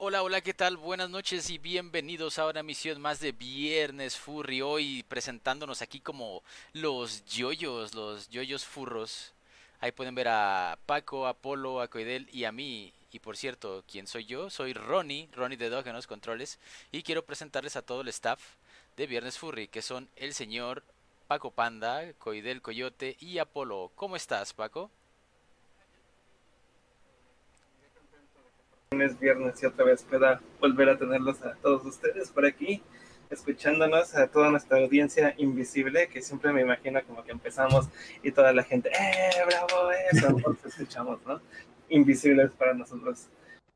Hola, hola, ¿qué tal? Buenas noches y bienvenidos a una misión más de Viernes Furry. Hoy presentándonos aquí como los yoyos, los yoyos furros. Ahí pueden ver a Paco, a Polo, a Coidel y a mí. Y por cierto, ¿quién soy yo? Soy Ronnie, Ronnie de Dog en los controles. Y quiero presentarles a todo el staff de Viernes Furry, que son el señor Paco Panda, Coidel Coyote y Apolo. ¿Cómo estás, Paco? Es viernes y otra vez pueda volver a tenerlos a todos ustedes por aquí, escuchándonos a toda nuestra audiencia invisible, que siempre me imagino como que empezamos y toda la gente, ¡eh, bravo! Eso, porque escuchamos, ¿no? Invisibles para nosotros.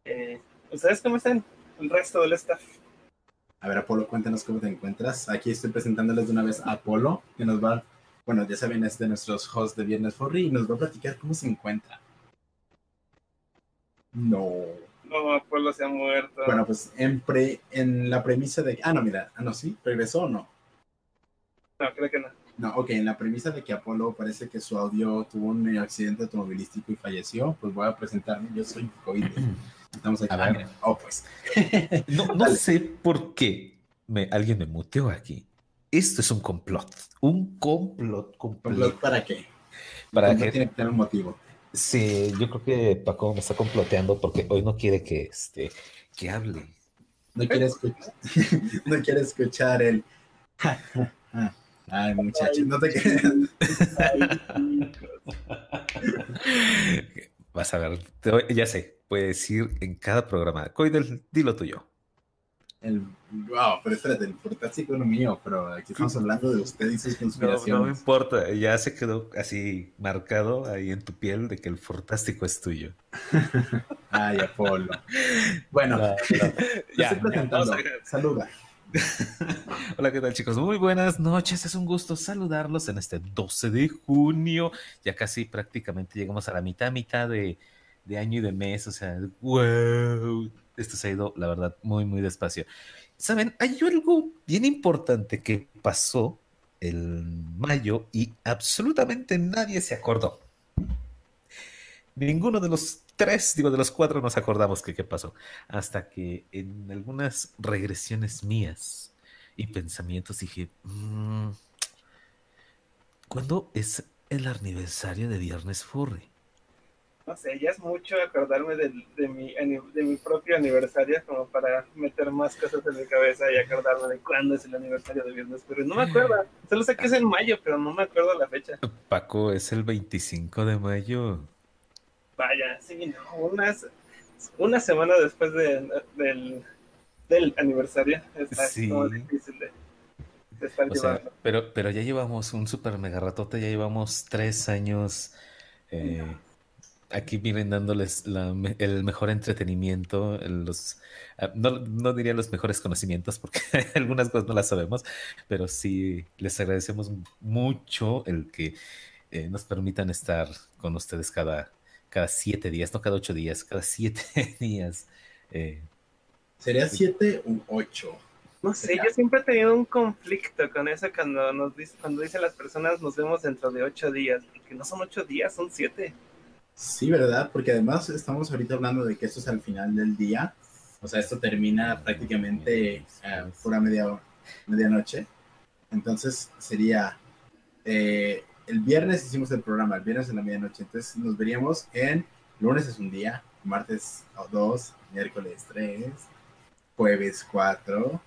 Eh, ¿Ustedes cómo están? El resto del staff. A ver, Apolo, cuéntanos cómo te encuentras. Aquí estoy presentándoles de una vez a Apolo, que nos va, bueno, ya saben, es de nuestros hosts de Viernes Furry y nos va a platicar cómo se encuentra. No. No, Apolo se ha muerto. Bueno, pues en, pre, en la premisa de... Ah, no, mira. Ah, no, sí. ¿Regresó o no? No, creo que no. No, ok. En la premisa de que Apolo parece que su audio tuvo un accidente automovilístico y falleció, pues voy a presentarme. Yo soy COVID. Estamos aquí. A ver. Oh, pues. No, no sé por qué me, alguien me muteó aquí. Esto es un complot. Un complot ¿Complot completo. ¿Para qué? Para que tiene que tener un motivo. Sí, yo creo que Paco me está comploteando porque hoy no quiere que, este, que hable. No quiere escuchar, no quiere escuchar el. Ay, muchacho, no te creas. Vas a ver, ya sé, puedes decir en cada programa. Coidel, dilo tuyo. El, wow, pero espérate, el fantástico no mío, pero aquí estamos hablando de usted y sus No, no me conspiraciones. importa, ya se quedó así marcado ahí en tu piel de que el fantástico es tuyo. Ay, Apolo. Bueno, No, no. te Ya, estoy presentando. Saluda. Hola, ¿qué tal chicos? Muy buenas noches, es un gusto saludarlos en este 12 de junio. Ya casi prácticamente llegamos a la mitad, mitad de, de año y de mes, o sea, wow. Esto se ha ido, la verdad, muy, muy despacio. Saben, hay algo bien importante que pasó en mayo y absolutamente nadie se acordó. Ninguno de los tres, digo, de los cuatro nos acordamos que qué pasó. Hasta que en algunas regresiones mías y pensamientos dije, "Mm, ¿cuándo es el aniversario de Viernes Furry? No sé, ya es mucho acordarme de, mi, ani- de mi propio aniversario como para meter más cosas en mi cabeza y acordarme de cuándo es el aniversario de Viernes, pero no me acuerdo. Solo sé que es en mayo, pero no me acuerdo la fecha. Paco, es el 25 de mayo. Vaya, sí, no, unas, una semana después de- del, del aniversario. Está Sí. como difícil de, de estar O sea, pero, pero ya llevamos un super mega ratote, ya llevamos tres años eh, aquí brindándoles la me- el mejor entretenimiento, los, ah, no, no diría los mejores conocimientos porque algunas cosas no las sabemos, pero sí les agradecemos mucho el que eh, nos permitan estar con ustedes cada, cada siete días, no cada ocho días, cada siete días. eh, ¿Sería siete u ocho? No sé, yo siempre he tenido un conflicto con eso cuando nos dice, cuando dicen las personas nos vemos dentro de ocho días, porque no son ocho días, son siete. Sí, ¿verdad? Porque además estamos ahorita hablando de que esto es al final del día. O sea, esto termina prácticamente eh, pura media, medianoche. Entonces sería eh, el viernes hicimos el programa, el viernes en la medianoche. Entonces nos veríamos en lunes es un día, martes dos, miércoles tres, jueves cuatro,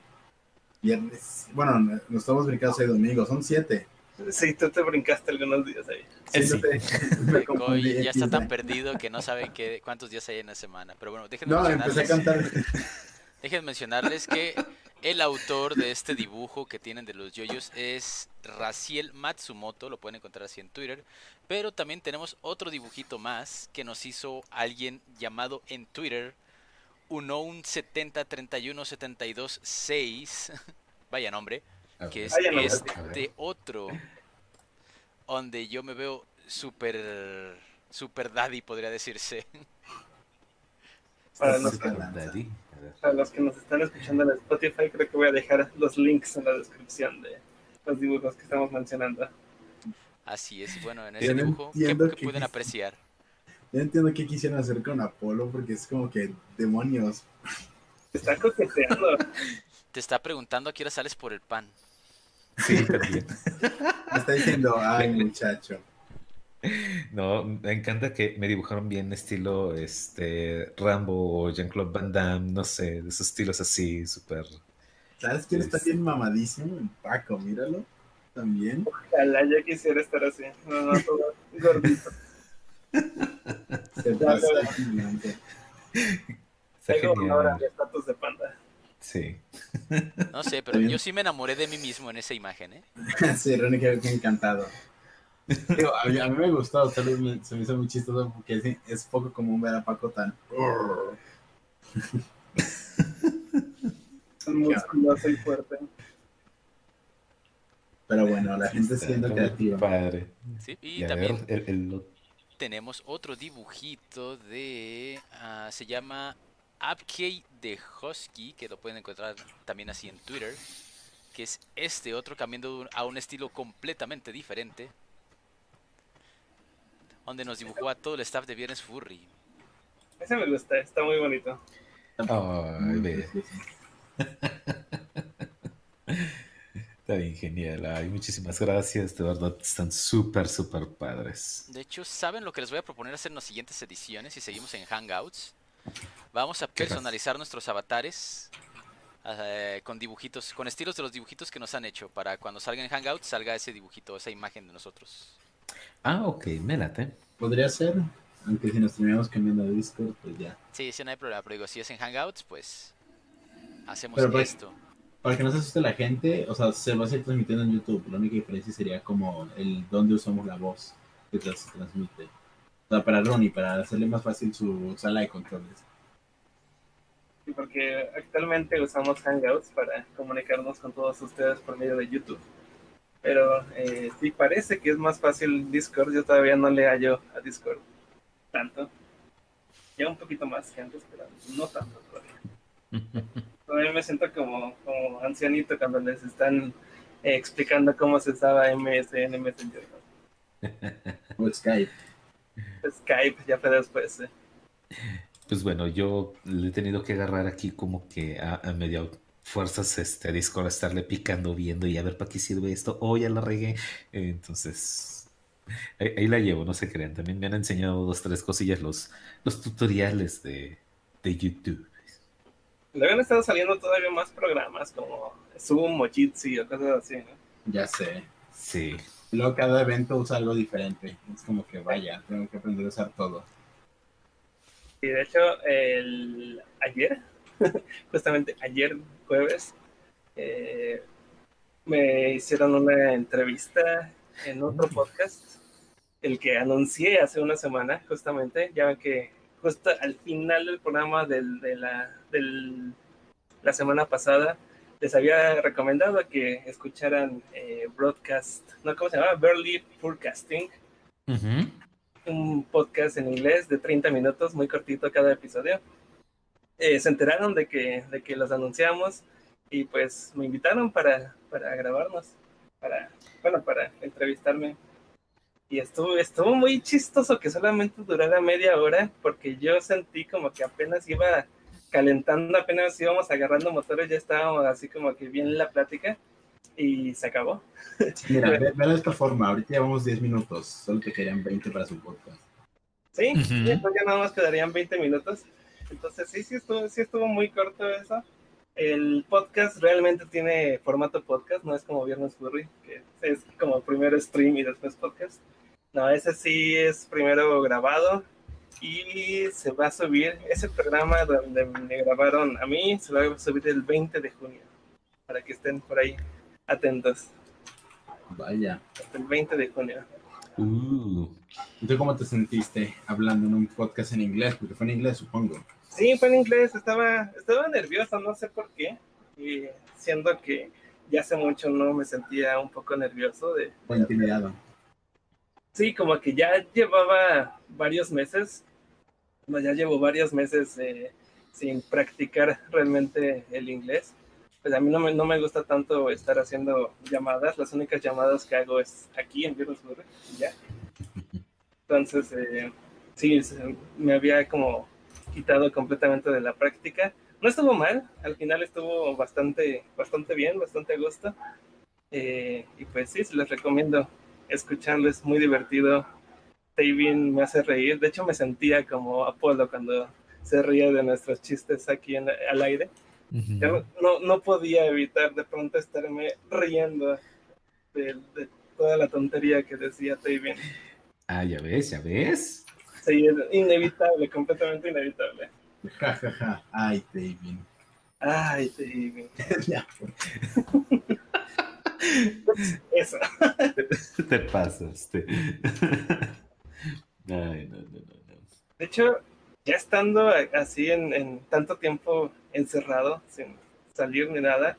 viernes. Bueno, nos estamos brincando seis domingos, son siete. Sí, tú te brincaste algunos días ahí. Sí, te- me confundí, ya está tan perdido que no saben qué, cuántos días hay en la semana. Pero bueno, déjenme No, empecé a mencionarles, cantar. déjenme mencionarles que el autor de este dibujo que tienen de los yoyos es Raciel Matsumoto, lo pueden encontrar así en Twitter. Pero también tenemos otro dibujito más que nos hizo alguien llamado en Twitter Unown 70 31 72 6. Vaya nombre. A que es nombre. este otro donde yo me veo súper super daddy podría decirse Para los, Super Daddy, a ver. para los que nos están escuchando en Spotify, creo que voy a dejar los links en la descripción de los dibujos que estamos mencionando. así es bueno en ese no dibujo ¿qué, qué pueden quis- apreciar Yo entiendo qué quisieron hacer con Apolo, porque es como que demonios. Te está coqueteando. Te está preguntando a qué hora sales por el pan. Sí, también. Me está diciendo, ay, muchacho. No, me encanta que me dibujaron bien estilo este Rambo o Jean-Claude Van Damme, no sé, de esos estilos así, súper. ¿Sabes quién está bien mamadísimo? El Paco, míralo. También. Ojalá ya quisiera estar así. No, no, todo gordito. Se pasa Tengo ahora genial. mi estatus de panda. Sí. No sé, pero yo sí me enamoré de mí mismo en esa imagen, ¿eh? Sí, Ronnie quedó encantado. Digo, a, mí, a mí me gustó, solo me- se me hizo muy chistoso porque sí, es poco común ver a Paco tan. Musculoso y fuerte. Pero bueno, la gente Está siendo creativa. Padre. Sí, y también ver, el, el- tenemos otro dibujito de... ah, se llama Upkey de Husky, que lo pueden encontrar también así en Twitter. Que es este otro cambiando a un estilo completamente diferente. Donde nos dibujó a todo el staff de Viernes Furry. Ese me gusta, está muy bonito. Precioso. está bien genial. Ay, muchísimas gracias. De verdad, están súper, súper padres. De hecho, ¿saben lo que les voy a proponer hacer en las siguientes ediciones si seguimos en Hangouts? Vamos a personalizar nuestros avatares eh, con dibujitos, con estilos de los dibujitos que nos han hecho, para cuando salga en Hangouts salga ese dibujito, esa imagen de nosotros. Ah, ok, me late. Podría ser, aunque si nos terminamos cambiando de Discord, pues ya. Sí, sí, no hay problema, pero digo, si es en Hangouts, pues hacemos Pero, pues, esto. Para que no se asuste la gente, o sea, se va a seguir transmitiendo en YouTube. La única diferencia sería como el dónde usamos la voz que se transmite. O sea, para Ronnie, para hacerle más fácil su sala de controles. Sí, porque actualmente usamos Hangouts para comunicarnos con todos ustedes por medio de YouTube. Pero eh, sí parece que es más fácil Discord. Yo todavía no le hallo a Discord tanto. Ya un poquito más que antes, pero no tanto todavía. Todavía me siento como, como ancianito cuando les están eh, explicando cómo se usaba MSN Messenger. O Skype. Skype ya fue después. eh. Pues bueno, yo le he tenido que agarrar aquí como que a, a medio fuerzas este Discord a estarle picando, viendo y a ver para qué sirve esto. Oh, ya la regué. Entonces, ahí, ahí la llevo, no se crean. También me han enseñado dos, tres cosillas los, los tutoriales de, de YouTube. Luego han estado saliendo todavía más programas como Zoom o Jitsi o cosas así, ¿no? Ya sé. Sí. Luego cada evento usa algo diferente. Es como que vaya, tengo que aprender a usar todo. Y de hecho, el, ayer, justamente ayer jueves, eh, me hicieron una entrevista en otro podcast, el que anuncié hace una semana, justamente, ya ven que justo al final del programa del- de la, del- la semana pasada, les había recomendado que escucharan eh, broadcast, no, ¿cómo se llama? Burley Forecasting, Ujú. un podcast en inglés de 30 minutos, muy cortito cada episodio. Eh, se enteraron de que, de que los anunciamos y pues me invitaron para, para grabarnos, para, bueno, para entrevistarme. Y estuvo, estuvo muy chistoso que solamente durara media hora porque yo sentí como que apenas iba calentando, apenas íbamos agarrando motores, ya estábamos así como que bien en la plática y se acabó. Mira, ve, ve de esta forma. Ahorita llevamos 10 minutos. Solo te querían 20 para su podcast. Sí, y entonces ya nada más quedarían 20 minutos. Entonces sí, sí estuvo, sí estuvo muy corto eso. El podcast realmente tiene formato podcast, no es como Viernes Furry, que es como primero stream y después podcast. No, ese sí es primero grabado y se va a subir, ese programa donde me grabaron a mí, se va a subir el 20 de junio, para que estén por ahí atentos, Vaya. hasta el 20 de junio. Uh, ¿Y tú cómo te sentiste hablando en un podcast en inglés? Porque fue en inglés, supongo. Sí, fue en inglés, estaba, estaba nervioso, no sé por qué. Y siendo que ya hace mucho no me sentía un poco nervioso de... Fue intimidado. Sí, como que ya llevaba varios meses, ya llevo varios meses eh, sin practicar realmente el inglés. Pues a mí no me, no me gusta tanto estar haciendo llamadas, las únicas llamadas que hago es aquí en y ya. Entonces, eh, sí, se- me había como quitado completamente de la práctica, no estuvo mal, al final estuvo bastante, bastante bien, bastante a gusto. Eh, y pues sí, se les recomiendo escucharlo, es muy divertido. Tavin me hace reír, de hecho me sentía como Apolo cuando se ríe de nuestros chistes aquí en, al aire. no, no podía evitar de pronto estarme riendo de, toda la tontería que decía Tavin. Ah, ya ves, ya ves. Sí, es inevitable, completamente inevitable. Ja, ja, ja. Ay, Tavin. Ay, Tavin. Eso. Te pasaste. Ay, no, no, no, De hecho, ya estando así en, tanto tiempo encerrado, sin salir ni nada,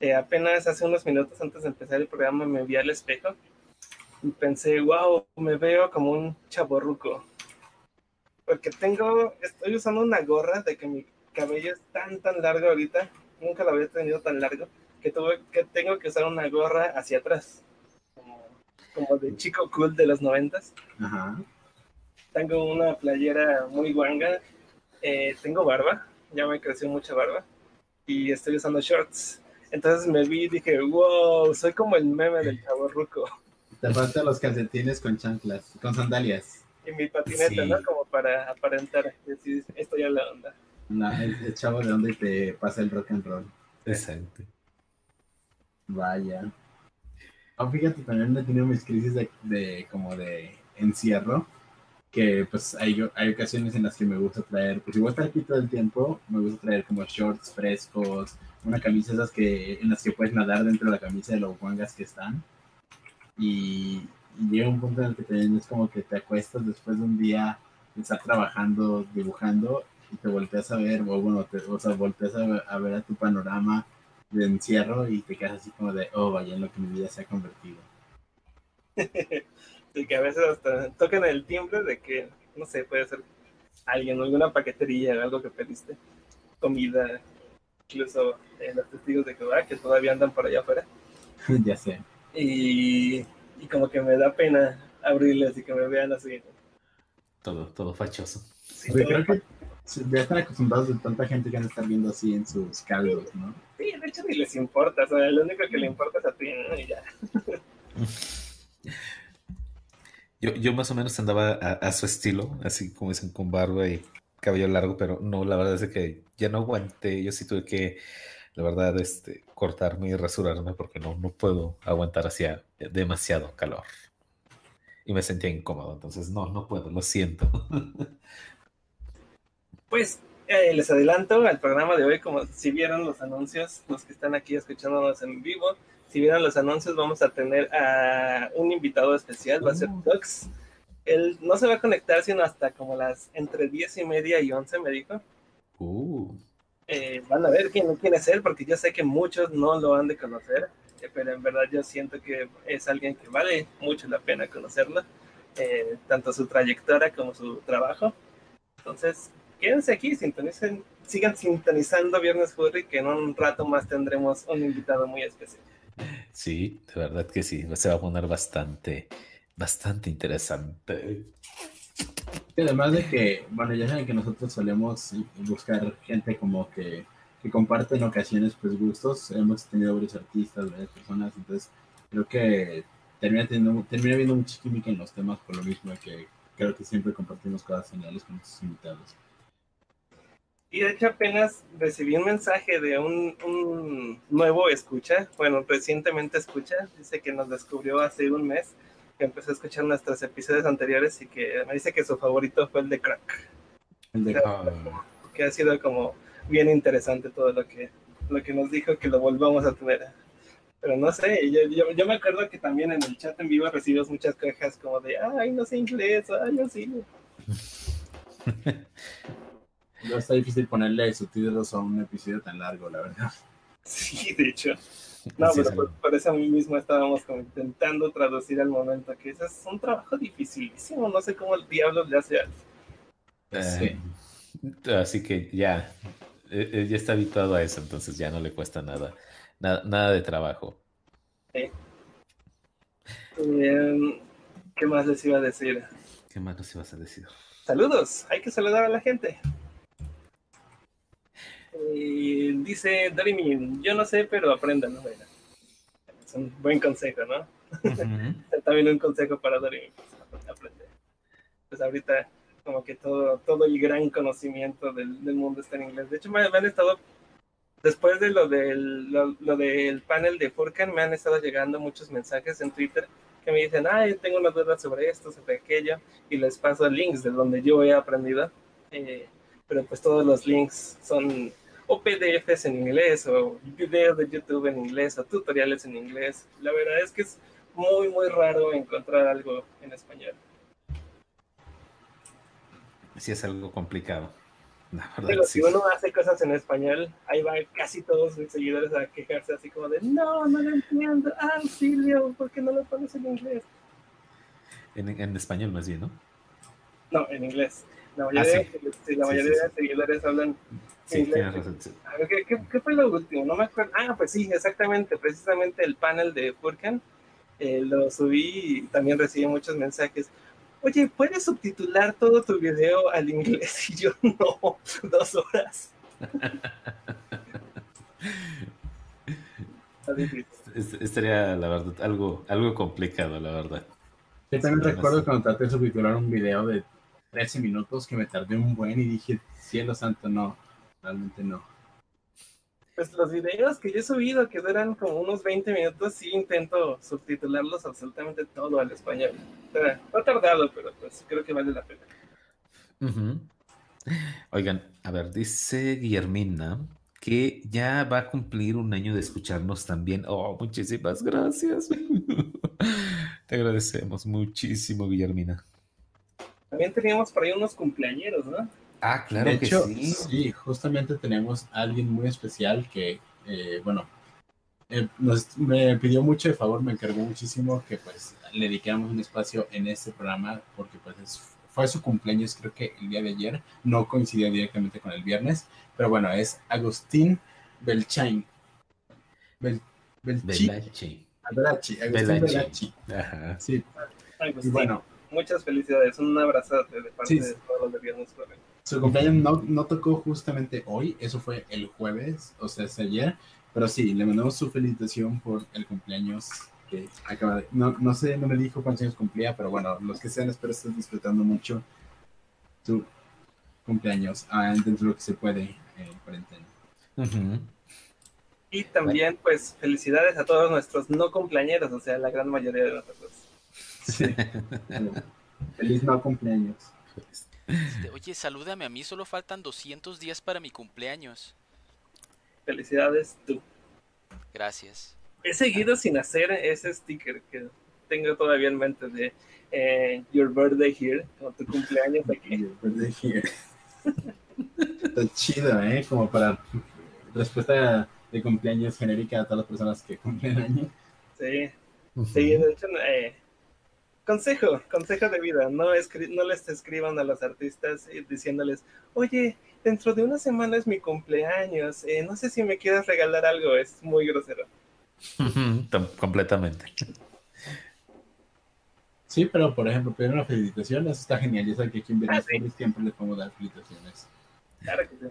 eh, apenas hace unos minutos antes de empezar el programa me vi al espejo y pensé, wow, me veo como un chaborruco. Porque tengo, estoy usando una gorra de que mi cabello es tan, tan largo ahorita, nunca lo había tenido tan largo, que, tuve, que tengo que usar una gorra hacia atrás, como, de chico cool de los noventas. Tengo una playera muy guanga, eh, tengo barba, ya me creció mucha barba, y estoy usando shorts. Entonces me vi y dije, wow, soy como el meme del chavo ruco. Te faltan los calcetines con chanclas, con sandalias. Y mi patineta, ¿no? Como para aparentar, decir, esto ya la onda. No, el, chavo de onda y te pasa el rock and roll. Exacto. Vaya. Oh, fíjate, también he tenido mis crisis de, de como de encierro, que pues hay, hay ocasiones en las que me gusta traer, pues si voy a estar aquí todo el tiempo, me gusta traer como shorts frescos, una camisa esas que, en las que puedes nadar dentro de la camisa de los guangas que están. Y, llega un punto en el que también es como que te acuestas después de un día de estar trabajando, dibujando, y te volteas a ver, o bueno, te, o sea, volteas a ver a tu panorama de encierro y te quedas así como de, oh, vaya en lo que mi vida se ha convertido. y que a veces hasta tocan el timbre de que, no sé, puede ser alguien, alguna paquetería, algo que pediste, comida, incluso eh, los testigos de Jehová que todavía andan por allá afuera. ya sé. Y, y, como que me da pena abrirles y que me vean así. Todo, todo fachoso. Sí, creo que ya están acostumbrados de tanta gente que van a estar viendo así en sus caldos, ¿no? Sí, de hecho ni les importa, o sea, lo único que le importa es a ti, ¿no? Y ya. Yo, yo más o menos andaba a, su estilo, así como dicen, con barba y cabello largo, pero no, la verdad es que ya no aguanté, yo sí tuve que, la verdad, este, cortarme y rasurarme porque no, no puedo aguantar hacia demasiado calor. Y me sentía incómodo, entonces no, no puedo, lo siento. Pues eh, les adelanto al programa de hoy, como si vieron los anuncios, los que están aquí escuchándonos en vivo, si vieron los anuncios, vamos a tener a un invitado especial, va a ser Tux. Uh. Él no se va a conectar sino hasta como las entre 10 y media y 11, me dijo. Uh. Eh, van a ver quién, quién es él, porque yo sé que muchos no lo han de conocer, eh, pero en verdad yo siento que es alguien que vale mucho la pena conocerlo, tanto su trayectoria como su trabajo. Entonces, quédense aquí, sintonicen, sigan sintonizando Viernes Furry, que en un rato más tendremos un invitado muy especial. Sí, de verdad que sí, se va a poner bastante, bastante interesante. además de que, bueno, ya saben que nosotros solemos buscar gente como que, que comparte en ocasiones pues gustos, hemos tenido varios artistas, varias personas, entonces creo que termina, teniendo, termina viendo mucha química en los temas por lo mismo que creo que siempre compartimos cosas geniales con nuestros invitados. Y de hecho apenas recibí un mensaje de un, nuevo escucha, bueno, recientemente escucha, dice que nos descubrió hace un mes, que empezó a escuchar nuestros episodios anteriores y que me dice que su favorito fue el de Crack. El de Que ha sido como bien interesante todo lo que, lo que nos dijo, que lo volvamos a tener. Pero no sé, yo, yo, me acuerdo que también en el chat en vivo recibimos muchas quejas como de, ay, no sé inglés, ay, no sé. No está difícil ponerle subtítulos a un episodio tan largo, la verdad. Sí, de hecho. No, pero por, eso a mí mismo estábamos como intentando traducir al momento, que ese es un trabajo dificilísimo, no sé cómo el diablo le hace algo. Eh, así que ya, eh, eh, ya está habituado a eso, entonces ya no le cuesta nada, nada, nada de trabajo. Sí. Em, ¿Qué más les iba a decir? ¿Qué más nos ibas a decir? Saludos, hay que saludar a la gente. Eh, dice Dorimi, yo no sé, pero aprendan, ¿no? Bueno, es un buen consejo, ¿no? Ujú. También un consejo para Dorimi, pues, aprender. Pues ahorita como que todo, todo el gran conocimiento del, del mundo está en inglés. De hecho, me, me han estado, después de lo del, lo, lo del panel de Furkan, me han estado llegando muchos mensajes en Twitter que me dicen, ay, tengo una duda sobre esto, sobre aquello, y les paso links de donde yo he aprendido. Eh, pero pues todos los links son o PDFs en inglés, o videos de YouTube en inglés, o tutoriales en inglés. La verdad es que es muy, muy raro encontrar algo en español. Sí, es algo complicado. La verdad, Pero sí. si uno hace cosas en español, ahí van casi todos sus seguidores a quejarse así como de, no, no lo entiendo, auxilio, ¿por qué no lo pones en inglés? En, en español más bien, ¿no? No, en inglés. La mayoría, Ah, sí. la mayoría sí, de seguidores hablan Sí, Inglés. tienes razón. sí. A ver, ¿qué, qué, qué fue lo último? No me acuerdo. Ah, pues sí, exactamente. Precisamente el panel de Furkan eh, lo subí y también recibí muchos mensajes. Oye, ¿puedes subtitular todo tu video al inglés? Y yo, no, dos horas. Estaría, la verdad, algo, algo complicado, la verdad. Yo también Sí, recuerdo sí. cuando traté de subtitular un video de 13 minutos que me tardé un buen y dije, cielo santo, no, realmente no. Pues los videos que yo he subido, que duran como unos 20 minutos, sí intento subtitularlos absolutamente todo al español. O sea, no ha tardado, pero pues creo que vale la pena. Oigan, a ver, dice Guillermina que ya va a cumplir un año de escucharnos también. Oh, muchísimas gracias. Te agradecemos muchísimo, Guillermina. También teníamos por ahí unos cumpleañeros, ¿no? Ah, claro de que hecho, sí. sí, justamente tenemos a alguien muy especial que, eh, bueno, eh, nos, me pidió mucho de favor, me encargó muchísimo que pues le dedicáramos un espacio en este programa porque pues es- fue su cumpleaños creo que el día de ayer, no coincidió directamente con el viernes, pero bueno, es Agustín Belchain. Bel, Belchi, Belachi. Belachi, Agustín Belachi. Belachi. Ajá. Sí, y pues sí, bueno, muchas felicidades. Un abrazote de parte Sí. de todos los de Viernes Fuera. Su cumpleaños no, no tocó justamente hoy, eso fue el jueves, o sea, es ayer, pero sí, le mandamos su felicitación por el cumpleaños que acaba de... No, no sé, no me dijo cuántos años cumplía, pero bueno, los que sean, espero estén disfrutando mucho su cumpleaños ah, dentro de lo que se puede eh, en cuarentena. Ujú. Y también, pues, felicidades a todos nuestros no cumpleañeros, o sea, la gran mayoría de nosotros. Sí. Feliz no cumpleaños. Este, Oye, salúdame a mí, solo faltan 200 días para mi cumpleaños. Felicidades tú. Gracias. He seguido sin hacer ese sticker que tengo todavía en mente de eh, Your Birthday Here, como tu cumpleaños aquí. Birthday here. Está chido, ¿eh? Como para respuesta de cumpleaños genérica a todas las personas que cumplen años. Sí, sí, de hecho, eh, consejo, consejo de vida, no, escri- no les escriban a los artistas eh, diciéndoles, oye, dentro de una semana es mi cumpleaños, eh, no sé si me quieres regalar algo, es muy grosero. Completamente. Sí, pero por ejemplo, pedir una felicitación, eso está genial. Ya saben que aquí en Viernes Ah, sí. Siempre les podemos dar felicitaciones. Claro que sí.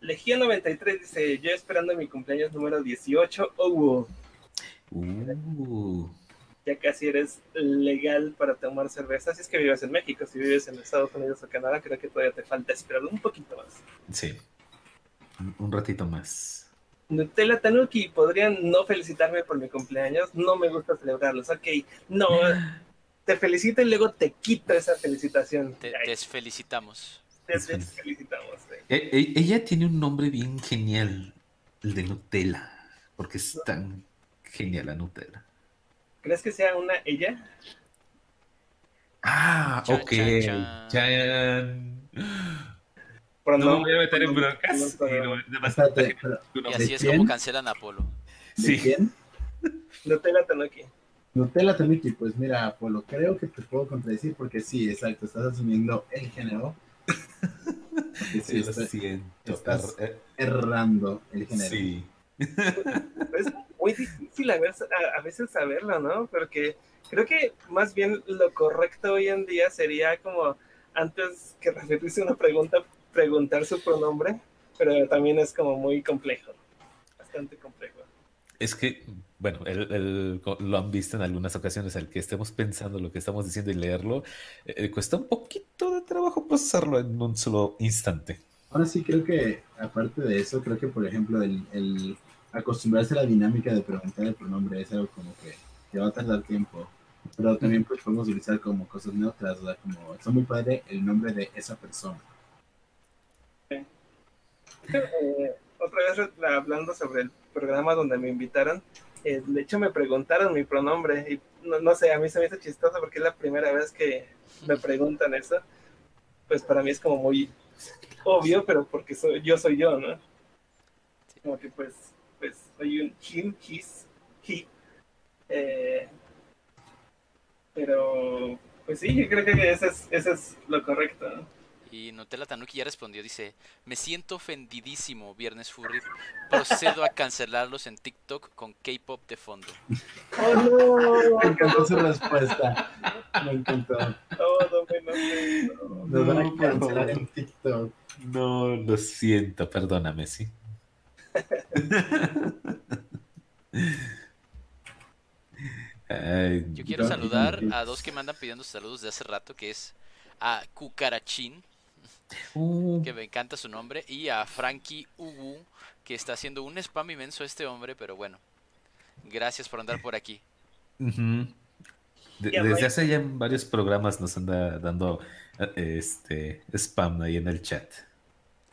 Legión 93 dice, yo esperando mi cumpleaños número 18, oh, Uh, ya casi eres legal para tomar cerveza, si es que vives en México, si vives en Estados Unidos o Canadá, creo que todavía te falta esperar un poquito más. sí. Un- ratito más. Nutella Tanuki, podrían no felicitarme por mi cumpleaños, no me gusta celebrarlos, ok, no, te felicito y luego te quito esa felicitación. Te desfelicitamos. te desfelicitamos. eh. E- e- ella tiene un nombre bien genial, el de Nutella, porque es tan genial la Nutella. ¿Crees que sea una ella? Ah, Chan, ok. chan, chan. Pero No me voy a meter en broncas. no, y no- así ¿De es quién? como cancelan a Apolo. ¿de Sí. quién? Nutella Tanuki. Nutella Tanuki, pues mira, Polo, creo que te puedo contradecir porque sí, exacto, estás asumiendo el género. Sí, Sí, lo estás siento. estás- errando el género. Sí. Es muy difícil a, ver- a- a veces saberlo, ¿no? Porque creo que más bien lo correcto hoy en día sería como antes que referirse a una pregunta, preguntar su pronombre. pero también es como muy complejo, bastante complejo. Es que, bueno, el, el- lo han visto en algunas ocasiones, al que estemos pensando lo que estamos diciendo y leerlo, eh, cuesta un poquito de trabajo procesarlo en un solo instante. Ahora sí creo que, aparte de eso, creo que, por ejemplo, el, el acostumbrarse a la dinámica de preguntar el pronombre es algo como que te va a tardar tiempo. Pero también pues podemos utilizar como cosas neutras, o sea, como está muy padre el nombre de esa persona. Eh, otra vez hablando sobre el programa donde me invitaron, eh, de hecho me preguntaron mi pronombre y no, no sé, a mí se me hizo chistoso porque es la primera vez que me preguntan eso. Pues para mí es como muy obvio, pero porque soy, yo soy yo, ¿no? Como que pues, soy un him, his, he. Eh, pero pues sí, yo creo que eso es, eso es lo correcto, ¿no? Y Nutella Tanuki ya respondió, dice, me siento ofendidísimo, Viernes Furry. Procedo a cancelarlos en TikTok con K-pop de fondo. ¡Oh, no! Me encantó su respuesta. Me encantó. Todo menos eso. Nos van a cancelar en TikTok. No, lo siento, perdóname, sí. Ay, Yo quiero saludar a dos que me andan pidiendo saludos de hace rato, que es a Cucarachín, uh, que me encanta su nombre, y a Frankie Ugu, que está haciendo un spam inmenso este hombre, pero bueno. Gracias por andar por aquí. De- desde hace ya varios programas nos anda dando eh, este spam ahí en el chat.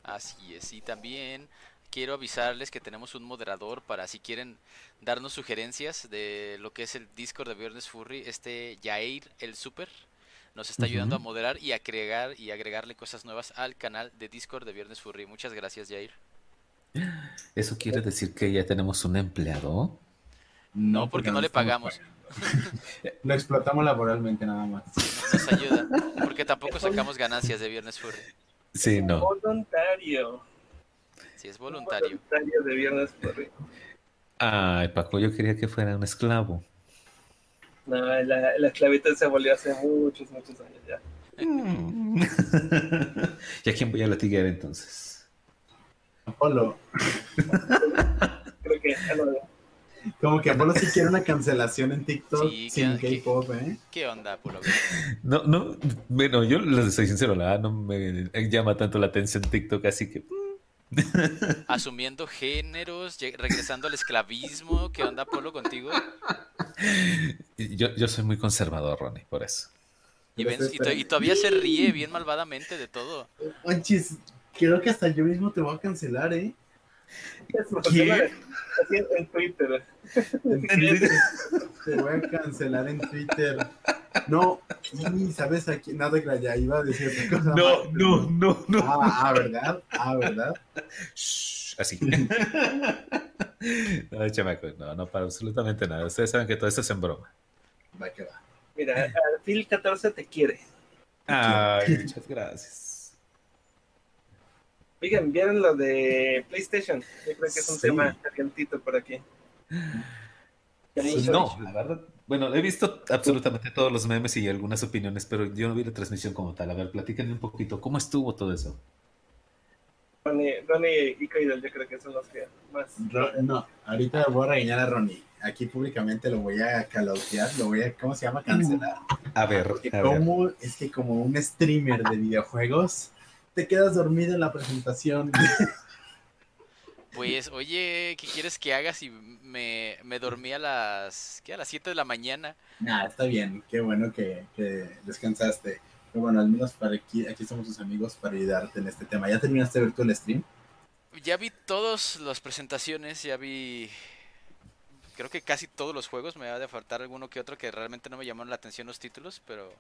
Así es, y también quiero avisarles que tenemos un moderador para si quieren darnos sugerencias de lo que es el Discord de Viernes Furry, este Jair el Super nos está ayudando a moderar y agregar y agregarle cosas nuevas al canal de Discord de Viernes Furry. Muchas gracias, Jair. ¿Eso quiere decir que ya tenemos un empleado? No, porque no le pagamos. Lo explotamos laboralmente nada más. Nos ayuda, porque tampoco sacamos ganancias de Viernes Furry. Sí, no. Voluntario. Si es voluntario. Voluntario de Viernes Furry. Ay, Paco, yo quería que fuera un esclavo. No, la, la esclavitud se volvió hace muchos, muchos años ya. ¿Y a quién voy a latigar entonces? Apolo, Creo que no, como que Apolo sí quiere una cancelación en TikTok Sí, sin K-pop, ¿eh? ¿Qué onda, Polo? No, no, bueno, yo les soy sincero, la verdad no me llama tanto la atención TikTok, así que Asumiendo géneros, regresando al esclavismo. ¿Qué onda, Polo, contigo? yo, yo soy muy conservador, Ronnie, por eso. Y, ven- y to- y esperando. todavía se ríe bien malvadamente de todo. Manches, creo que hasta yo mismo te voy a cancelar, ¿eh? ¿Qué? Así en, en Twitter. Te voy a cancelar en Twitter. No, y sabes a quién, nada que ya iba a decir otra cosa. No, más. no, no, no. Ah, ah, ¿verdad? Ah, ¿verdad? Shh, así. No, chamaco, no, no para absolutamente nada. Ustedes saben que todo esto es en broma. Va que va. Mira, Phil 14 te quiere. Ay, muchas gracias. Oigan, ¿vieron lo de PlayStation? Yo creo que es un Sí. tema calientito por aquí. Mucho- No, la verdad. Bueno, he visto absolutamente todos los memes y algunas opiniones, pero yo no vi la transmisión como tal. A ver, platíquenme un poquito. ¿Cómo estuvo todo eso? Ronnie, Ronnie y Coidel, yo creo que son los que más. Ro- no, ahorita voy a regañar a Ronnie. Aquí públicamente lo voy a calautear, lo voy a, ¿cómo se llama? Cancelar. A ver, a ver. como, es que como un streamer de videojuegos, te quedas dormido en la presentación. Pues, oye, ¿qué quieres que haga si me, me dormí a las, ¿qué? A las 7 de la mañana? Nah, está bien, qué bueno que, que descansaste. Pero bueno, al menos para aquí, aquí somos tus amigos para ayudarte en este tema. ¿Ya terminaste de ver tú el stream? Ya vi todas las presentaciones, ya vi... Creo que casi todos los juegos, me va a faltar alguno que otro que realmente no me llamaron la atención los títulos, pero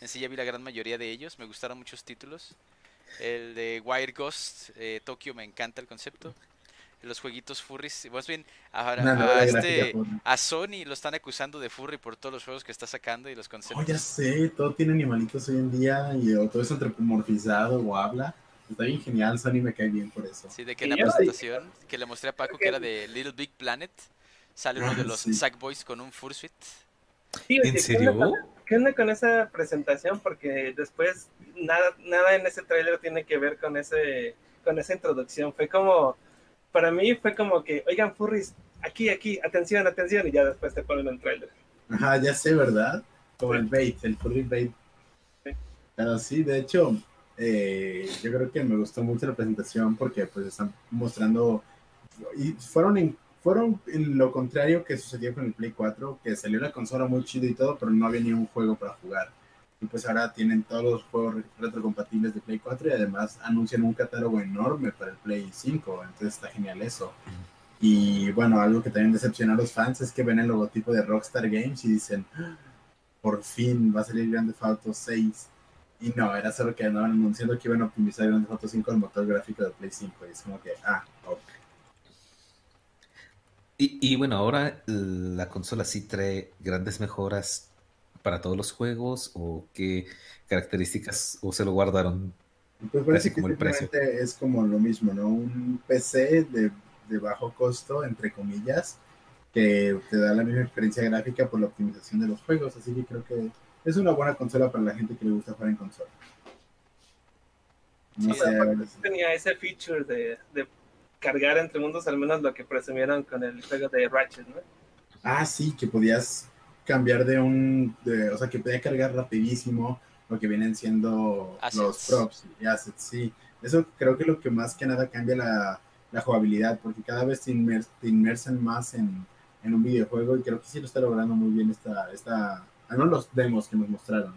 en sí ya vi la gran mayoría de ellos, me gustaron muchos títulos. El de Wire Ghost, eh, Tokio, me encanta el concepto. Los jueguitos furries, más bien, ahora, a, este, gráfica, a Sony lo están acusando de furry por todos los juegos que está sacando y los Oh, conceptos. ya sé, todo tiene animalitos hoy en día y todo es antropomorfizado o habla. Está bien genial, Sony me cae bien por eso. Sí, de que en la presentación que le mostré a Paco que era de Little Big Planet, sale uno de Ah, los sí. Sackboys con un fursuit. Sí, ¿En ¿qué serio? onda con- ¿Qué onda con esa presentación? Porque después nada, nada en ese tráiler tiene que ver con ese con esa introducción. Fue como, para mí fue como que, oigan, furries, aquí, aquí, atención, atención, y ya después te ponen el trailer. Ajá, ya sé, ¿verdad? Como el bait, el furry bait. Sí. Pero sí, de hecho, eh, yo creo que me gustó mucho la presentación porque pues están mostrando y fueron en, fueron lo contrario que sucedió con el Play 4, que salió la consola muy chido y todo, pero no había ni un juego para jugar. Y pues ahora tienen todos los juegos retrocompatibles de Play 4 y además anuncian un catálogo enorme para el Play 5, entonces está genial eso. Y bueno, algo que también decepciona a los fans es que ven el logotipo de Rockstar Games y dicen, "Ah, por fin va a salir Grand Theft Auto 6. Y no, era solo que andaban anunciando que iban a optimizar Grand Theft Auto 5 al motor gráfico de Play 5. Y es como que, ah, ok. Y, y bueno, ahora la consola sí trae grandes mejoras para todos los juegos o qué características o se lo guardaron Pues parece que como el precio. simplemente es como lo mismo, ¿no? Un PC de, de bajo costo, entre comillas, que te da la misma experiencia gráfica por la optimización de los juegos. Así que creo que es una buena consola para la gente que le gusta jugar en consola. No Sí, sé, a aparte ver, tenía ese feature de, de cargar entre mundos, al menos lo que presumieron con el juego de Ratchet, ¿no? Ah, sí, que podías cambiar de un, de- o sea, que podía cargar rapidísimo lo que vienen siendo Assets. los props y assets, sí. Eso creo que lo que más que nada cambia la, la jugabilidad, porque cada vez te, inmer- te inmersan más en, en un videojuego y creo que sí lo está logrando muy bien esta, esta, al menos los demos que nos mostraron.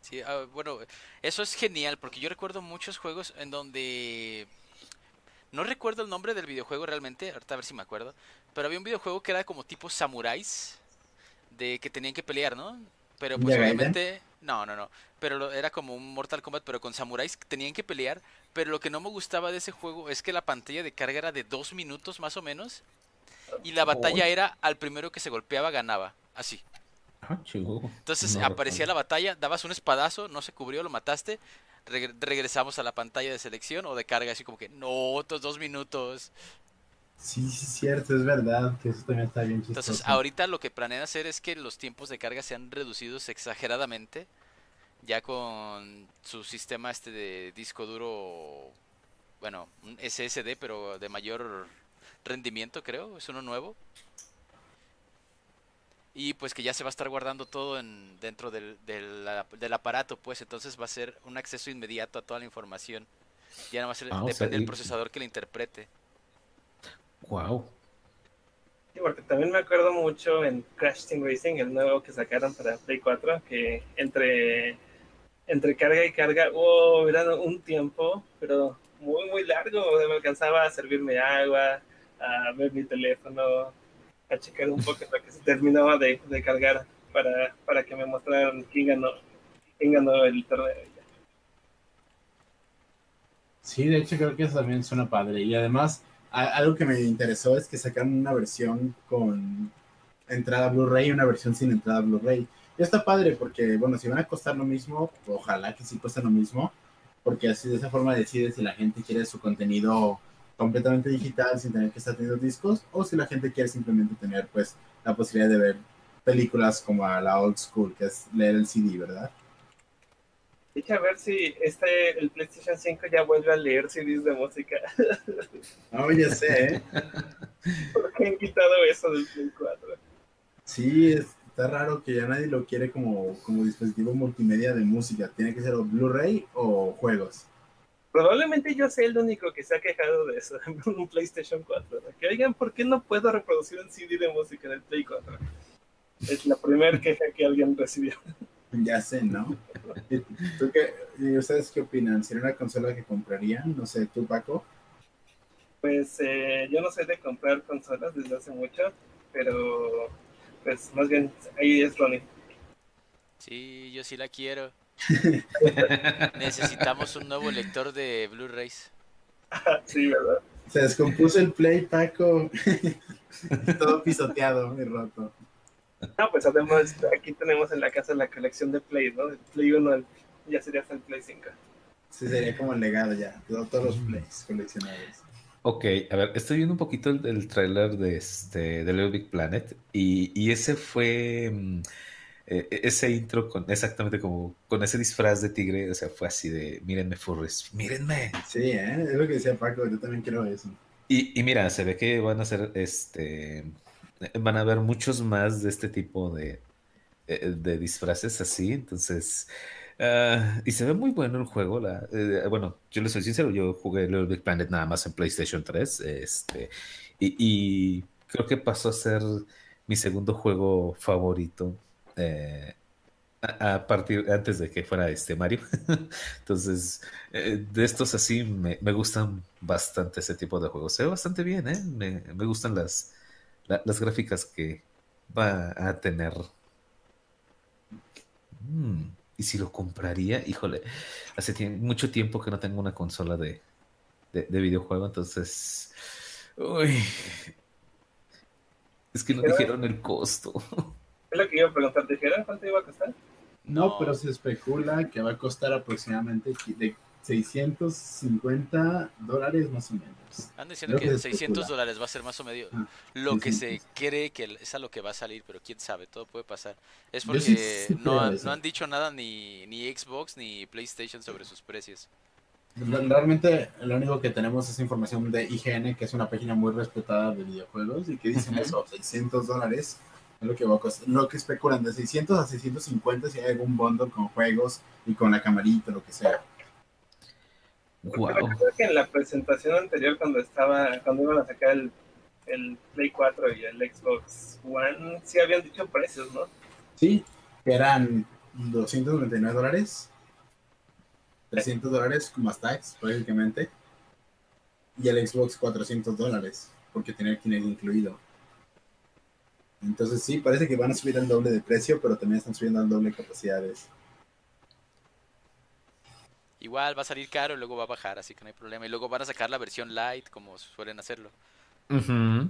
Sí, ah, bueno, eso es genial porque yo recuerdo muchos juegos en donde no recuerdo el nombre del videojuego realmente, ahorita a ver si me acuerdo, pero había un videojuego que era como tipo samuráis de que tenían que pelear, ¿no? Pero pues obviamente no, no, no, pero lo- era como un Mortal Kombat pero con samuráis que tenían que pelear, pero lo que no me gustaba de ese juego es que la pantalla de carga era de dos minutos más o menos y la batalla era al primero que se golpeaba ganaba, así. Ah. Entonces aparecía la batalla, dabas un espadazo, no se cubrió, lo mataste, regre- regresamos a la pantalla de selección o de carga, así como que, no, otros dos minutos. Sí, sí, es cierto, es verdad, que eso también está bien chistoso. Entonces ahorita lo que planean hacer es que los tiempos de carga sean reducidos exageradamente, ya con su sistema este de disco duro, bueno, un SSD, pero de mayor rendimiento creo, es uno nuevo. Y pues que ya se va a estar guardando todo en, dentro del, del, del aparato, pues entonces va a ser un acceso inmediato a toda la información. Ya no va a ser, Ah, o sea, depende del y- procesador que la interprete. Wow. Sí, porque también me acuerdo mucho en Crash Team Racing, el nuevo que sacaron para Play 4, que entre, entre carga y carga, oh, era un tiempo, pero muy, muy largo. O sea, me alcanzaba a servirme agua, a ver mi teléfono, a checar un poco lo que se terminaba de, de cargar para, para que me mostraran quién ganó, quién ganó el torneo. Sí, de hecho creo que eso también suena padre. Y además, algo que me interesó es que sacaron una versión con entrada Blu-ray y una versión sin entrada Blu-ray. Y está padre porque, bueno, si van a costar lo mismo, ojalá que sí cuesten lo mismo, porque así de esa forma decides si la gente quiere su contenido completamente digital sin tener que estar teniendo discos o si la gente quiere simplemente tener pues la posibilidad de ver películas como la old school, que es leer el CD, ¿verdad? Dije a ver si este, el PlayStation 5 ya vuelve a leer CDs de música. No, ya sé, ¿eh? Porque han quitado eso del Play 4. Sí, es- está raro que ya nadie lo quiere como, como dispositivo multimedia de música. Tiene que ser o Blu-ray o juegos. Probablemente yo sea el único que se ha quejado de eso en un PlayStation 4. ¿no? Que oigan, ¿por qué no puedo reproducir un CD de música en el Play 4? Es la primera queja que alguien recibió. Ya sé, ¿no? ¿Y ¿Tú qué, y ¿Ustedes qué opinan? ¿Sería una consola que comprarían? No sé, tú, Paco. Pues eh, yo no soy de comprar consolas desde hace mucho, pero pues más bien ahí es Ronnie. Sí, yo sí la quiero. Necesitamos un nuevo lector de Blu-rays. Sí, ¿verdad? Se descompuso el Play, Paco. Todo pisoteado y roto. Ah, pues además aquí tenemos en la casa la colección de Play, ¿no? El Play 1 el- ya sería hasta el Play 5. Sí, sería como el legado ya. todo- todos los Plays coleccionados. Ok, a ver, estoy viendo un poquito el, el tráiler de este de Little Big Planet y, y ese fue mm, eh, ese intro con exactamente como con ese disfraz de tigre, o sea, fue así de, mírenme furries, mírenme. Sí, ¿eh? es lo que decía Paco, yo también quiero eso. Y, y mira, se ve que van a ser, este, van a haber muchos más de este tipo de, eh, de disfraces así, entonces... Uh, y se ve muy bueno el juego. La, eh, bueno, yo le soy sincero, yo jugué Little Big Planet nada más en PlayStation 3. Este, y, creo que pasó a ser mi segundo juego favorito. Eh, a, partir antes de que fuera este Mario. Entonces, eh, de estos así me, me, gustan bastante ese tipo de juegos. Se ve bastante bien, ¿eh? Me, me gustan las, la, las gráficas que va a tener. Mm. Y si lo compraría, híjole, hace tiempo, mucho tiempo que no tengo una consola de, de, de videojuego, entonces... Uy, es que no dijeron el costo. Es lo que iba a preguntar, ¿dijeron cuánto iba a costar? No, no, pero se especula que va a costar aproximadamente de 650 dólares más o menos. Andan diciendo que, que 600 dólares va a ser más o menos ah, lo 600. que se cree que es a lo que va a salir, pero quién sabe, todo puede pasar. Es porque sí no, han, no, han, dicho nada ni, ni Xbox ni PlayStation sobre sus precios. Realmente lo único que tenemos es información de IGN, que es una página muy respetada de videojuegos, y que dicen eso, 600 dólares es lo que va a costar, lo que especulan, de 600 a 650 si hay algún bundle con juegos y con la camarita, lo que sea. Wow. Recuerdo que en la presentación anterior, cuando estaba, cuando iban a sacar el, el, Play 4 y el Xbox One, sí habían dicho precios, ¿no? Sí, que eran 299 dólares, 300 dólares más tax, prácticamente, y el Xbox 400 dólares, porque tenía el Kinect incluido. Entonces sí, parece que van a subir el doble de precio, pero también están subiendo al doble de capacidades. Igual va a salir caro y luego va a bajar, así que no hay problema. Y luego van a sacar la versión light, como suelen hacerlo. Uh -huh.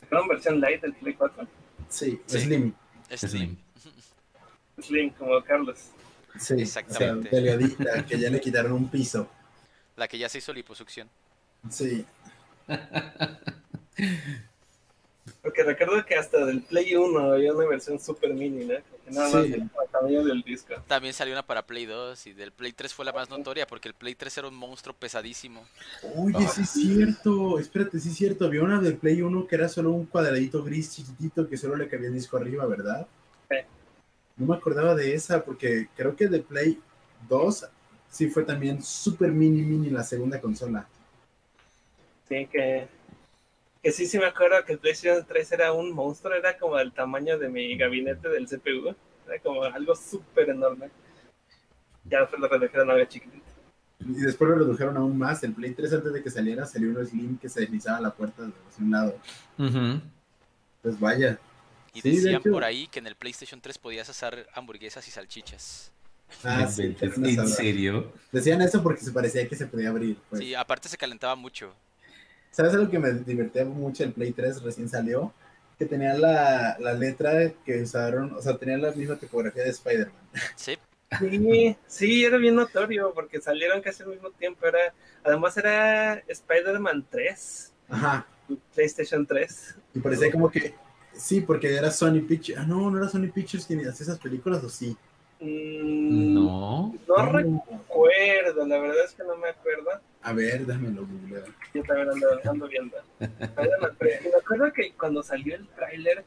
¿Sacaron versión light del Play 4? Sí, sí. Slim. Slim. Slim, como Carlos. Sí, exactamente. O sea, delgadita, que ya le quitaron un piso. La que ya se hizo liposucción. Sí. Porque recuerdo que hasta del Play 1 había una versión super mini, ¿no? Que nada más sí. el tamaño del disco. También salió una para Play 2 y del Play 3 fue la más notoria porque el Play 3 era un monstruo pesadísimo. Oye, oh. sí es cierto. Espérate, sí es cierto. Había una del Play 1 que era solo un cuadradito gris chiquitito que solo le cabía el disco arriba, ¿verdad? Sí. No me acordaba de esa porque creo que de Play 2 sí fue también super mini mini la segunda consola. Sí, que que sí, sí me acuerdo que el PlayStation 3 era un monstruo, era como del tamaño de mi gabinete del CPU, era como algo súper enorme. Ya después lo redujeron a algo chiquitito. Y después lo redujeron aún más, el Play 3 antes de que saliera salió uno Slim que se deslizaba a la puerta de un lado. Uh -huh. Pues vaya. Y sí, decían de hecho... por ahí que en el PlayStation 3 podías hacer hamburguesas y salchichas. Ah, sí, ¿En serio? Decían eso porque se parecía que se podía abrir. Pues. Sí, aparte se calentaba mucho. ¿Sabes algo que me divertía mucho? El Play 3 recién salió, que tenía la, la letra que usaron, o sea, tenía la misma tipografía de Spider-Man. Sí. Sí, sí, era bien notorio porque salieron casi al mismo tiempo. Era, además era Spider-Man 3. Ajá. PlayStation 3. Y parecía como que, sí, porque era Sony Pictures. Ah, no, no era Sony Pictures quien hacía esas películas, ¿o sí? Mm, no. No recuerdo, la verdad es que no me acuerdo. A ver, déjamelo googlear. Yo también ando, ando viendo. me acuerdo que cuando salió el tráiler,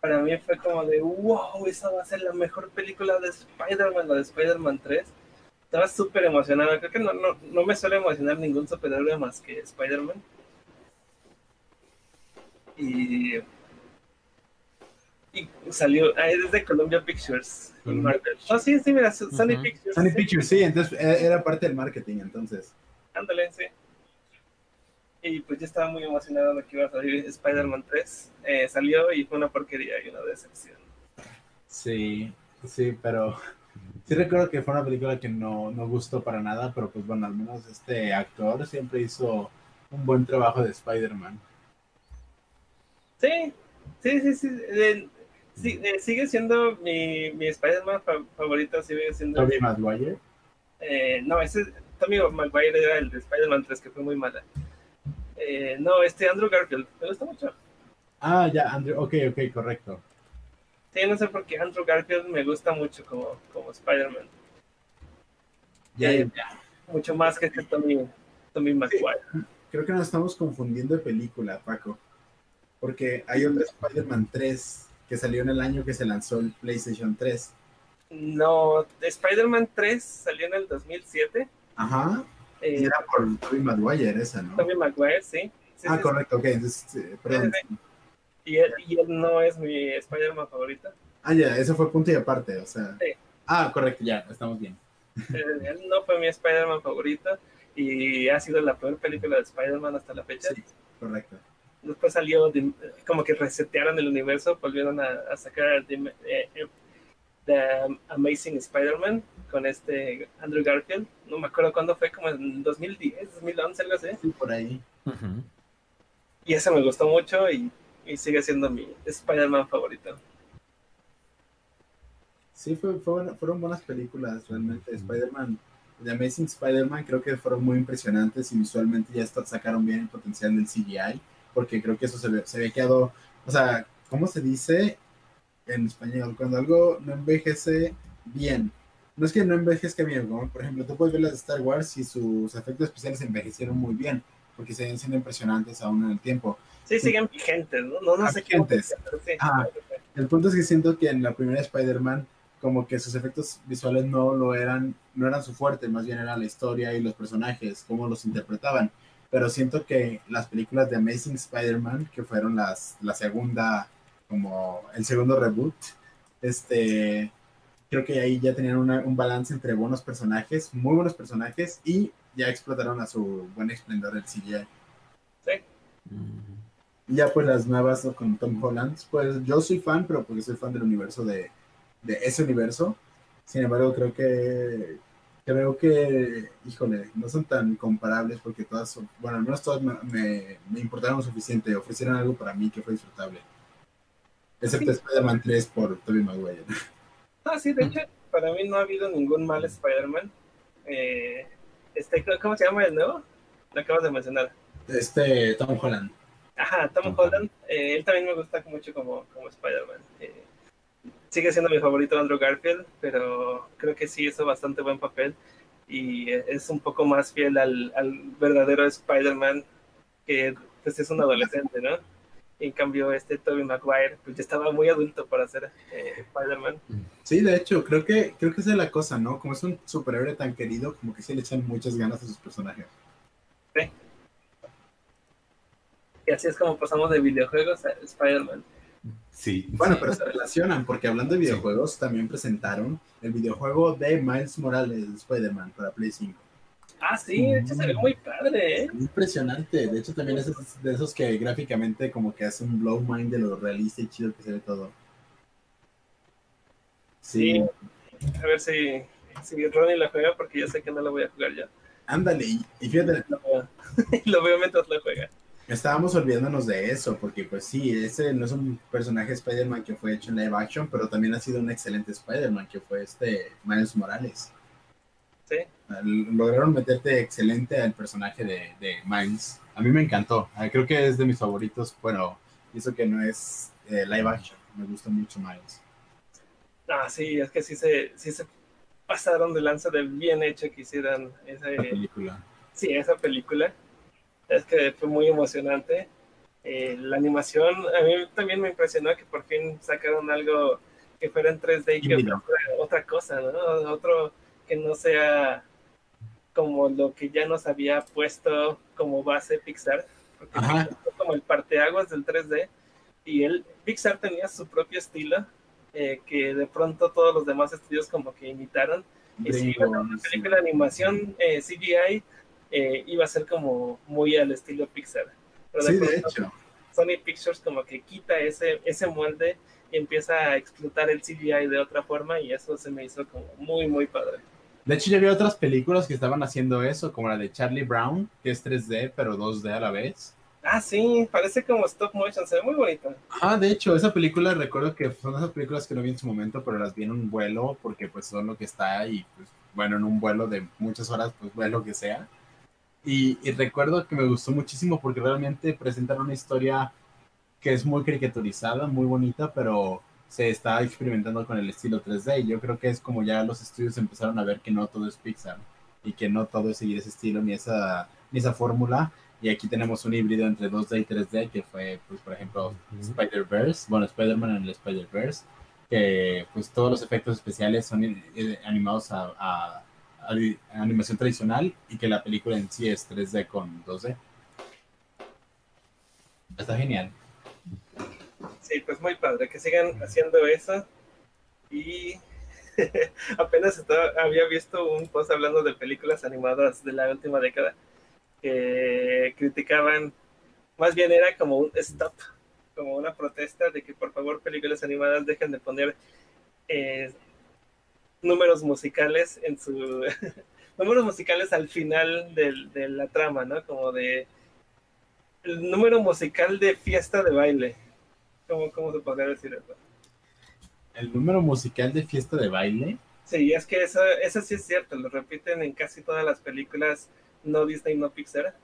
para mí fue como de, wow, esa va a ser la mejor película de Spider-Man, la de Spider-Man 3. Estaba súper emocionado. Creo que no, no, no me suele emocionar ningún superhéroe más que Spider-Man. Y y salió, ah, es de Columbia Pictures y Marvel. Oh, sí, sí, mira, Sony uh -huh. Pictures. Sony Pictures, sí, entonces e, era parte del marketing, entonces. Ándale, sí. Y pues yo estaba muy emocionado de que iba a salir Spider-Man 3. Eh, salió y fue una porquería y una decepción. Sí, sí, pero sí recuerdo que fue una película que no, no gustó para nada, pero pues bueno, al menos este actor siempre hizo un buen trabajo de Spider-Man. Sí, sí, sí, sí. Eh, sigue siendo mi, mi Spider-Man fa favorito, sigue siendo... ¿Tobey Maguire? Eh, no, ese Tommy Maguire era el de Spider-Man 3, que fue muy mala. Eh, no, este Andrew Garfield, me gusta mucho. Ah, ya, Andrew, ok, ok, correcto. Sí, no sé por qué Andrew Garfield me gusta mucho como, como Spider-Man. Ya, Eh, ya. Mucho más que este Tommy, Tommy Maguire. Creo que nos estamos confundiendo de película, Paco. Porque hay otro Spider-Man 3 que salió en el año que se lanzó el PlayStation 3. No, Spider-Man 3 salió en el 2007. Ajá. Eh, Y era por Tobey Maguire esa, ¿no? Tommy Maguire, sí. Sí, ah, sí, correcto, ok. Entonces, eh, perdón. sí. Y él, y él no es mi Spider-Man favorito. Ah, ya, eso fue punto y aparte, o sea. Sí. Ah, correcto, ya, estamos bien. Eh, Él no fue mi Spider-Man favorito y ha sido la peor película de Spider-Man hasta la fecha. Sí, correcto. Después salió, de- como que resetearon el universo, volvieron a, a sacar The, eh, The Amazing Spider-Man con este Andrew Garfield. No me acuerdo cuándo fue, como en 2010, 2011, algo así. Sí, por ahí. Y ese me gustó mucho y, y sigue siendo mi Spider-Man favorito. Sí, fue, fue fueron buenas películas, realmente. Spider-Man, The Amazing Spider-Man, creo que fueron muy impresionantes y visualmente ya está- sacaron bien el potencial del CGI, porque creo que eso se, ve- se había quedado, o sea, ¿cómo se dice en español? Cuando algo no envejece bien. No es que no envejezca bien, como por ejemplo, tú puedes ver las de Star Wars y sus efectos especiales envejecieron muy bien, porque siguen siendo impresionantes aún en el tiempo. Sí, siguen vigentes, ¿no? No, no sé vigentes. sí. Ah. El punto es que siento que en la primera Spider-Man, como que sus efectos visuales no lo eran, no eran su fuerte, más bien era la historia y los personajes, cómo los interpretaban. Pero siento que las películas de Amazing Spider-Man, que fueron las, la segunda, como el segundo reboot, este, creo que ahí ya tenían una- un balance entre buenos personajes, muy buenos personajes, y ya explotaron a su buen esplendor el CGI. Y ya pues las nuevas con Tom Holland, pues yo soy fan, pero porque soy fan del universo de, de ese universo. Sin embargo, creo que creo que, híjole, no son tan comparables porque todas son, bueno, al menos todas me, me, me importaron lo suficiente, ofrecieron algo para mí que fue disfrutable. Excepto Spider-Man 3 por Tobey Maguire. Ah, sí, de hecho, para mí no ha habido ningún mal Spider-Man. Eh, este, ¿Cómo se llama el nuevo? Lo acabas de mencionar. Este, Tom Holland. Ajá, Tom Tom Holland. eh, él también me gusta mucho como, como Spider-Man. Eh, sigue siendo mi favorito Andrew Garfield, pero creo que sí hizo bastante buen papel y es un poco más fiel al, al verdadero Spider-Man que pues es un adolescente, ¿no? En cambio, este Tobey Maguire, pues ya estaba muy adulto para ser eh, Spider-Man. Sí, de hecho, creo que, creo que esa es la cosa, ¿no? Como es un superhéroe tan querido, como que sí le echan muchas ganas a sus personajes. Y así es como pasamos de videojuegos a Spider-Man. Sí. Bueno, sí. pero se relacionan, porque hablando de videojuegos, también presentaron el videojuego de Miles Morales de Spider-Man para Play 5. Ah, sí, de hecho se ve muy padre, ¿eh? Impresionante. De hecho, también es de esos que gráficamente como que hace un blow mind de lo realista y chido que se ve todo. Sí, A ver si, si Ronnie la juega, porque yo sé que no la voy a jugar ya. ándale. Y, fíjate, Lo veo, lo veo mientras la juega. estábamos olvidándonos de eso, porque pues sí, ese no es un personaje de Spider-Man que fue hecho en live action, pero también ha sido un excelente Spider-Man, que fue este Miles Morales. Sí. Lograron meterte excelente al personaje de, de Miles. A mí me encantó. Ah, Creo que es de mis favoritos. Bueno, eso que no es eh, live action. Me gusta mucho Miles. Ah, sí, es que sí se, sí se pasaron de lanza de bien hecho que hicieran La ese, película. sí, esa película. Es que fue muy emocionante. Eh, la animación, a mí también me impresionó que por fin sacaron algo que fuera en 3D y que fuera otra cosa, ¿no? Otro que no sea como lo que ya nos había puesto como base Pixar. Porque. Pixar fue como el parteaguas del 3D y él, Pixar tenía su propio estilo eh, que de pronto todos los demás estudios como que imitaron y si iba a una película de animación eh, CGI, eh, iba a ser como muy al estilo Pixar. Pero Sí, de hecho. Sony Pictures como que quita ese, ese molde y empieza a explotar el CGI de otra forma y eso se me hizo como muy, muy padre. De hecho, yo vi otras películas que estaban haciendo eso, como la de Charlie Brown, que es 3D, pero 2D a la vez. Ah, sí, parece como stop motion, se ve muy bonito. Ah, de hecho, esa película recuerdo que son esas películas que no vi en su momento, pero las vi en un vuelo, porque pues son lo que está y pues bueno, en un vuelo de muchas horas, pues ve lo que sea. Y, y recuerdo que me gustó muchísimo porque realmente presentan una historia que es muy caricaturizada, muy bonita, pero se está experimentando con el estilo 3D. Y yo creo que es como ya los estudios empezaron a ver que no todo es Pixar y que no todo es seguir ese estilo ni esa, ni esa fórmula. Y aquí tenemos un híbrido entre 2D y 3D, que fue, pues, por ejemplo, Spider-Verse, bueno, Spider-Man en el Spider-Verse, que pues todos los efectos especiales son eh, animados a, a, a, animación tradicional y que la película en sí es 3D con 2D. Está genial. Sí, pues muy padre, que sigan haciendo eso. Y apenas había visto un post hablando de películas animadas de la última década que criticaban, más bien era como un stop, como una protesta de que por favor películas animadas dejen de poner eh, números musicales en su... números musicales al final de la trama, ¿no? Como de... El número musical de fiesta de baile. ¿Cómo, cómo se podría decir eso? ¿El número musical de fiesta de baile? Sí, es que eso, eso sí es cierto, lo repiten en casi todas las películas no Disney, no Pixar,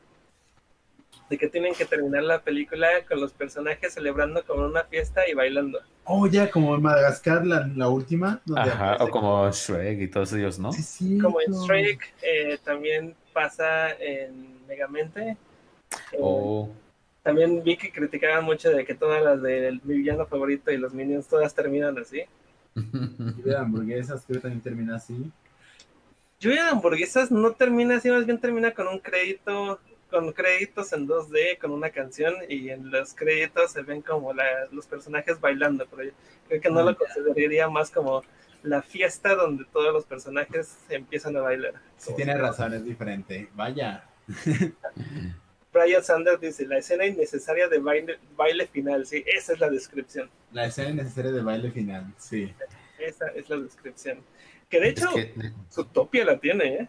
de que tienen que terminar la película con los personajes celebrando como una fiesta y bailando. Oh, ya, como en Madagascar, la, la última. Ajá, o como Shrek y todos ellos, ¿no? Sí, sí. Como en Shrek, eh, también pasa en Megamente. Eh, oh. También vi que criticaban mucho de que todas las de mi villano favorito y los Minions todas terminan así. y de hamburguesas creo que también termina así. Lluvia de hamburguesas no termina así, más bien termina con un crédito, con créditos en 2D, con una canción, y en los créditos se ven como los personajes bailando, pero creo que no lo consideraría más como la fiesta donde todos los personajes empiezan a bailar. Sí, tiene razón, es diferente. Vaya. Brian Sanders dice, la escena innecesaria de baile, baile final, sí, esa es la descripción. La escena innecesaria de baile final, sí. Esa es la descripción. Que de hecho, su topia la tiene, ¿eh?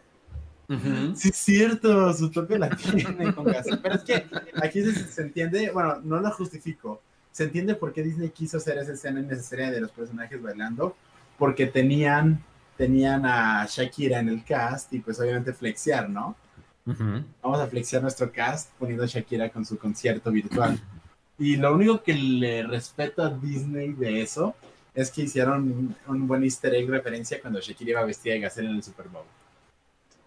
Sí, es cierto, su topia la tiene con gas. Pero es que aquí se, entiende, bueno, no lo justifico. Se entiende por qué Disney quiso hacer esa escena innecesaria de los personajes bailando, porque tenían, tenían a Shakira en el cast y pues obviamente flexear, ¿no? Vamos a flexear nuestro cast poniendo a Shakira con su concierto virtual. Y lo único que le respeto a Disney de eso es que hicieron un, buen easter egg referencia cuando Shakira iba vestida de Gazelle en el Super Bowl.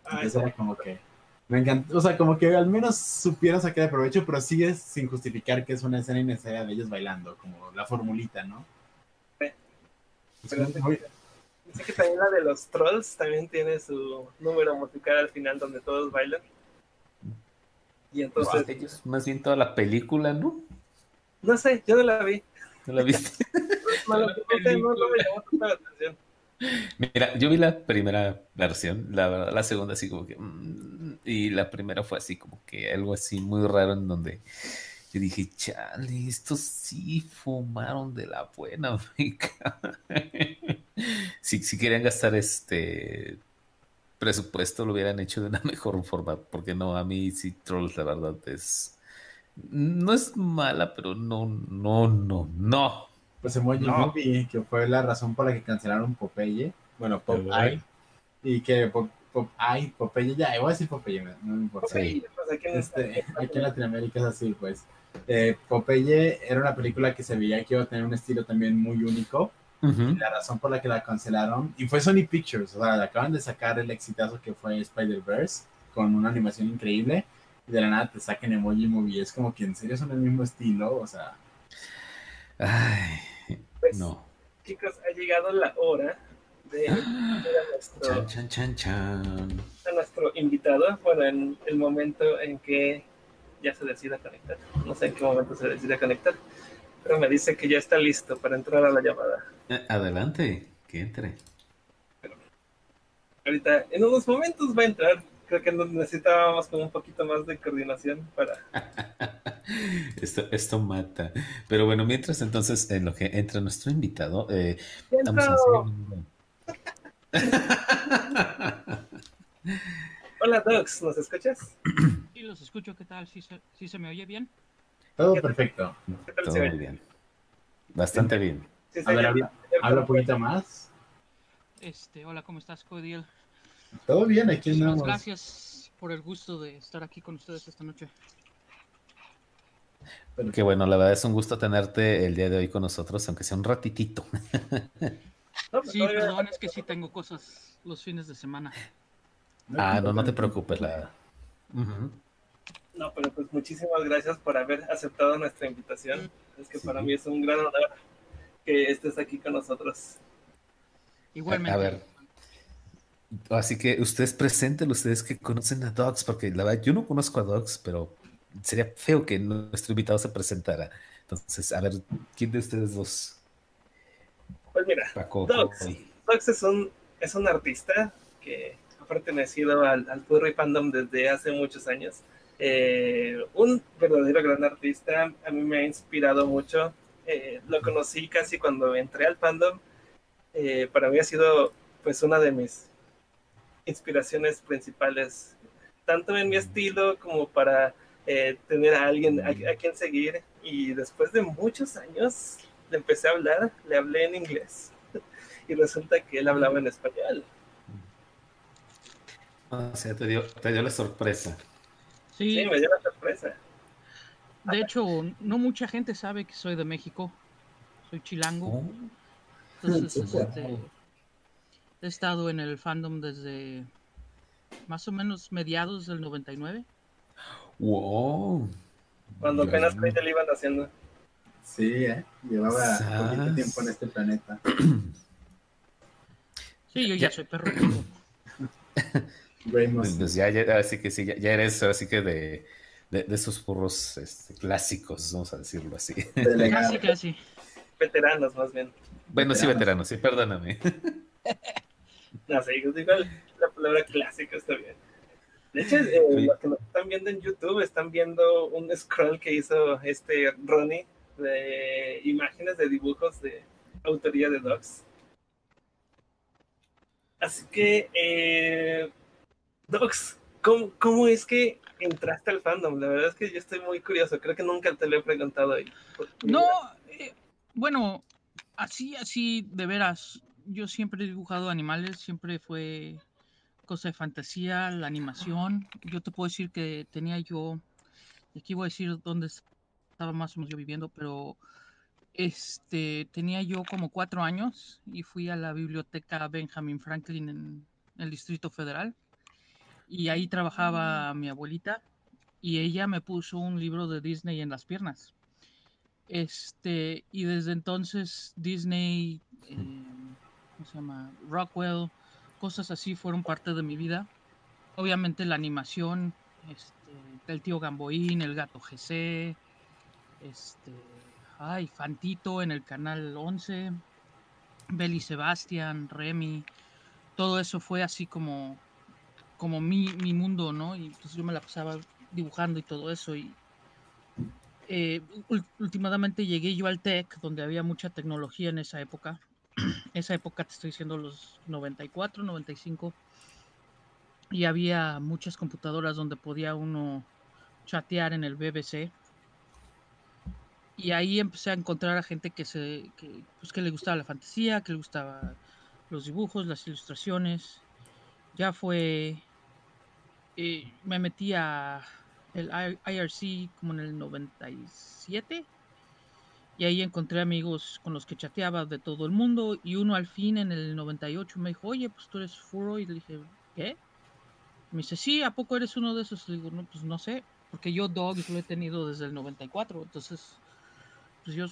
Entonces era como que me encantó, o sea, como que al menos supieron sacar de provecho, pero sigue sin justificar que es una escena innecesaria de ellos bailando, como la formulita, ¿no? Pero Dice que también la de los trolls también tiene su número musical al final donde todos bailan. Y entonces. más bien toda la película, ¿no? No sé, yo no la vi. ¿No la viste? Mira, yo vi la primera versión, la verdad, la segunda así como que... Mm, y la primera fue así como que algo así muy raro en donde dije, chale, estos sí fumaron de la buena, si, si querían gastar este presupuesto, lo hubieran hecho de una mejor forma, porque no, a mí sí Trolls la verdad es no es mala, pero no, no, no, no. Pues Emoji no. Movie, que fue la razón por la que cancelaron Popeye. Bueno, Popeye. Y que Pop, Popeye, Popeye, ya, voy a decir Popeye, no me importa. Pues, este, aquí, en Latinoamérica es así, pues. Eh, Popeye era una película que se veía que iba a tener un estilo también muy único. y la razón por la que la cancelaron, y fue Sony Pictures, o sea, acaban de sacar el exitazo que fue Spider-Verse, con una animación increíble, de la nada te saquen emoji movie. Es como que en serio son el mismo estilo, o sea. Ay, pues, no. Chicos, ha llegado la hora de, a nuestro, chan, chan, chan, a nuestro invitado. Bueno, en el momento en que ya se decida conectar. No sé en qué momento se decida conectar, pero me dice que ya está listo para entrar a la llamada. Eh, adelante, que entre. ahorita, en unos momentos va a entrar creo que necesitábamos como un poquito más de coordinación para... esto, esto mata. Pero bueno, mientras entonces en lo que entra nuestro invitado, eh, Hola Docs, ¿nos escuchas? Sí, los escucho, ¿qué tal? ¿Sí se, sí se me oye bien? Todo perfecto. Todo muy bien. Bastante bien. A ver, habla, habla un poquito más. Este, hola, ¿cómo estás, Codiel? Todo bien, aquí andamos. Gracias por el gusto de estar aquí con ustedes esta noche. Qué bueno, la verdad es un gusto tenerte el día de hoy con nosotros, aunque sea un ratitito. Sí, perdón, es que sí tengo cosas los fines de semana. ah, no, no te preocupes, la... No, pero pues muchísimas gracias por haber aceptado nuestra invitación. Es que para mí es un gran honor que estés aquí con nosotros. Igualmente. A ver. Así que ustedes presenten, ustedes que conocen a Dogs, porque la verdad yo no conozco a Dogs, pero sería feo que nuestro invitado se presentara. Entonces, a ver, ¿quién de ustedes dos? Pues mira, Dogs, es, un, es un artista que ha pertenecido al, al furry fandom desde hace muchos años. Eh, un verdadero gran artista, a mí me ha inspirado mucho. Eh, lo conocí casi cuando entré al fandom. Eh, para mí ha sido pues una de mis inspiraciones principales, tanto en mi estilo como para tener a alguien a, quien seguir. Y después de muchos años le empecé a hablar, le hablé en inglés y resulta que él hablaba en español. O sea, te dio, te dio la sorpresa. Sí. me dio la sorpresa. De hecho, no mucha gente sabe que soy de México. Soy chilango. Oh. Entonces, este, he estado en el fandom desde más o menos mediados del 99. Wow. Cuando apenas le iban haciendo. Sí, ¿eh? llevaba poquito tiempo en este planeta. Sí, yo ya, soy perro. Pues ya, así que sí, ya, eres así que de, de, esos furros este, clásicos, vamos a decirlo así. Casi, casi. Veteranos, más bien. Bueno, sí, veteranos, sí, perdóname. no sé, igual la palabra clásica está bien. De hecho, eh, lo que nos están viendo en YouTube, están viendo un scroll que hizo este Ronnie de imágenes de dibujos de autoría de Docs. Así que, eh, Docs, ¿cómo, ¿cómo, es que entraste al fandom? La verdad es que yo estoy muy curioso. Creo que nunca te lo he preguntado ahí. No, eh, bueno, así, así, de veras. Yo siempre he dibujado animales, siempre fue cosa de fantasía, la animación. Yo te puedo decir que tenía yo, aquí voy a decir dónde estaba más o menos yo viviendo, pero este, tenía yo como cuatro años y fui a la biblioteca Benjamin Franklin en el Distrito Federal y ahí trabajaba mi abuelita y ella me puso un libro de Disney en las piernas. Este, y desde entonces Disney, eh, ¿cómo se llama? Rockwell, cosas así fueron parte de mi vida. Obviamente la animación, este, el tío Gamboín, el gato GC, este, ay, Fantito en el canal 11, Belly Sebastian, Remy, todo eso fue así como como mi, mi mundo, ¿no? Y entonces yo me la pasaba dibujando y todo eso. Y eh, últimamente llegué yo al TEC, donde había mucha tecnología en esa época. esa época te estoy diciendo los 94, 95. Y había muchas computadoras donde podía uno chatear en el BBC. Y ahí empecé a encontrar a gente que se que, pues, que le gustaba la fantasía, que le gustaba los dibujos, las ilustraciones. Ya fue eh, me metí a el IRC como en el 97 y ahí encontré amigos con los que chateaba de todo el mundo y uno al fin en el 98 me dijo, oye, pues tú eres furo y le dije, ¿qué? Me dice, sí, ¿a poco eres uno de esos? Le digo, no, pues no sé, porque yo Dogs lo he tenido desde el 94, entonces pues yo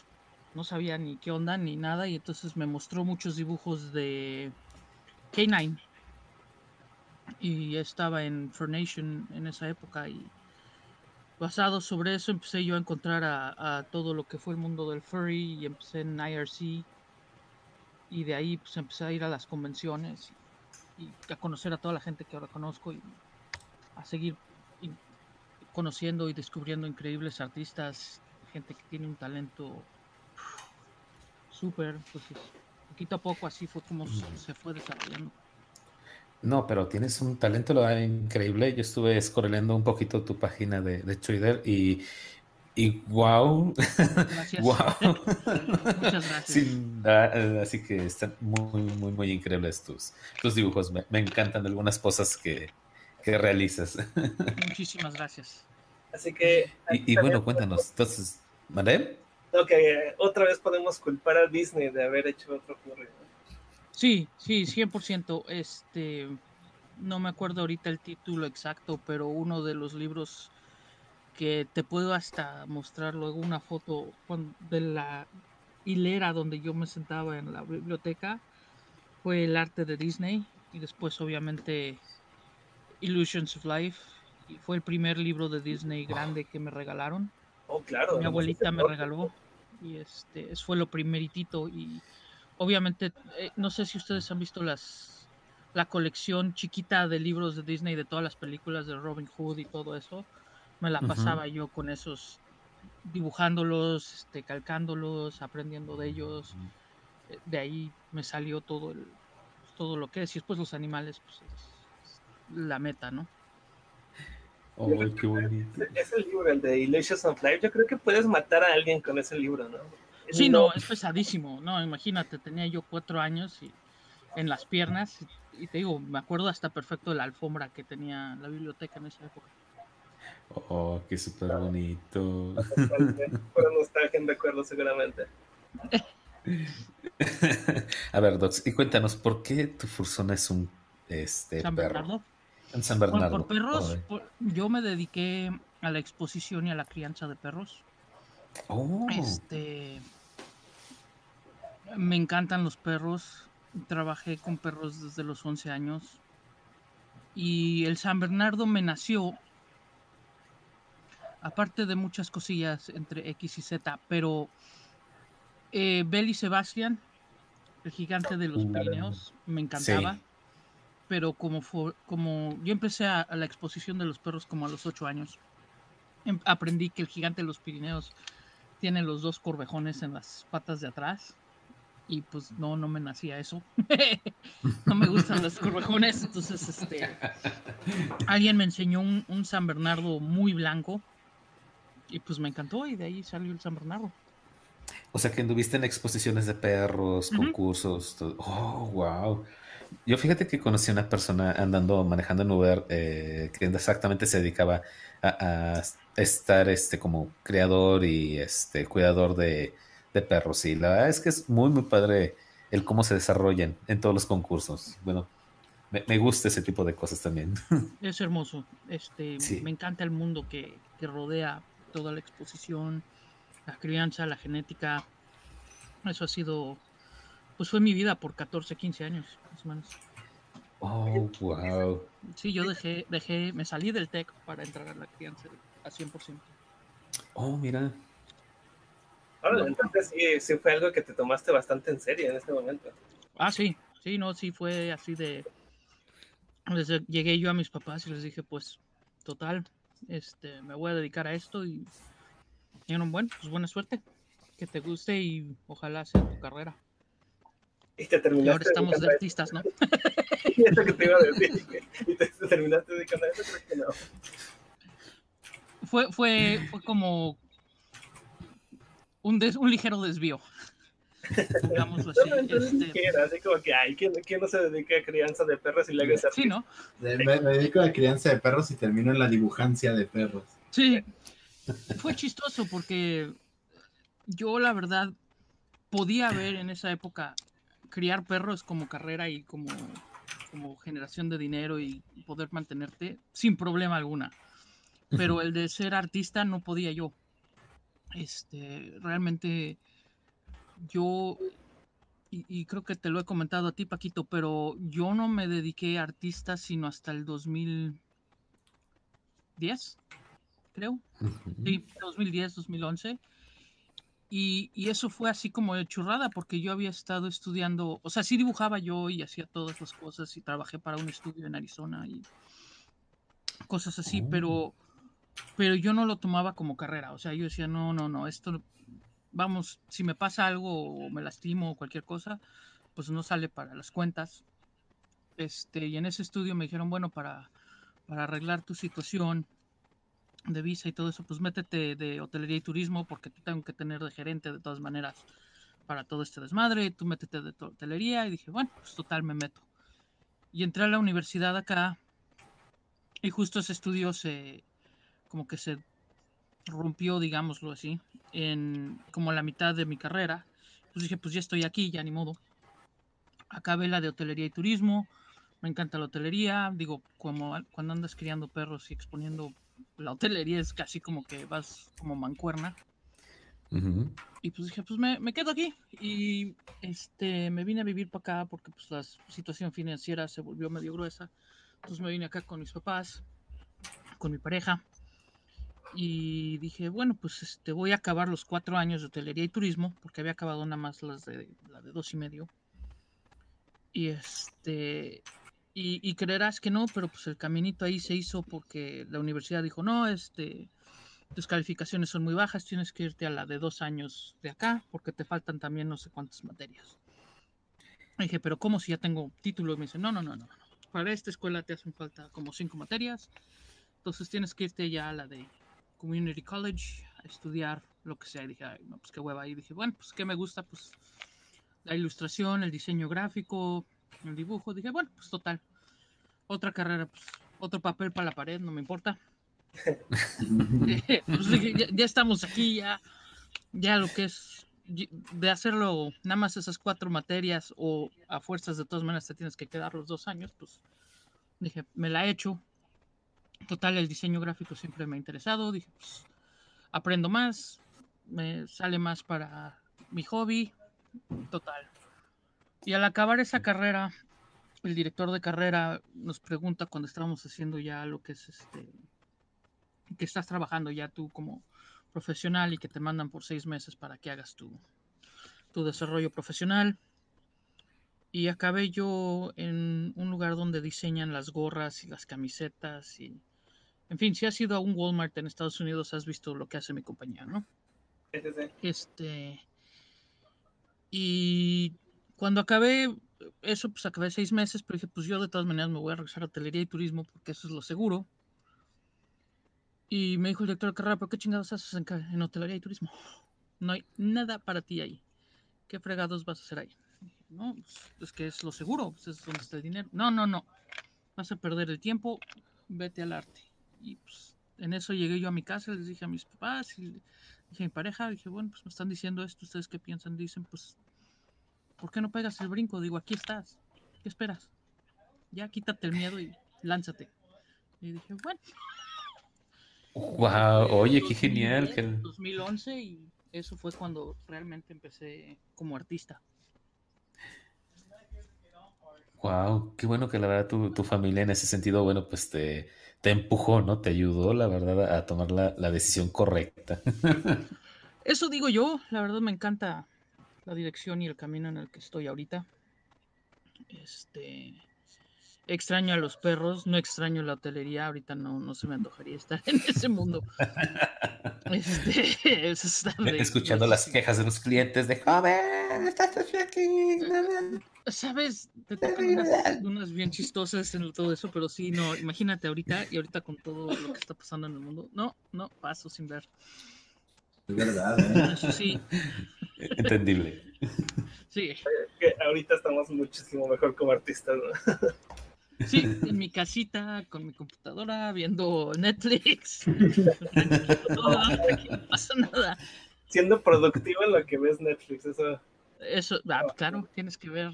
no sabía ni qué onda ni nada y entonces me mostró muchos dibujos de K9 y estaba en Nation en esa época y basado sobre eso empecé yo a encontrar a, todo lo que fue el mundo del furry y empecé en IRC y de ahí pues empecé a ir a las convenciones y, a conocer a toda la gente que ahora conozco y a seguir conociendo y descubriendo increíbles artistas, gente que tiene un talento súper, entonces poquito a poco así fue como se fue desarrollando. No, pero tienes un talento lo increíble. Yo estuve escorreleando un poquito tu página de, Twitter y, y wow. Gracias. wow. Muchas gracias. Ah, así que están muy, muy, muy increíbles tus, tus dibujos. Me, encantan algunas cosas que, que realizas. Muchísimas gracias. Así que... Y, y bueno, cuéntanos, entonces, ¿vale? No, que otra vez podemos culpar a Disney de haber hecho otro furry. Sí, sí, 100%. Este, no me acuerdo ahorita el título exacto, pero uno de los libros que te puedo hasta mostrar luego una foto de la hilera donde yo me sentaba en la biblioteca fue el arte de Disney y después obviamente Illusions of Life y fue el primer libro de Disney grande que me regalaron. Oh, claro. Mi abuelita me regaló y este eso fue lo primeritito y obviamente eh, no sé si ustedes han visto las la colección chiquita de libros de Disney de todas las películas de Robin Hood y todo eso. Me la pasaba yo con esos dibujándolos, este, calcándolos, aprendiendo de ellos. Eh, de ahí me salió todo el todo lo que es y después los animales pues es la meta, ¿no? Oh, qué bonito. Ese libro, el de Illusions of Life, yo creo que puedes matar a alguien con ese libro, ¿no? Sí, no, es pesadísimo, no, imagínate, tenía yo cuatro años y en las piernas y, te digo, me acuerdo hasta perfecto de la alfombra que tenía la biblioteca en esa época. Oh, qué súper bonito. Pero no está en recuerdo seguramente. A ver, Docs, y cuéntanos, ¿por qué tu fursona es un este, San perro? Bernardo. Un San Bernardo. Por, por perros, por- yo me dediqué a la exposición y a la crianza de perros. Oh, Este, me encantan los perros. Trabajé con perros desde los 11 años. Y el San Bernardo me nació, aparte de muchas cosillas entre X y Z, pero eh, Bell y Sebastián, el gigante de los Pirineos, me encantaba. sí. Pero como, fue, como yo empecé a, a la exposición de los perros como a los 8 años, em- aprendí que el gigante de los Pirineos tiene los dos corvejones en las patas de atrás. Y pues no, no me nacía eso. no me gustan los corvejones. Entonces, este. Alguien me enseñó un, un San Bernardo muy blanco. Y pues me encantó. Y de ahí salió el San Bernardo. O sea que anduviste en exposiciones de perros, concursos. todo. Oh, wow. Yo fíjate que conocí a una persona andando, manejando en Uber, eh, que exactamente se dedicaba a, a estar este como creador y este cuidador de, de perros. Y la verdad es que es muy, muy padre el cómo se desarrollan en todos los concursos. Bueno, me, me gusta ese tipo de cosas también. Es hermoso. Este, Sí. Me encanta el mundo que, que rodea toda la exposición, la crianza, la genética. Eso ha sido, pues fue mi vida por 14, 15 años, más o menos. Oh, wow. Sí, yo dejé, dejé, me salí del TEC para entrar a la crianza a 100%. Oh, mira. Ahora, entonces sí, sí fue algo que te tomaste bastante en serio en este momento. Ah, sí, sí, no, sí fue así de... Desde, llegué yo a mis papás y les dije, pues, total, este, me voy a dedicar a esto y dijeron, bueno, pues buena suerte, que te guste y ojalá sea tu carrera. Y te Y terminaste ahora estamos de artistas, ¿no? eso. Eso que te iba a decir. Y te, te terminaste dedicando a eso, creo que no. Fue, fue, fue como un, des- un ligero desvío, digámoslo así. No, este, ¿qué era? Así como que, ay, ¿quién, quién no se dedica a crianza de perros y le haga esa sí, ¿no? Me, me dedico a la crianza de perros y termino en la dibujancia de perros. Sí, fue chistoso porque yo la verdad podía ver en esa época criar perros como carrera y como, como generación de dinero y poder mantenerte sin problema alguna. Pero el de ser artista no podía yo. Este, realmente yo, y, y creo que te lo he comentado a ti, Paquito, pero yo no me dediqué a artista sino hasta el 2010, creo. Sí, 2010, 2011. Y, y eso fue así como de churrada, porque yo había estado estudiando, o sea, sí dibujaba yo y hacía todas las cosas y trabajé para un estudio en Arizona y cosas así, Oh. pero, pero yo no lo tomaba como carrera, o sea, yo decía, no, no, no, esto, vamos, si me pasa algo o me lastimo o cualquier cosa, pues no sale para las cuentas. Este, y en ese estudio me dijeron, bueno, para, para arreglar tu situación, de visa y todo eso, pues métete de hotelería y turismo porque tú tengo que tener de gerente de todas maneras para todo este desmadre, tú métete de hotelería y dije, bueno, pues total me meto. Y entré a la universidad acá y justo ese estudio se, como que se rompió, digámoslo así, en como la mitad de mi carrera. Pues dije, pues ya estoy aquí, ya ni modo. Acabé la de hotelería y turismo. Me encanta la hotelería. Digo, como cuando andas criando perros y exponiendo la hotelería es casi como que vas como mancuerna. Y pues dije, pues me, me, quedo aquí. Y este me vine a vivir para acá porque pues la situación financiera se volvió medio gruesa. Entonces me vine acá con mis papás, con mi pareja. Y dije, bueno, pues este, voy a acabar los cuatro años de hotelería y turismo, porque había acabado nada más las de, la de dos y medio. Y este, y, creerás que no, pero pues el caminito ahí se hizo porque la universidad dijo, no, este, tus calificaciones son muy bajas, tienes que irte a la de dos años de acá, porque te faltan también no sé cuántas materias. dije, pero ¿cómo si ya tengo título? Y me dice, no, no, no, no. Para esta escuela te hacen falta como cinco materias, entonces tienes que irte ya a la de Community College a estudiar lo que sea. Y dije, no, pues qué hueva. Y dije, bueno, pues qué me gusta, pues la ilustración, el diseño gráfico, el dibujo. Dije, bueno, pues total. Otra carrera, pues otro papel para la pared, no me importa. Pues ya, estamos aquí, ya, ya lo que es de hacerlo nada más esas cuatro materias o a fuerzas de todas maneras te tienes que quedar los dos años, pues dije, me la he hecho, Total, el diseño gráfico siempre me ha interesado. Dije, pues, aprendo más, me sale más para mi hobby. Total. Y al acabar esa carrera, el director de carrera nos pregunta cuando estábamos haciendo ya lo que es este, que estás trabajando ya tú como profesional y que te mandan por seis meses para que hagas tu, tu desarrollo profesional. Y acabé yo en un lugar donde diseñan las gorras y las camisetas y en fin, si has ido a un Walmart en Estados Unidos, has visto lo que hace mi compañía, ¿no? Este. Y cuando acabé eso, pues acabé seis meses, pero dije, pues yo de todas maneras me voy a regresar a hotelería y turismo porque eso es lo seguro. Y me dijo el director de carrera, ¿pero qué chingados haces en, en hotelería y turismo? No hay nada para ti ahí. ¿Qué fregados vas a hacer ahí? No, pues, es que es lo seguro, pues es donde está el dinero. No, no, no. Vas a perder el tiempo, vete al arte. Y pues en eso llegué yo a mi casa, les dije a mis papás y dije a mi pareja, dije, bueno, pues me están diciendo esto, ¿ustedes qué piensan? Dicen, pues, ¿por qué no pegas el brinco? Digo, aquí estás, ¿qué esperas? Ya quítate el miedo y lánzate. Y dije, bueno. Wow, oye, qué genial. En 2011 y eso fue cuando realmente empecé como artista. Wow, qué bueno que la verdad tu, tu familia en ese sentido, bueno, pues te, te empujó, ¿no? Te ayudó, la verdad, a tomar la, decisión correcta. Eso digo yo, la verdad me encanta la dirección y el camino en el que estoy ahorita. Este extraño a los perros, no extraño la hotelería, ahorita no, no se me antojaría estar en ese mundo. Este, Escuchando las quejas de los clientes de joven, estás aquí. Sabes, te tocan unas, bien chistosas en todo eso, pero sí, no, imagínate ahorita y ahorita con todo lo que está pasando en el mundo. No, no, paso sin ver. Es verdad, ¿eh? Eso sí. Entendible. Sí. Que ahorita estamos muchísimo mejor como artistas, ¿no? Sí, en mi casita, con mi computadora, viendo Netflix. no pasa nada. Siendo productivo en lo que ves Netflix, eso. Eso, ah, claro, tienes que ver.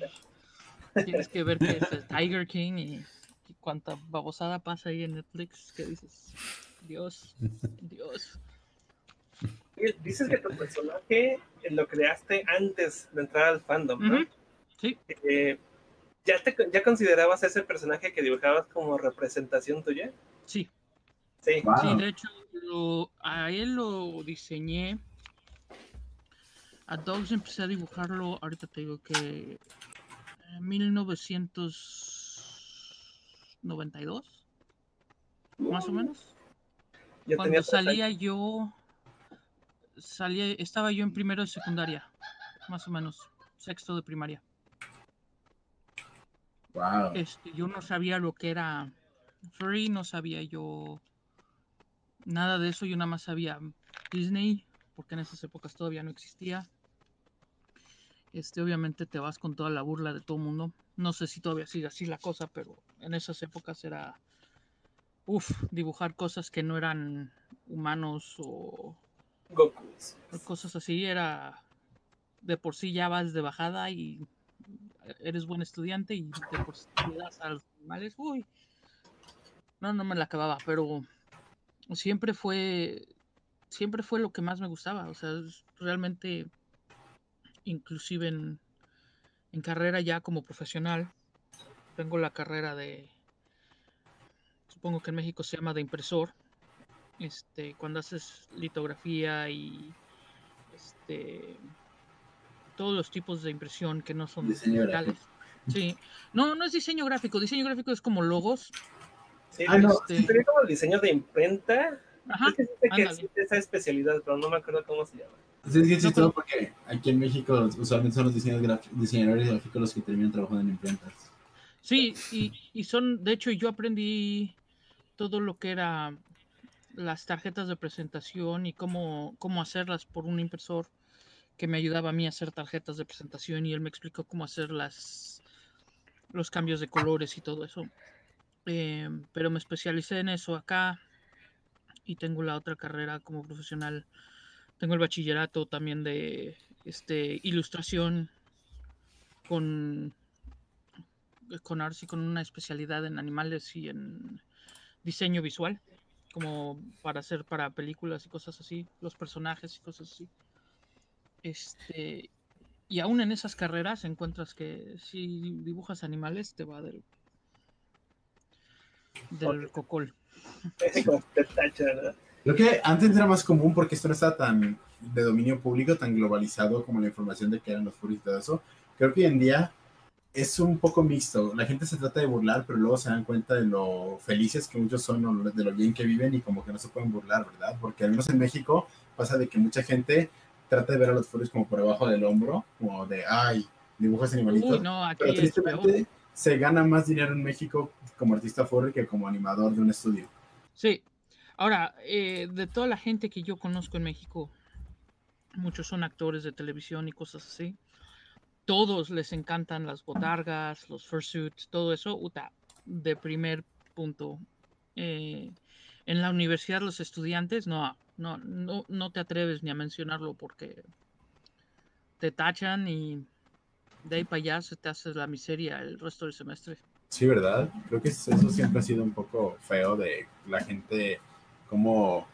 Tienes que ver que es el Tiger King y, cuánta babosada pasa ahí en Netflix. Que dices, Dios, Dios. Dices que tu personaje lo creaste antes de entrar al fandom, ¿no? Sí. Eh, ¿Ya, te, ¿Ya considerabas ese personaje que dibujabas como representación tuya? Sí. Sí, sí de hecho, a él lo diseñé. A Dogs empecé a dibujarlo, ahorita te digo que en 1992, más o menos. Cuando salía yo, salía, estaba yo en primero de secundaria, más o menos, sexto de primaria. Este, yo no sabía lo que era Free, no sabía yo nada de eso, yo nada más sabía Disney, porque en esas épocas todavía no existía. Este, obviamente te vas con toda la burla de todo el mundo. No sé si todavía sigue así la cosa, pero en esas épocas era, uff, dibujar cosas que no eran humanos o Goku. cosas así, era de por sí ya vas de bajada y eres buen estudiante y de por sí le das a los animales, uy. No, no me la acababa, pero siempre fue siempre fue lo que más me gustaba, o sea, realmente inclusive en carrera ya como profesional, tengo la carrera de supongo que en México se llama de impresor. Este, cuando haces litografía y este todos los tipos de impresión que no son Diseño digitales. Sí. No, no es diseño gráfico. Diseño gráfico es como logos. Sí, Ah, no, pero sería como el diseño de imprenta. Ajá. es que sí existe esa especialidad, pero no me acuerdo cómo se llama. Sí, es bien No, chistoso pero- porque aquí en México usualmente son los diseñadores gráficos los que terminan trabajando en imprentas. Sí, y, y son, de hecho, yo aprendí todo lo que era las tarjetas de presentación y cómo, cómo hacerlas por un impresor que me ayudaba a mí a hacer tarjetas de presentación y él me explicó cómo hacer las, los cambios de colores y todo eso. Eh, pero me especialicé en eso acá y tengo la otra carrera como profesional. Tengo el bachillerato también de este, ilustración con con con una especialidad en animales y en diseño visual, como para hacer para películas y cosas así, los personajes y cosas así. Este, y aún en esas carreras encuentras que si dibujas animales te va del del cocol. Tacha, ¿verdad? Creo que antes era más común porque esto no estaba tan de dominio público, tan globalizado como la información de que eran los furries y todo eso. Creo que hoy en día es un poco mixto. La gente se trata de burlar, pero luego se dan cuenta de lo felices que muchos son o de lo bien que viven y como que no se pueden burlar, ¿verdad? Porque al menos en México pasa de que mucha gente trata de ver a los furries como por debajo del hombro, como de, ay, dibujas animalitos. Uy, no, aquí pero tristemente se gana más dinero en México como artista furry que como animador de un estudio. Sí. Ahora, eh, de toda la gente que yo conozco en México, muchos son actores de televisión y cosas así. Todos les encantan las botargas, los fursuits, todo eso. Uta, de primer punto. Eh, en la universidad los estudiantes, no, no, no, no te atreves ni a mencionarlo porque te tachan y de ahí para allá se te hace la miseria el resto del semestre. Sí, ¿verdad? Creo que eso siempre ha sido un poco feo de la gente, como,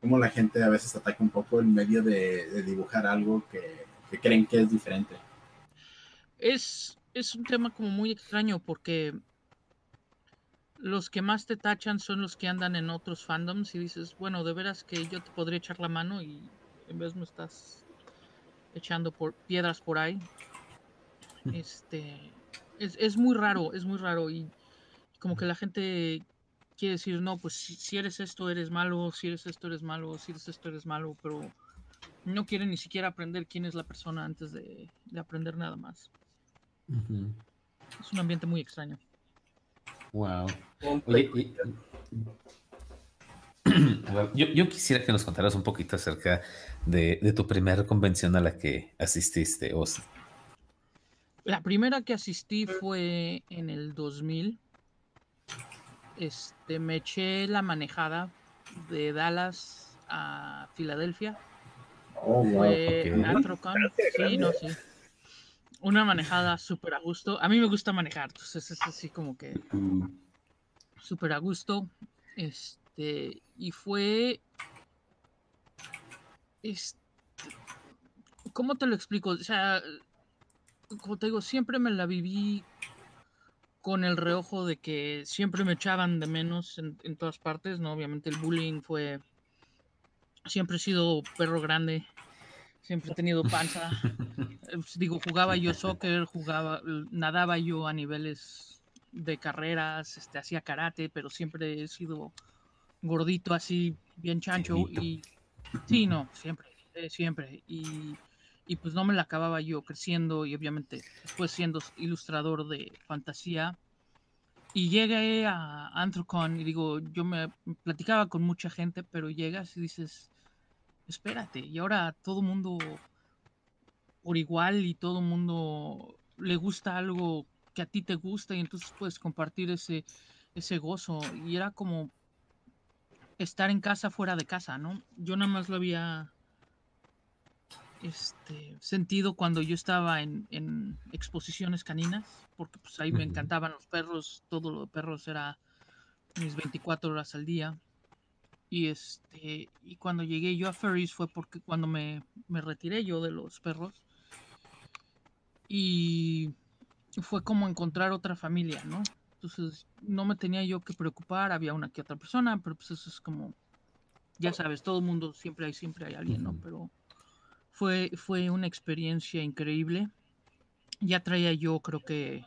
como la gente a veces ataca un poco el medio de, dibujar algo que creen que es diferente. Es, es un tema como muy extraño porque los que más te tachan son los que andan en otros fandoms y dices, bueno, de veras que yo te podría echar la mano y en vez me estás echando por piedras por ahí. Este es, es muy raro, es muy raro y como que la gente quiere decir, no, pues si, si eres esto eres malo, si eres esto eres malo, si eres esto eres malo, pero no quieren ni siquiera aprender quién es la persona antes de, de aprender nada más. Es un ambiente muy extraño. Wow. Oye, pe- y- A ver, yo, yo quisiera que nos contaras un poquito acerca de, de tu primera convención a la que asististe, Oz. La primera que asistí fue en el 2000. Este, me eché la manejada de Dallas a Filadelfia. Oh, wow. Fue ok. Anthrocon. Sí, no, sí. Una manejada súper a gusto. A mí me gusta manejar, entonces es así como que súper a gusto. Este, y fue. Este, ¿Cómo te lo explico? O sea, como te digo, siempre me la viví con el reojo de que siempre me echaban de menos en, en todas partes, ¿no? Obviamente el bullying fue. Siempre he sido perro grande, siempre he tenido panza. Pues, Digo, jugaba yo soccer, jugaba, nadaba yo a niveles de carreras, este, hacía karate, pero siempre he sido gordito así, bien chancho y sí, no, siempre, eh, siempre. Y, y pues no me la acababa yo creciendo y obviamente después siendo ilustrador de fantasía. Y llegué a Anthrocon y digo, yo me platicaba con mucha gente, pero llegas y dices, espérate, y ahora todo mundo por igual y todo mundo le gusta algo que a ti te gusta y entonces puedes compartir ese, ese gozo. Y era como estar en casa fuera de casa, ¿no? Yo nada más lo había este, sentido cuando yo estaba en, en exposiciones caninas, porque pues ahí me encantaban los perros, todo lo de perros era mis 24 horas al día. Y este, y cuando llegué yo a Furries fue porque cuando me, me retiré yo de los perros. Y fue como encontrar otra familia, ¿no? Entonces no me tenía yo que preocupar, había una que otra persona, pero pues eso es como, ya sabes, todo el mundo siempre hay, siempre hay alguien, ¿no? Pero fue, fue una experiencia increíble. Ya traía yo, creo que,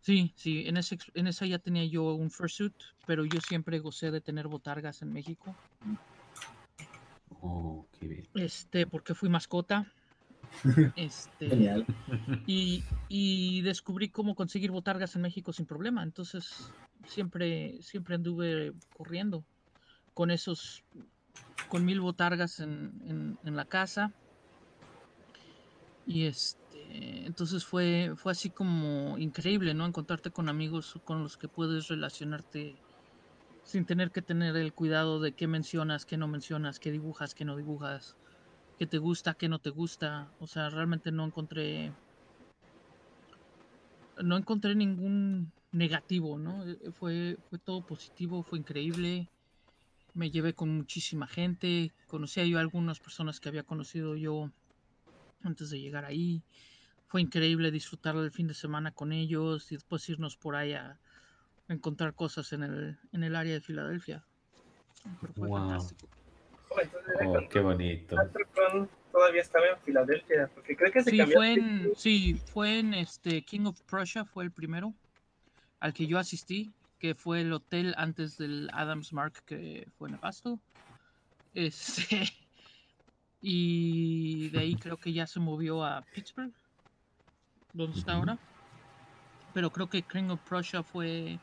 sí, sí, en, ese, en esa ya tenía yo un fursuit, pero yo siempre gocé de tener botargas en México, Oh, qué bien. este, porque fui mascota. Este, Genial. y, y descubrí cómo conseguir botargas en México sin problema. Entonces siempre, siempre anduve corriendo con esos, con mil botargas en, en- en la casa. Y este, entonces fue, fue así como increíble, ¿no? Encontrarte con amigos con los que puedes relacionarte sin tener que tener el cuidado de qué mencionas, qué no mencionas, qué dibujas, qué no dibujas, qué te gusta, qué no te gusta. O sea, realmente no encontré no encontré ningún negativo, ¿no? Eh, Fue, fue todo positivo, fue increíble. Me llevé con muchísima gente. Conocía yo a algunas personas que había conocido yo antes de llegar ahí. Fue increíble disfrutar el fin de semana con ellos y después irnos por ahí a encontrar cosas en el, en el área de Filadelfia. Pero fue Wow. fantástico. Oh, entonces era Oh, cuando qué bonito. Todavía estaba en Filadelfia, porque creo que se Sí, cambió. fue en, sí, fue en este King of Prussia, fue el primero al que yo asistí, que fue el hotel antes del Adams Mark que fue nefasto. Este, y de ahí creo que ya se movió a Pittsburgh, donde está ahora. Pero creo que King of Prussia fue,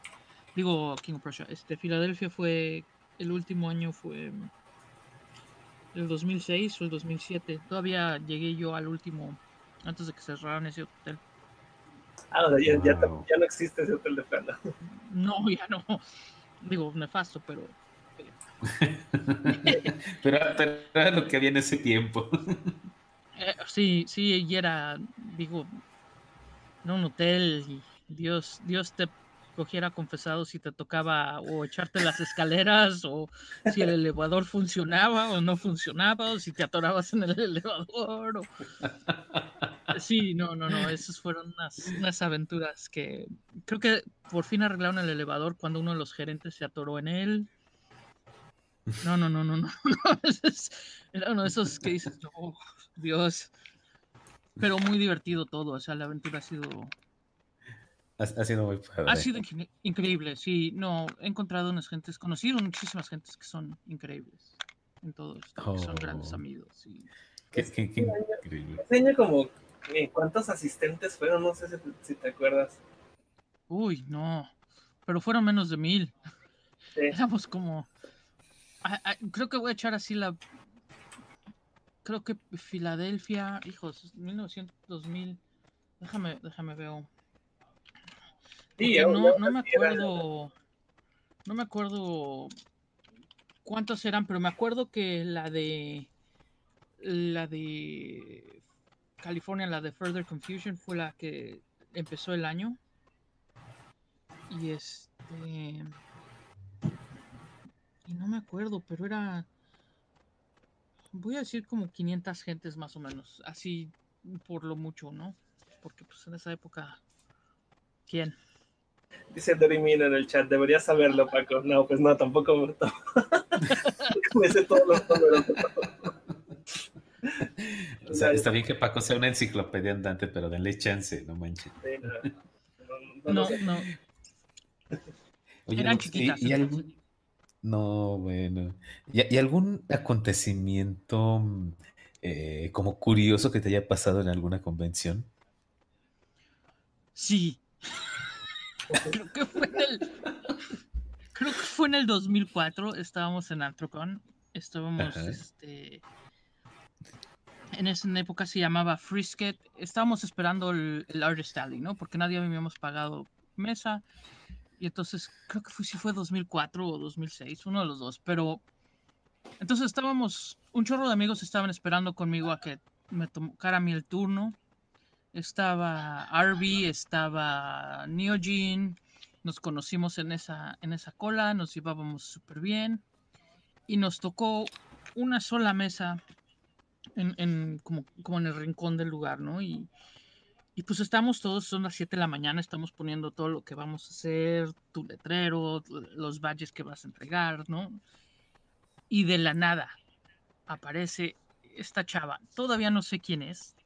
digo King of Prussia, este Filadelfia fue el último año fue el 2006 o el 2007. Todavía llegué yo al último antes de que cerraran ese hotel. Ah, o sea, ya, ya, Wow. ya no existe ese hotel de plano. No, ya no. Digo, nefasto, pero pero, pero era lo que había en ese tiempo. eh, sí, sí, y era, digo, no un hotel y Dios, Dios te cogiera confesado si te tocaba o echarte las escaleras o si el elevador funcionaba o no funcionaba o si te atorabas en el elevador. o- Sí, no, no, no, esas fueron unas, unas aventuras que creo que por fin arreglaron el elevador cuando uno de los gerentes se atoró en él. No, no, no, no, no, no, era uno de esos que dices, "Oh, Dios. Pero muy divertido todo, o sea, la aventura ha sido Ha, ha sido muy padre. ha sido incre- increíble, sí. No, he encontrado unas gentes, conocido muchísimas gentes que son increíbles en todo esto, que son grandes Oh. amigos. Y... Qué, qué- qué increíble. Ese año como, eh, ¿cuántos asistentes fueron? No sé si, si te acuerdas. Uy, no, pero fueron menos de mil. Sí. Éramos como... creo que voy a echar así la... Creo que Filadelfia, hijos, 1900, 2000. Déjame, déjame veo. Sí, no, no me acuerdo. No me acuerdo cuántos eran, pero me acuerdo que la de. La de. California, la de Further Confusion, fue la que empezó el año. Y este. Y no me acuerdo, pero era. Voy a decir como 500 gentes más o menos. Así por lo mucho, ¿no? Porque pues en esa época. ¿Quién? Dice Dorimir en el chat, deberías saberlo, Paco. No, pues no, tampoco, me sé todos los números. O sea, está bien que Paco sea una enciclopedia andante, pero denle chance, no manches. Sí, no, no, no. Oye, Eran Lux, ¿y- chiquitas, y entonces. algún- No, bueno. ¿Y, y algún acontecimiento eh, como curioso que te haya pasado en alguna convención? Sí. Creo que fue en el. Creo que fue en el 2004. Estábamos en Antrocon. Estábamos, Ajá. este. En esa época se llamaba Frisket. Estábamos esperando el, el Artist Alley, ¿no? Porque nadie habíamos pagado mesa. Y entonces creo que fue, sí fue 2004 o 2006, uno de los dos. Pero entonces estábamos, un chorro de amigos estaban esperando conmigo a que me tocara a mí el turno. Estaba Arby, estaba Neogene, nos conocimos en esa, en esa cola, nos llevábamos súper bien y nos tocó una sola mesa en, en como, como, en el rincón del lugar, ¿no? Y, y pues estamos todos, son las 7 de la mañana, estamos poniendo todo lo que vamos a hacer, tu letrero, los badges que vas a entregar, ¿no? Y de la nada aparece esta chava, todavía no sé quién es,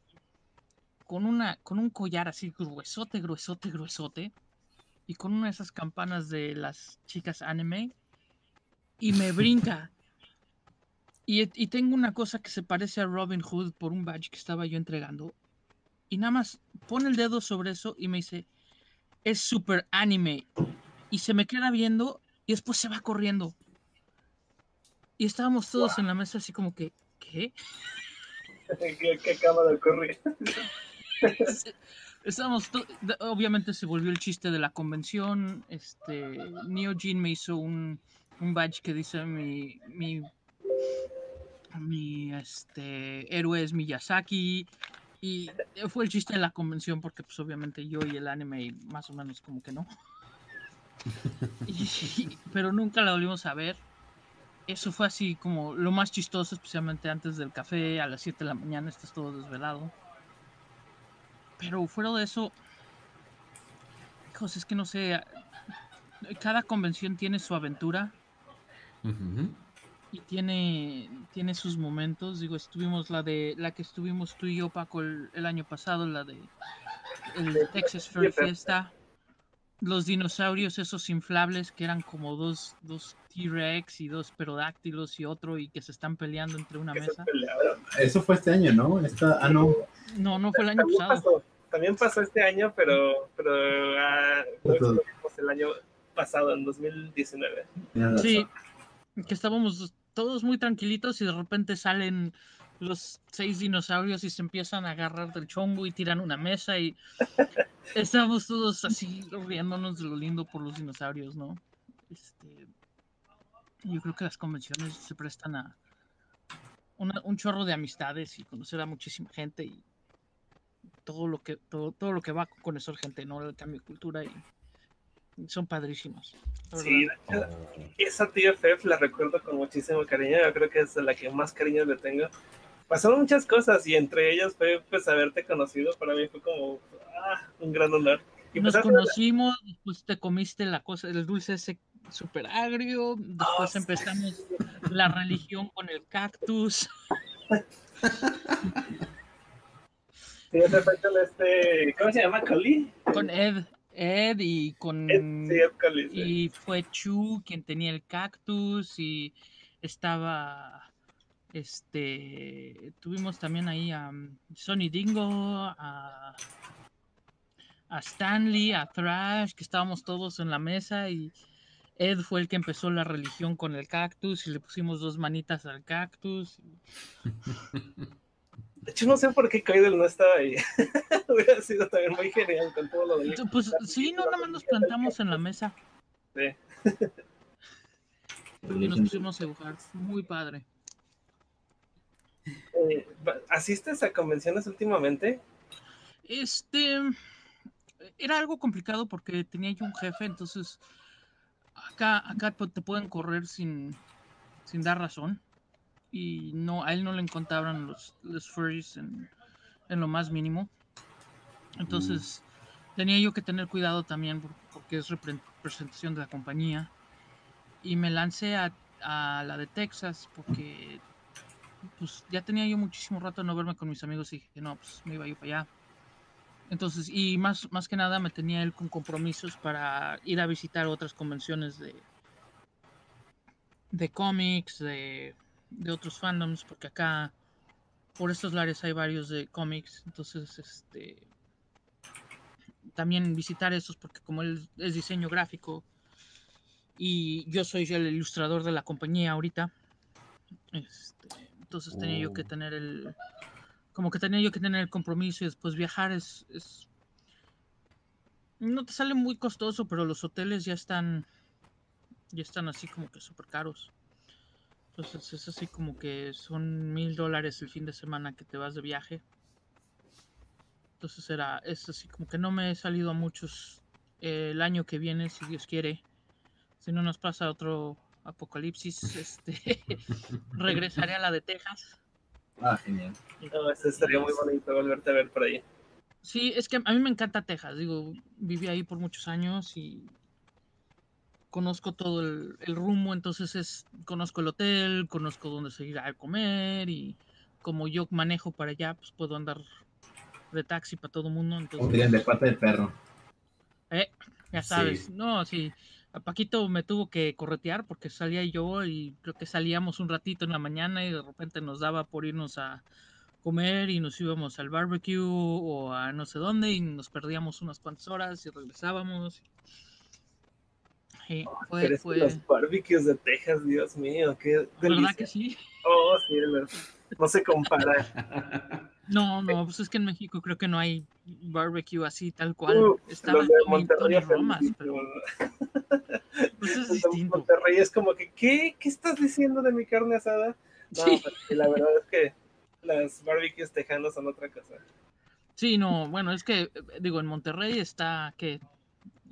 con, una, con un collar así gruesote, gruesote, gruesote, y con una de esas campanas de las chicas anime, y me brinca. Y, y, tengo una cosa que se parece a Robin Hood por un badge que estaba yo entregando. Y nada más pone el dedo sobre eso y me dice, es super anime. Y se me queda viendo y después se va corriendo. Y estábamos todos en la mesa así como que, ¿qué? ¿Qué, qué acaba de ocurrir? Estábamos, obviamente se volvió el chiste de la convención. Este, Neo Gene me hizo un, un badge que dice mi, mi, mi este, héroe es Miyazaki. Y fue el chiste de la convención porque pues obviamente yo y el anime más o menos como que no. Y, pero nunca la volvimos a ver. Eso fue así como lo más chistoso, especialmente antes del café, a las 7 de la mañana, estás todo desvelado. Pero fuera de eso, hijos, es que no sé, cada convención tiene su aventura. Y tiene, tiene sus momentos. Digo, estuvimos la de la que estuvimos tú y yo, Paco, el, el año pasado, la de el Texas Fur Fiesta. Los dinosaurios, esos inflables que eran como dos, dos T-Rex y dos perodáctilos y otro y que se están peleando entre una mesa. Eso fue este año, ¿no? Esta, ah, no. No, no fue el año pasado. También pasó este año, pero, pero ah, no estuvimos el año pasado, en 2019. Sí, que estábamos todos muy tranquilitos y de repente salen los seis dinosaurios y se empiezan a agarrar del chongo y tiran una mesa y estamos todos así riéndonos de lo lindo por los dinosaurios, ¿no? Este, yo creo que las convenciones se prestan a una, un chorro de amistades y conocer a muchísima gente y todo lo que todo, todo lo que va con eso gente, ¿no? El cambio de cultura y son padrísimos. Sí, esa TFF la recuerdo con muchísimo cariño. Yo creo que es la que más cariño le tengo. Pasaron muchas cosas y entre ellas fue pues haberte conocido. Para mí fue como ah, un gran honor. Y Nos pues, conocimos, después te comiste la cosa, el dulce ese súper agrio. Después oh, empezamos sí. la religión con el cactus. Sí, ese fue con este, ¿cómo se llama? ¿Coli? Con Ed. Ed y con Ed, sí, Ed Cali, sí. y fue Chu quien tenía el cactus y estaba este tuvimos también ahí a um, Sonny Dingo a, a Stanley a Thrash que estábamos todos en la mesa y Ed fue el que empezó la religión con el cactus y le pusimos dos manitas al cactus De hecho, no sé por qué Kaidel no estaba ahí. Hubiera sido también muy genial con todo lo de. Pues sí, no, nada más nos plantamos en la mesa. Sí. y nos pusimos a dibujar. Muy padre. Eh, ¿Asistes a convenciones últimamente? Este. Era algo complicado porque tenía yo un jefe, entonces. Acá, acá te pueden correr sin, sin dar razón y no a él no le encontraban los, los furries en, en, lo más mínimo. Entonces mm. tenía yo que tener cuidado también porque es representación de la compañía. Y me lancé a, a la de Texas porque pues ya tenía yo muchísimo rato de no verme con mis amigos y dije, no, pues me iba yo para allá. Entonces, y más, más que nada me tenía él con compromisos para ir a visitar otras convenciones de, de cómics, de de otros fandoms, porque acá por estos lares hay varios de cómics, entonces este también visitar esos porque como él es diseño gráfico y yo soy el ilustrador de la compañía ahorita, este, entonces tenía yo que oh. tener el como que tenía yo que tener el compromiso y después viajar es, es No te sale muy costoso, pero los hoteles ya están. Ya están así como que súper caros. Entonces es así como que son mil dólares el fin de semana que te vas de viaje. Entonces era, es así como que no me he salido a muchos eh, el año que viene, si Dios quiere. Si no nos pasa otro apocalipsis, este regresaré a la de Texas. Ah, genial. No, este estaría muy bonito volverte a ver por ahí. Sí, es que a mí me encanta Texas. Digo, viví ahí por muchos años y conozco todo el, el rumbo, entonces es, conozco el hotel, conozco dónde se irá a comer y como yo manejo para allá, pues puedo andar de taxi para todo el mundo. Entonces, de pata de perro. eh, ya Sí. sabes, no, sí. A Paquito me tuvo que corretear porque salía yo y creo que salíamos un ratito en la mañana y de repente nos daba por irnos a comer y nos íbamos al barbecue o a no sé dónde y nos perdíamos unas cuantas horas y regresábamos. Sí, fue, Pero es que fue, los barbecues de Texas, Dios mío, qué ¿verdad delicia. que sí? Oh, sí, verdad. no se compara. No, no, pues es que en México creo que no hay barbecue así tal cual. Uh, Estaba Tony Romas, pero pues es distinto. Monterrey es como que, ¿qué? ¿Qué estás diciendo de mi carne asada? No, Sí. sí, la verdad es que las barbecues tejanos son otra cosa. Sí, no, bueno, es que, digo, en Monterrey está que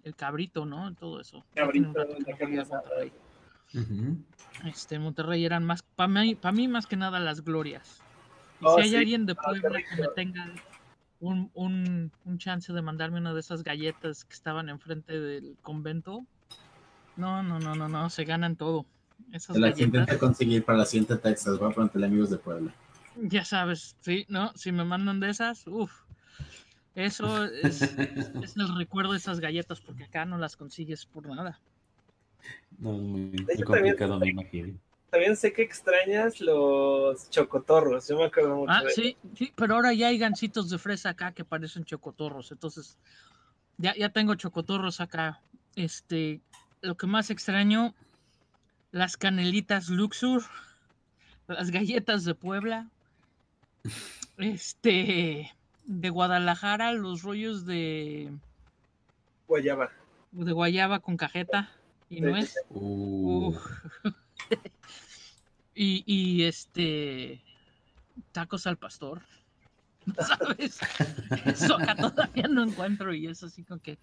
el cabrito, ¿no? Todo eso. Cabrito, la. Este, en Monterrey eran más, para mí, para mí más que nada las glorias. Y Oh, si hay sí. alguien de Ah, Puebla que me tenga un, un, un chance de mandarme una de esas galletas que estaban enfrente del convento, no, no, no, no, no, se ganan todo. Esas Se las intenta galletas, conseguir para la siguiente Texas. Voy a a amigos de Puebla. ya sabes, sí, ¿no? Si me mandan de esas, uff. Eso es, es el recuerdo de esas galletas, porque acá no las consigues por nada. No, es muy, muy hecho, también- complicado, me imagino. También sé que extrañas los chocotorros. Yo me acuerdo mucho Ah, de sí, sí, pero ahora ya hay gancitos de fresa acá que parecen chocotorros. Entonces, ya, ya tengo chocotorros acá. Este, lo que más extraño, las canelitas Luxur, las galletas de Puebla, este, de Guadalajara, los rollos de, guayaba. de guayaba con cajeta y Sí, nuez. Uh, y, y este tacos al pastor. ¿Sabes? Eso acá todavía no encuentro y es así como que,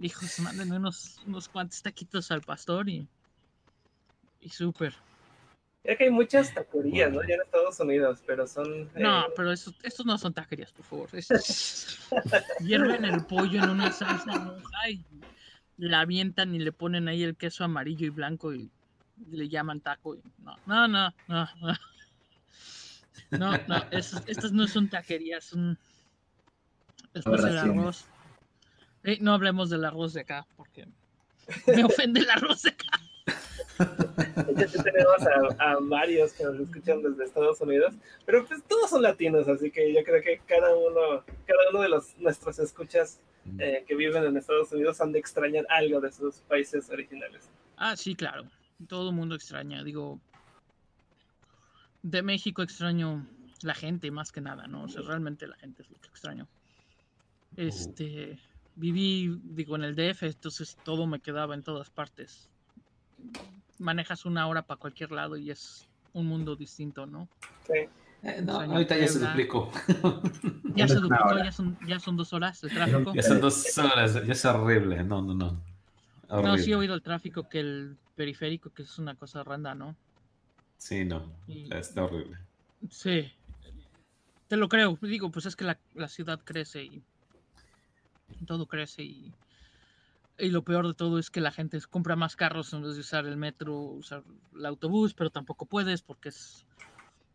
hijos, mándenme unos, unos cuantos taquitos al pastor y, y súper. Ya que hay muchas taquerías, ¿no? Ya en Estados Unidos, pero son... No, eh, pero eso, estos no son taquerías, por favor. Es- hierven el pollo en una salsa roja y la avientan y le ponen ahí el queso amarillo y blanco y le llaman taco. y- no, no, no, no. No, no, no esas- estas no son taquerías, son... Después el arroz. Eh, no hablemos del arroz de acá, porque me ofende el arroz de acá. Ya tenemos a, a varios que nos escuchan desde Estados Unidos, pero pues todos son latinos, así que yo creo que cada uno, cada uno de los nuestros escuchas eh, que viven en Estados Unidos han de extrañar algo de sus países originales. Ah, sí, claro. Todo el mundo extraña. Digo, de México extraño la gente más que nada, ¿no? O sea, realmente la gente es lo que extraño. Este, viví, digo, en el DF, entonces todo me quedaba en todas partes. Manejas una hora para cualquier lado y es un mundo distinto, ¿no? Sí. Eh, no, ahorita ya se duplicó. Ya se duplicó, ya son, ya son dos horas el tráfico. Ya son dos horas, ya es horrible. No, no, no. No, sí he oído el tráfico que el periférico, que es una cosa randa, ¿no? Sí, no. Y- Está horrible. Sí, te lo creo. Digo, pues es que la, la ciudad crece y todo crece y, y lo peor de todo es que la gente compra más carros en vez de usar el metro, usar el autobús, pero tampoco puedes porque es...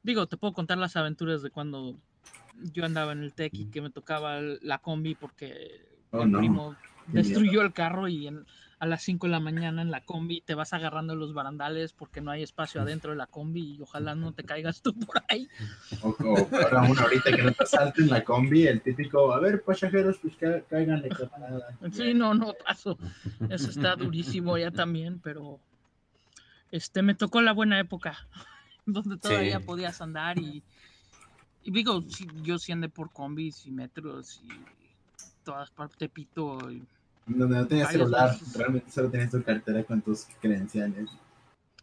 Digo, te puedo contar las aventuras de cuando yo andaba en el TEC y que me tocaba la combi porque Oh, mi no. primo destruyó el carro y en- a las 5 de la mañana en la combi te vas agarrando los barandales porque no hay espacio adentro de la combi y ojalá no te caigas tú por ahí. O, o ahora una ahorita que no te salte en la combi, el típico, a ver, pasajeros, pues cá- cáiganle. camarada". Sí, no, no paso. Eso está durísimo ya también, pero este me tocó la buena época donde todavía Sí. podías andar y, y digo, yo sí andé por combis y metros y todas partes Tepito y Donde no tenías celular, veces. realmente solo tenías tu cartera con tus credenciales.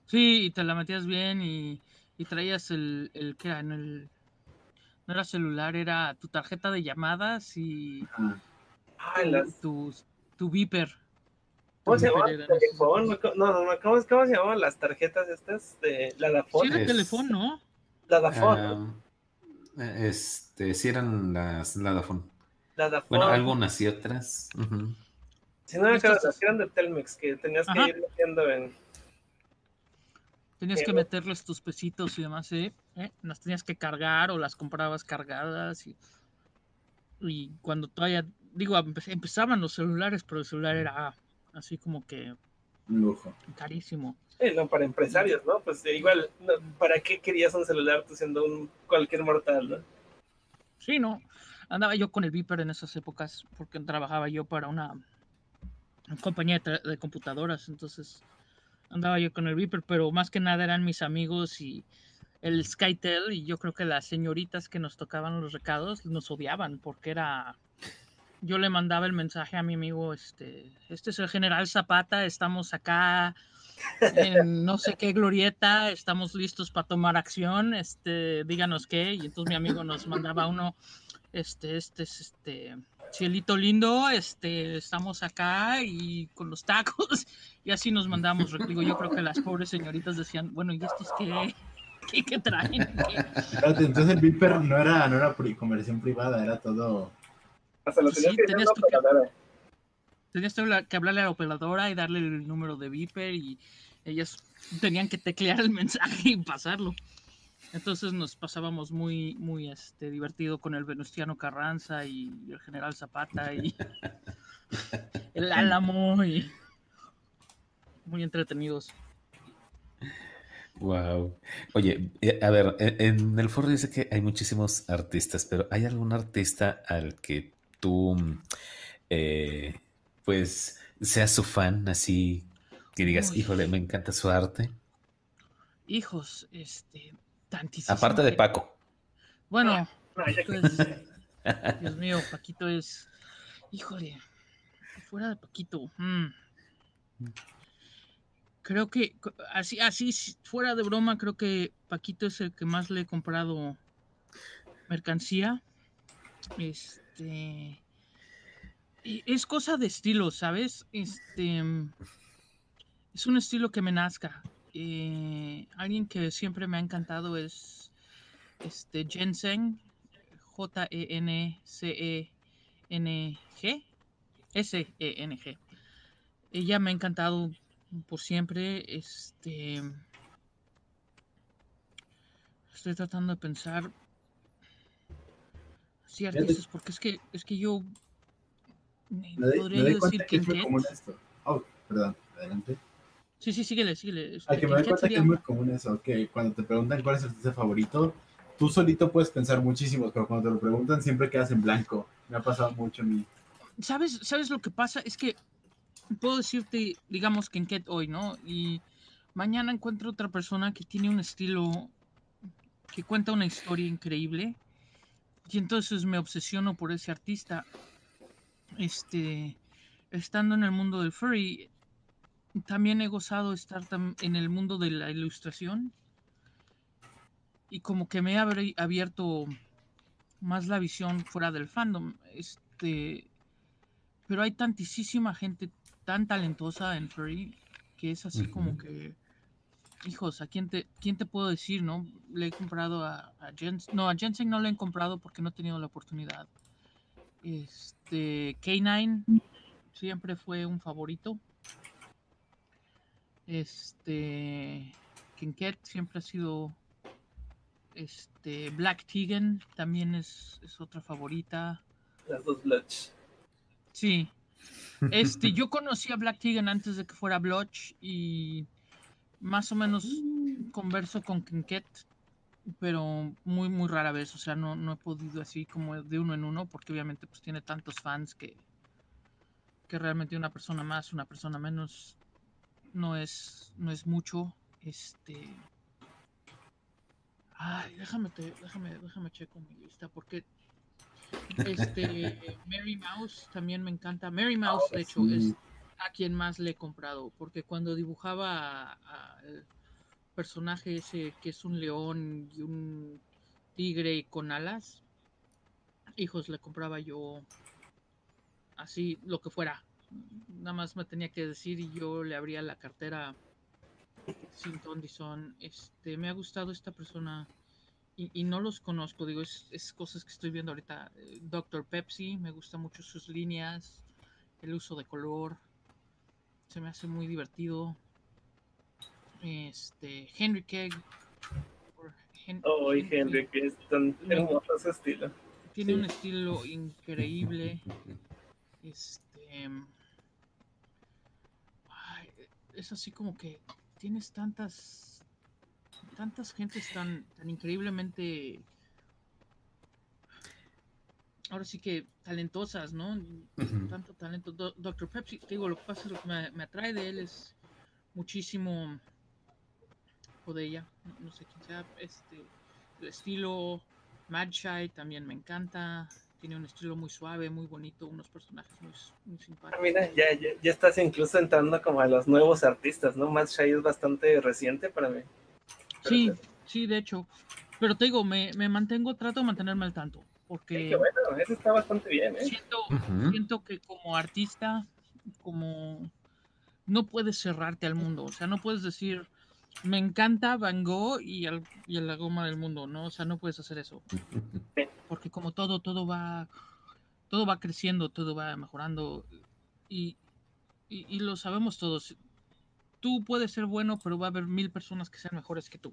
Sí, y te la metías bien y, y traías el, el que era en el no era celular, era tu tarjeta de llamadas y. Ah, tu, las- tu, tu beeper. ¿Cómo se. No, no, no, ¿cómo, cómo se llamaban las tarjetas estas de la Sí, era Es- teléfono, ¿no? La Ah, este, sí eran las Ladafone. la. Bueno, algunas y otras. ujú. Si no me acuerdo, Estas- las eran de Telmex, que tenías que ir metiendo en... Tenías que meterles tus pesitos y demás, ¿eh? ¿Eh? Las tenías que cargar o las comprabas cargadas y, y cuando todavía, digo, empe- empezaban los celulares, pero el celular era así como que lujo. carísimo. eh, no, para empresarios, ¿no? Pues eh, igual, no, ¿para qué querías un celular tú siendo un cualquier mortal, no? Sí, no. Andaba yo con el Viper en esas épocas porque trabajaba yo para una compañía de, de computadoras, entonces andaba yo con el Viper, pero más que nada eran mis amigos y el Skytel y yo creo que las señoritas que nos tocaban los recados nos odiaban porque era yo le mandaba el mensaje a mi amigo este este es el general Zapata, estamos acá en no sé qué glorieta, estamos listos para tomar acción, este, díganos qué, y entonces mi amigo nos mandaba uno, este, este es este, cielito lindo, este, estamos acá y con los tacos, y así nos mandamos, digo, yo creo que las pobres señoritas decían, bueno, ¿y estos qué? ¿Qué, qué traen? Entonces el Viper no era, no era conversión privada, era todo. Hasta lo Sí, tenías que tenías tú. Tenías que hablarle a la operadora y darle el número de Viper y ellas tenían que teclear el mensaje y pasarlo. Entonces nos pasábamos muy, muy este, divertido con el Venustiano Carranza y el General Zapata y el Álamo y muy entretenidos. Wow. Oye, eh, a ver, e- en el foro dice que hay muchísimos artistas, pero ¿hay algún artista al que tú, eh, pues, seas su fan, así que digas, Uy. híjole, me encanta su arte? Hijos, este, tantísimo. Aparte de Paco. Bueno, No, ya Paquito es- Dios mío, Paquito es. Híjole, fuera de Paquito. mm. Creo que, así, así, fuera de broma, creo que Paquito es el que más le he comprado mercancía. Este. y es cosa de estilo, ¿sabes? Este. Es un estilo que me nazca. Eh, alguien que siempre me ha encantado es este Jensen, E J-E-N-C-E-N-G, S-E-N-G. Ella me ha encantado por siempre. Este. Estoy tratando de pensar. Sí, artistas, porque es que, es que yo. me Me doy, podría me doy decir que Quintet. común esto. Oh, perdón, adelante. Sí, sí, síguele, síguele. Al Este, que me doy cuenta que es muy común eso, que cuando te preguntan cuál es el artista favorito, tú solito puedes pensar muchísimos, pero cuando te lo preguntan siempre quedas en blanco. Me ha pasado mucho a mí. ¿Sabes, ¿Sabes lo que pasa? Es que puedo decirte, digamos que en Ket hoy, ¿no? Y mañana encuentro otra persona que tiene un estilo que cuenta una historia increíble. Y entonces me obsesiono por ese artista. Este, estando en el mundo del furry, también he gozado estar tam- en el mundo de la ilustración. Y como que me ha abri- abierto más la visión fuera del fandom. Este, pero hay tantísima gente tan talentosa en furry que es así como que hijos, ¿a quién te, quién te puedo decir, no? Le he comprado a, a Jensen, no, a Jensen no le he comprado porque no he tenido la oportunidad. Este, K9 siempre fue un favorito. Este, Kinket siempre ha sido, este, Black Tegan también es, es otra favorita. Las dos Bloods. Sí. Este, yo conocí a Black Tegan antes de que fuera Blotch y más o menos converso con Kinket, pero muy, muy rara vez. O sea, no, no he podido así como de uno en uno, porque obviamente pues tiene tantos fans que, que realmente una persona más, una persona menos no es, no es mucho. Este. Ay, déjame, te- déjame, déjame checo mi lista, porque Este, Mary Mouse también me encanta. Mary Mouse, de hecho, es a quien más le he comprado, porque cuando dibujaba al personaje ese que es un león y un tigre con alas, hijos, le compraba yo así lo que fuera. Nada más me tenía que decir y yo le abría la cartera sin son. Este, me ha gustado esta persona y, y no los conozco, digo, es, es cosas que estoy viendo ahorita. Eh, Dr. Pepsi, me gusta mucho sus líneas, el uso de color, se me hace muy divertido. Este, Henry Keg. Hen- Oh, Henry- es tan hermoso ese estilo. tiene Sí. un estilo increíble. Este. Es así como que tienes tantas. Tantas gentes tan, tan increíblemente. Ahora sí que talentosas, ¿no? Tanto talento. Do- Dr. Pepsi, te digo, lo que pasa es lo que me, me atrae de él es muchísimo. O de ella, no, no sé quién sea. Este. El estilo. Mad Shy también me encanta. Tiene un estilo muy suave, muy bonito, unos personajes muy, muy simpáticos. mira, ya, ya, ya estás incluso entrando como a los nuevos artistas, ¿no? Matt Shea es bastante reciente para mí. Sí, sí, de hecho. Pero te digo, me, me mantengo, trato de mantenerme al tanto. Sí, Porque qué bueno, ese está bastante bien, ¿eh? siento, siento que como artista, como no puedes cerrarte al mundo. O sea, no puedes decir, me encanta Van Gogh y, al- y a la goma del mundo, ¿no? O sea, no puedes hacer eso. Porque como todo, todo va, todo va creciendo, todo va mejorando. Y, y, lo sabemos todos. Tú puedes ser bueno, pero va a haber mil personas que sean mejores que tú.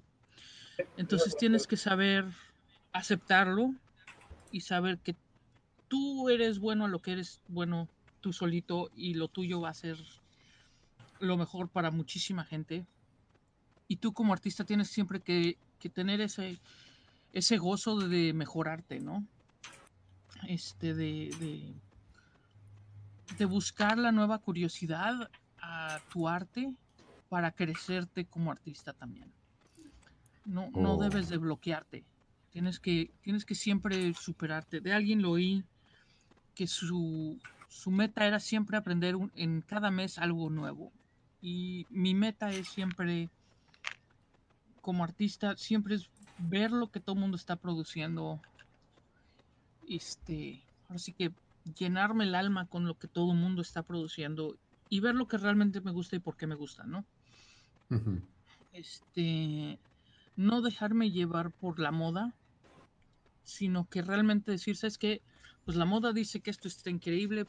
Entonces tienes que saber aceptarlo y saber que tú eres bueno a lo que eres bueno tú solito y lo tuyo va a ser lo mejor para muchísima gente. Y tú como artista tienes siempre que, que tener ese, ese gozo de mejorarte, ¿no? Este, de, de, de buscar la nueva curiosidad a tu arte para crecerte como artista también. No, no Oh. debes de bloquearte. Tienes que, tienes que siempre superarte. De alguien lo oí que su, su meta era siempre aprender un- en cada mes algo nuevo. Y mi meta es siempre, como artista, siempre es ver lo que todo el mundo está produciendo. Este, ahora sí que llenarme el alma con lo que todo el mundo está produciendo y ver lo que realmente me gusta y por qué me gusta, ¿no? Este, no dejarme llevar por la moda, sino que realmente decir, ¿sabes qué? Pues la moda dice que esto está increíble,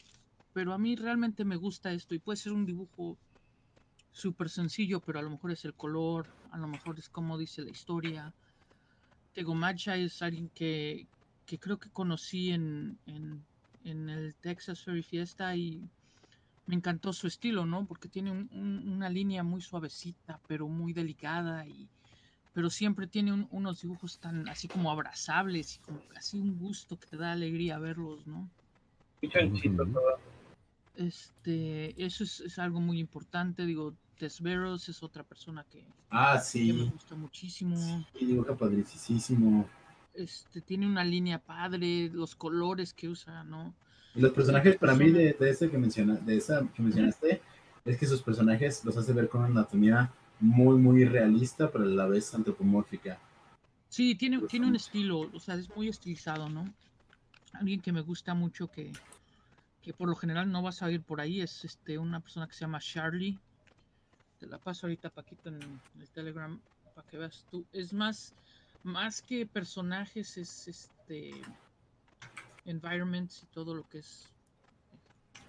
pero a mí realmente me gusta esto y puede ser un dibujo súper sencillo, pero a lo mejor es el color, a lo mejor es como dice la historia. Tego Macha es alguien que, que creo que conocí en, en, en el Texas Fairy Fiesta y me encantó su estilo, ¿no? Porque tiene un- un- una línea muy suavecita, pero muy delicada y pero siempre tiene un- unos dibujos tan así como abrazables y como así un gusto que te da alegría verlos, ¿no? Este, eso es, es algo muy importante, digo, Tesveros es otra persona que, Ah, que me sí. gusta muchísimo. Sí, dibuja padricísimo. Este, tiene una línea padre, los colores que usa, ¿no? Y los personajes para mí de, de ese que menciona, de esa que mencionaste, es que sus personajes los hace ver con una anatomía muy, muy realista, pero a la vez antropomórfica. Sí, tiene, tiene un estilo, o sea, es muy estilizado, ¿no? Alguien que me gusta mucho que, que por lo general no vas a ir por ahí es este una persona que se llama Charlie. La paso ahorita Paquito en el Telegram para que veas tú. Es más, más que personajes, es este environments y todo lo que es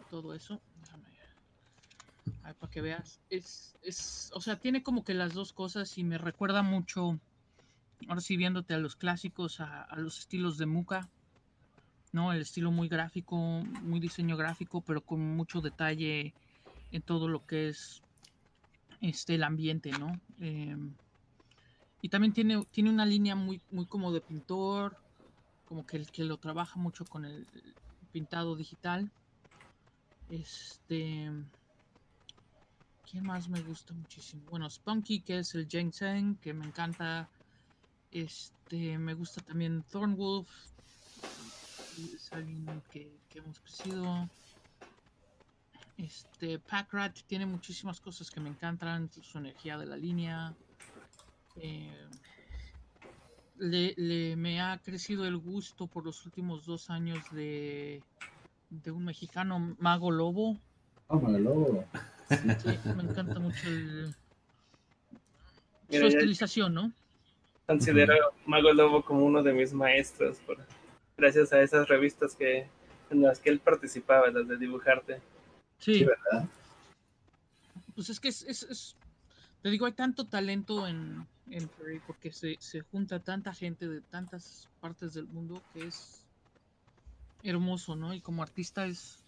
todo eso. Déjame ahí para que veas. Es, es, o sea, tiene como que las dos cosas y me recuerda mucho ahora sí viéndote a los clásicos, a, a los estilos de Muka, ¿no? El estilo muy gráfico, muy diseño gráfico, pero con mucho detalle en todo lo que es este el ambiente, ¿no? Eh, y también tiene, tiene una línea muy, muy como de pintor, como que el que lo trabaja mucho con el pintado digital. Este. ¿Quién más me gusta muchísimo? Bueno, Spunky, que es el Ginseng, que me encanta. Este, me gusta también Thornwolf. es alguien que, que hemos crecido. Este, Packrat tiene muchísimas cosas que me encantan, su energía de la línea. Eh, le, le- me ha crecido el gusto por los últimos dos años de, de un mexicano, Mago Lobo. Vámonos. Sí, me encanta mucho el- su Mira, estilización, ¿no? considero Mago Lobo como uno de mis maestros, por, gracias a esas revistas que en las que él participaba, las de dibujarte. Sí, Sí, ¿verdad? pues es que es, es- es- te digo, hay tanto talento en, en porque se, se junta tanta gente de tantas partes del mundo que es hermoso, ¿no? Y como artista es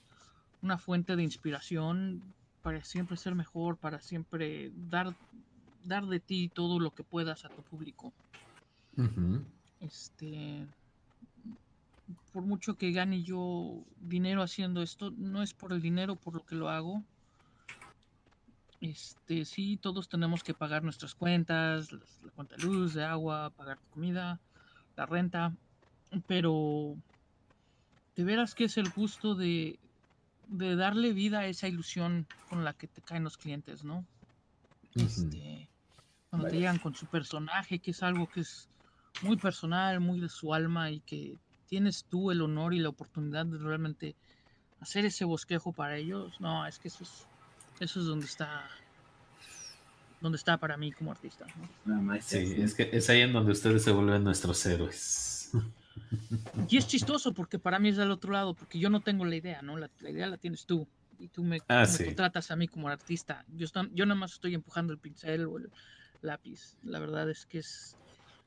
una fuente de inspiración para siempre ser mejor, para siempre dar, dar de ti todo lo que puedas a tu público. Este, por mucho que gane yo dinero haciendo esto, no es por el dinero por lo que lo hago. Este, sí, todos tenemos que pagar nuestras cuentas, la cuenta de luz, de agua, pagar comida, la renta, pero de veras que es el gusto de, de darle vida a esa ilusión con la que te caen los clientes, ¿no? Este, cuando te llegan con su personaje, que es algo que es muy personal, muy de su alma y que tienes tú el honor y la oportunidad de realmente hacer ese bosquejo para ellos, no, es que eso es, eso es donde está, donde está para mí como artista. ¿no? Nada más. Sí, es que es ahí en donde ustedes se vuelven nuestros héroes. Y es chistoso porque para mí es del otro lado, porque yo no tengo la idea, ¿no? La, la idea la tienes tú. Y tú me, Ah, tú me sí. contratas a mí como artista. Yo, estoy, yo nada más estoy empujando el pincel o el lápiz. La verdad es que es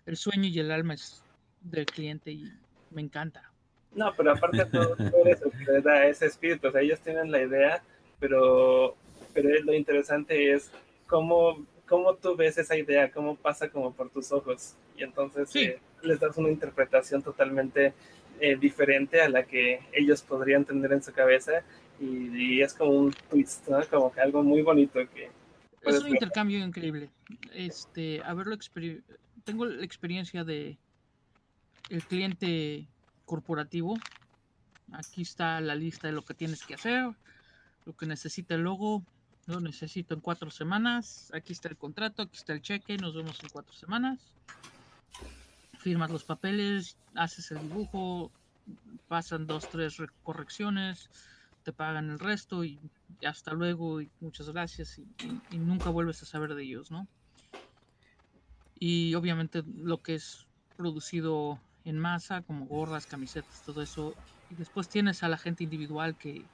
el sueño y el alma es del cliente y me encanta. No, pero aparte el que le da ese espíritu, o sea, ellos tienen la idea, pero, pero lo interesante es cómo, cómo tú ves esa idea, cómo pasa como por tus ojos, y entonces Sí. eh, les das una interpretación totalmente eh, diferente a la que ellos podrían tener en su cabeza, y, y es como un twist, ¿no? Como que algo muy bonito que Es un ver. intercambio increíble. Este, haberlo tengo la experiencia de el cliente corporativo. Aquí está la lista de lo que tienes que hacer, lo que necesita el logo, lo necesito en cuatro semanas. Aquí está el contrato, aquí está el cheque, nos vemos en cuatro semanas. Firmas los papeles, haces el dibujo, pasan dos, tres re- correcciones, te pagan el resto y hasta luego y muchas gracias y nunca vuelves a saber de ellos, ¿no? Y obviamente lo que es producido en masa, como gorras, camisetas, todo eso. Y después tienes a la gente individual que,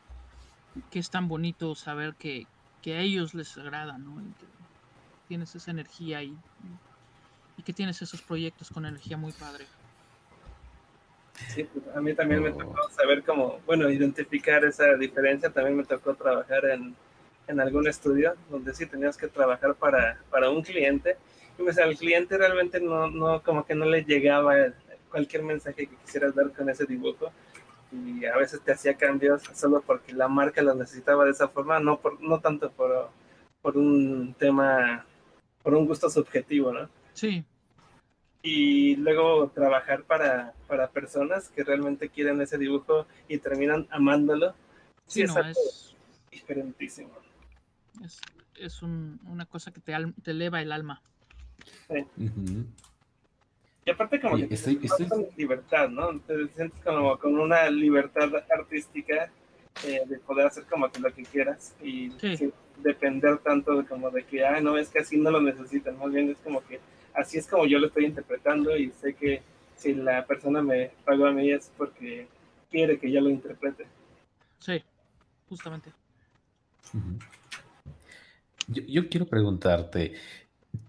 que es tan bonito saber que, que a ellos les agrada, ¿no? Tienes esa energía y, y que tienes esos proyectos con energía muy padre. Sí, pues, a mí también me tocó saber cómo, bueno, identificar esa diferencia. También me tocó trabajar en, en algún estudio donde sí tenías que trabajar para, para un cliente. Y pues al cliente realmente no, no, como que no le llegaba cualquier mensaje que quisieras dar con ese dibujo. Y a veces te hacía cambios solo porque la marca lo necesitaba de esa forma, no, por, no tanto por, por un tema, por un gusto subjetivo, ¿no? Sí, y luego trabajar para, para personas que realmente quieren ese dibujo y terminan amándolo. Sí, sí, es no, algo es, diferentísimo. es, es un- una cosa que te, al- te eleva el alma. Ujú. Y aparte como que estoy- tienes estoy- libertad, ¿no? Te sientes como con una libertad artística eh, de poder hacer como que lo que quieras y Sí. sin depender tanto de como de que, ah, no, es que así no lo necesitan, más bien es como que así es como yo lo estoy interpretando y sé que si la persona me pagó a mí es porque quiere que yo lo interprete. Sí, justamente. Yo quiero preguntarte,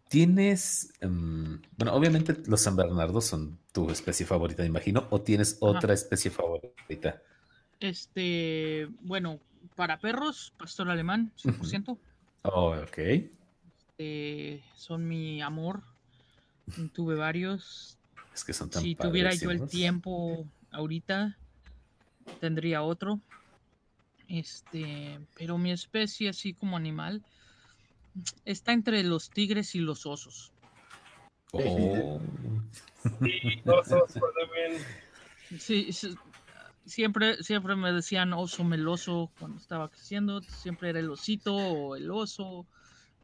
¿tienes, em, bueno, obviamente los San Bernardos son tu especie favorita, me imagino, o tienes Ajá. otra especie favorita? Este, bueno, para perros, pastor alemán, 100%. Oh, ok. eh, son mi amor. Tuve varios. Es que son tan Si tuviera yo el tiempo ahorita, tendría otro. Este, pero mi especie, así como animal, está entre los tigres y los osos. Oh, osos, también. Sí, es- siempre, siempre me decían oso meloso cuando estaba creciendo, siempre era el osito o el oso.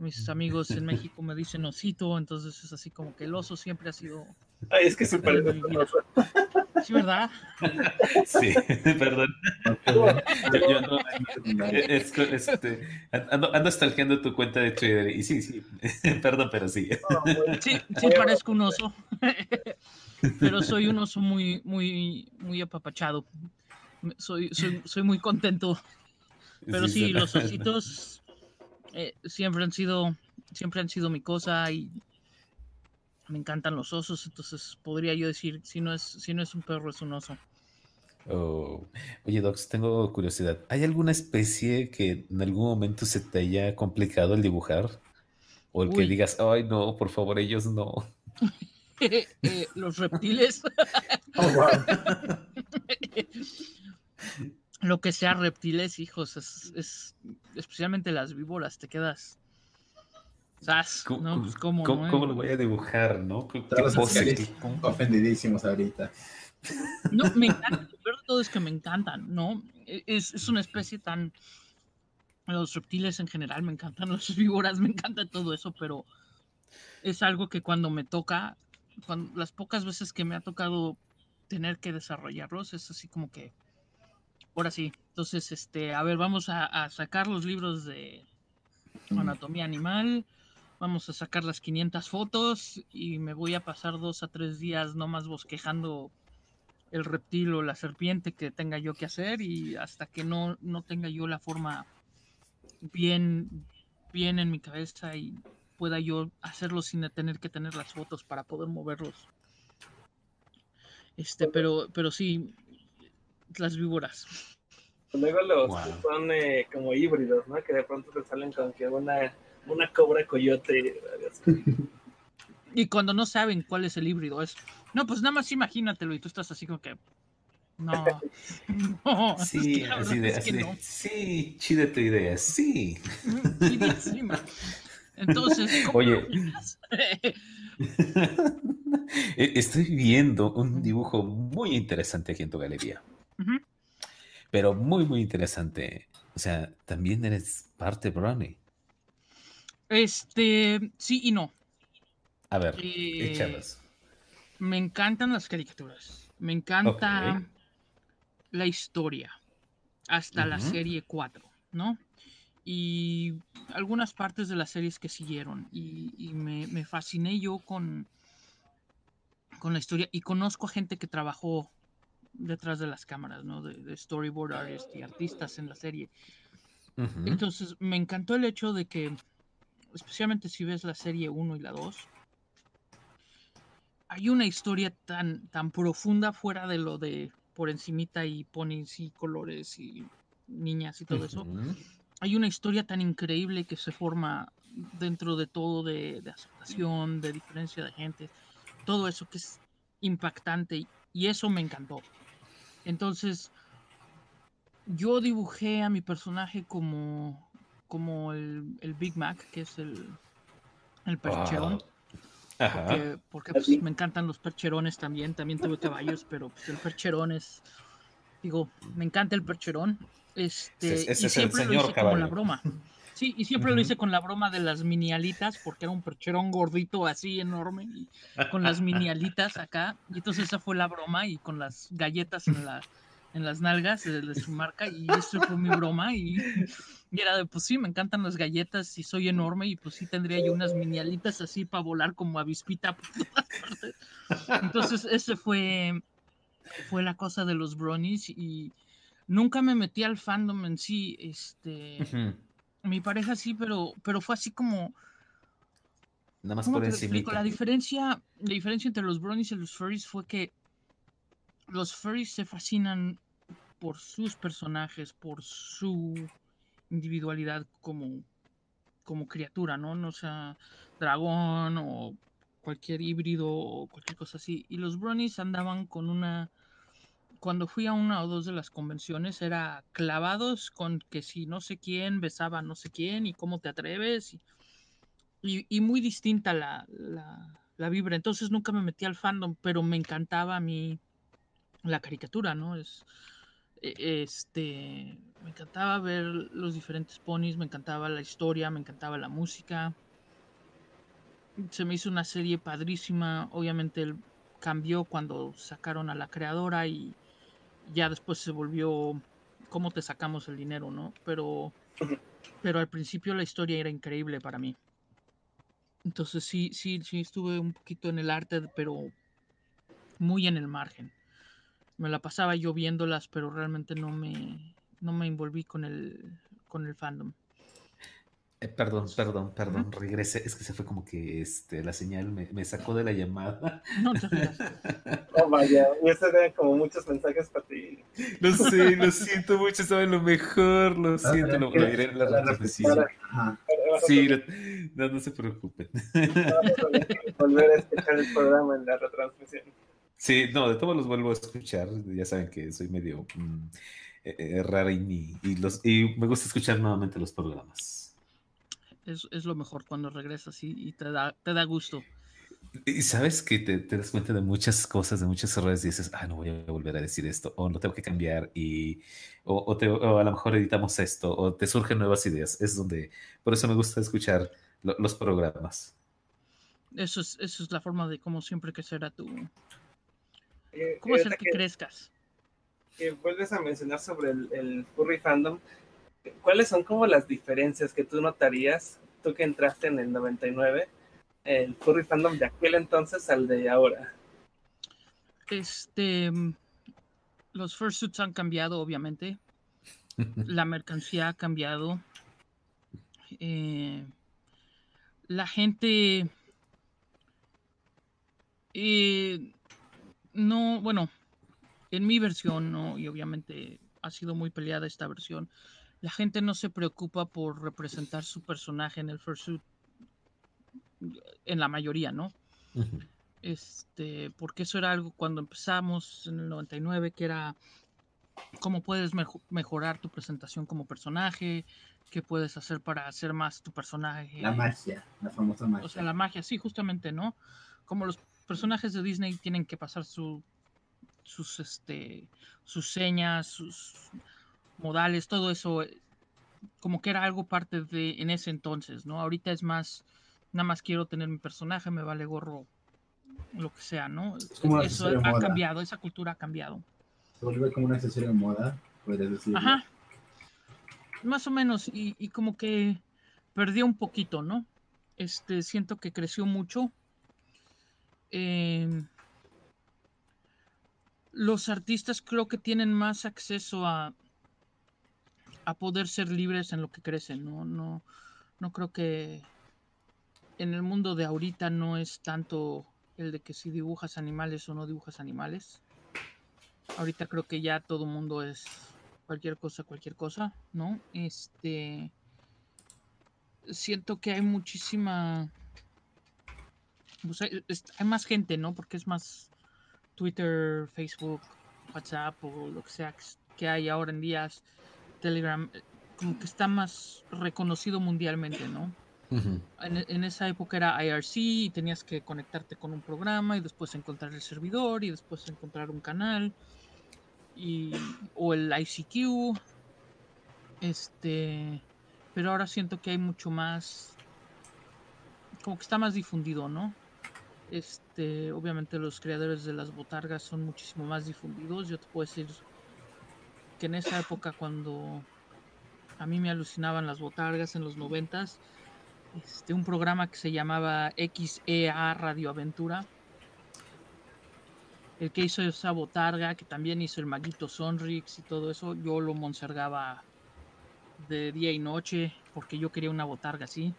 Mis amigos en México me dicen osito, entonces es así como que el oso siempre ha sido. Ay, es que se parece de mi vida. Sí, ¿verdad? Sí, perdón. Yo, yo ando, es- es- este, ando, ando stalkeando tu cuenta de Twitter y sí, sí, perdón, pero sí. Sí, sí parezco un oso. Pero soy un oso muy, muy, muy apapachado. Soy, soy, soy muy contento. Pero sí, los ositos eh, siempre han sido, siempre han sido mi cosa y me encantan los osos, entonces podría yo decir, si no es, si no es un perro, es un oso. Oh. Oye, Docs, tengo curiosidad. ¿Hay alguna especie que en algún momento se te haya complicado el dibujar? O el que digas, ay, no, por favor, ellos no. Eh, los reptiles, Oh, wow. lo que sea reptiles, hijos, es, es- especialmente las víboras, te quedas. ¿Sabes? ¿Cómo, ¿No? Pues cómo, cómo- ¿no? cómo lo voy a dibujar, no? Ofendidísimos ahorita. No, me encantan, lo peor de todo es que me encantan, ¿no? E- Es, es una especie tan... Los reptiles en general me encantan, las víboras me encanta todo eso, pero es algo que cuando me toca, cuando, las pocas veces que me ha tocado tener que desarrollarlos, es así como que... Ahora sí, entonces, este, a ver, vamos a, a sacar los libros de anatomía animal, vamos a sacar las 500 fotos y me voy a pasar dos a tres días nomás bosquejando el reptil o la serpiente que tenga yo que hacer y hasta que no, no tenga yo la forma bien, bien en mi cabeza y pueda yo hacerlo sin tener que tener las fotos para poder moverlos. Este, pero, pero sí, las víboras. Luego los Wow. que son eh, como híbridos, ¿no? Que de pronto te salen con que una, una cobra coyote. así. Y cuando no saben cuál es el híbrido, es, no, pues nada más imagínatelo y tú estás así como que, no, no, es Sí, que así de, es así que de, no. sí, chida tu idea, sí. Chidísima. Entonces, ¿cómo Oye. E- Estoy viendo un dibujo muy interesante aquí en tu galería, Pero muy, muy interesante. O sea, también eres parte brownie. Este, sí y no. A ver, Eh, échalas. Me encantan las caricaturas. Me encanta la historia. Hasta la serie 4, ¿no? Y algunas partes de las series que siguieron. Y, y me, me fasciné yo con, con la historia. Y conozco a gente que trabajó detrás de las cámaras, ¿no? De, de storyboard artists y artistas en la serie. Ujú. Entonces, me encantó el hecho de que, especialmente si ves la serie 1 y la 2, hay una historia tan, tan profunda fuera de lo de por encimita y ponis y colores y niñas y todo eso. Ujú. Hay una historia tan increíble que se forma dentro de todo de, de aceptación, de diferencia de gente, todo eso que es impactante y eso me encantó. Entonces, yo dibujé a mi personaje como, como el, el Big Mac, que es el, el percherón. Ajá. Porque, porque, pues, me encantan los percherones también. También tuve caballos, pero pues, el percherón es. Digo, me encanta el percherón. Este, Ese- ese y es el siempre lo señor hice como la broma. Sí, y siempre lo hice con la broma de las mini alitas, porque era un percherón gordito así enorme, y con las mini alitas acá. Y entonces esa fue la broma, y con las galletas en, la, en las nalgas de, de su marca, y eso fue mi broma. Y, y era de, pues sí, me encantan las galletas, y soy enorme, y pues sí tendría yo unas mini alitas así para volar como avispita por todas partes. Entonces, ese fue, fue la cosa de los bronies, y nunca me metí al fandom en sí, este. Mi pareja sí, pero, pero fue así como, Nada más ¿cómo por encimita. La diferencia, la diferencia entre los bronies y los furries fue que los furries se fascinan por sus personajes, por su individualidad como, como criatura, ¿no? No sea dragón o cualquier híbrido o cualquier cosa así. Y los bronies andaban con una cuando fui a una o dos de las convenciones era clavados con que si no sé quién besaba no sé quién y cómo te atreves y, y- y muy distinta la, la, la vibra. Entonces nunca me metí al fandom, pero me encantaba a mí la caricatura, ¿no? Es, E- Este, me encantaba ver los diferentes ponis, me encantaba la historia, me encantaba la música. Se me hizo una serie padrísima. Obviamente el- cambió cuando sacaron a la creadora y ya después se volvió cómo te sacamos el dinero, ¿no? Pero, pero al principio la historia era increíble para mí. Entonces sí, sí, sí estuve un poquito en el arte, pero muy en el margen. Me la pasaba yo viéndolas, pero realmente no me, no me envolví con el, con el fandom. Eh, perdón, perdón, perdón, regrese. Es que se fue como que este, la señal me, me sacó de la llamada. No. Oh, vaya, y eso eran como muchos mensajes para ti. Lo sé, lo siento mucho, estaba en lo mejor, lo Ah, siento, lo, lo diré en la La retransmisión. repetición. Sí, no, no, no se preocupen. Volver a escuchar el programa en la retransmisión. Sí, no, de todos los vuelvo a escuchar. Ya saben que soy medio mm, eh, eh, rarín y, y los, y me gusta escuchar nuevamente los programas. Es, es lo mejor cuando regresas y, y te, da, te da gusto. Y sabes que te, te das cuenta de muchas cosas, de muchos errores y dices, ah, no voy a volver a decir esto, o no tengo que cambiar, y, o, o te- o a lo mejor editamos esto, o te surgen nuevas ideas. Es donde, por eso me gusta escuchar lo- los programas. Eso es, eso es la forma de cómo siempre que será tu... Eh, ¿Cómo hacer que que- crezcas? que vuelves a mencionar sobre el, el furry fandom, ¿cuáles son como las diferencias que tú notarías, tú que entraste en el 99, el furry fandom de aquel entonces al de ahora? Este, los fursuits han cambiado, obviamente. La mercancía ha cambiado. Eh, la gente eh, no, bueno, en mi versión, no, y obviamente ha sido muy peleada esta versión. La gente no se preocupa por representar su personaje en el fursuit, en la mayoría, ¿no? Ujú. este, porque eso era algo cuando empezamos en el 99, que era cómo puedes mejo- mejorar tu presentación como personaje, qué puedes hacer para hacer más tu personaje. La magia, la famosa magia. O sea, la magia, sí, justamente, ¿no? Como los personajes de Disney tienen que pasar su, sus, este, sus señas, sus modales, todo eso, eh, como que era algo parte de en ese entonces, ¿no? Ahorita es más, nada más quiero tener mi personaje, me vale gorro lo que sea, ¿no? Eso ha moda. cambiado, esa cultura ha cambiado. Se vuelve como un accesorio de moda, podrías decir. Ajá. Más o menos, y, y como que perdió un poquito, ¿no? Este, siento que creció mucho. Em, los artistas creo que tienen más acceso a, a poder ser libres en lo que crecen, ¿no? No, no creo que en el mundo de ahorita no es tanto el de que si dibujas animales o no dibujas animales. Ahorita creo que ya todo mundo es cualquier cosa, cualquier cosa, ¿no? Este. Siento que hay muchísima. pues, hay, más gente, ¿no? Porque es más Twitter, Facebook, WhatsApp o lo que sea que hay ahora en días, Telegram, eh, como que está más reconocido mundialmente, ¿no? En, en esa época era IRC y tenías que conectarte con un programa y después encontrar el servidor y después encontrar un canal y o el ICQ este pero ahora siento que hay mucho más como que está más difundido no este obviamente los creadores de las botargas son muchísimo más difundidos. Yo te puedo decir que en esa época cuando a mí me alucinaban las botargas en los noventas este, un programa que se llamaba XEA Radio Aventura. El que hizo esa botarga, que también hizo el Maguito Sonrix y todo eso, yo lo monsergaba de día y noche porque yo quería una botarga así.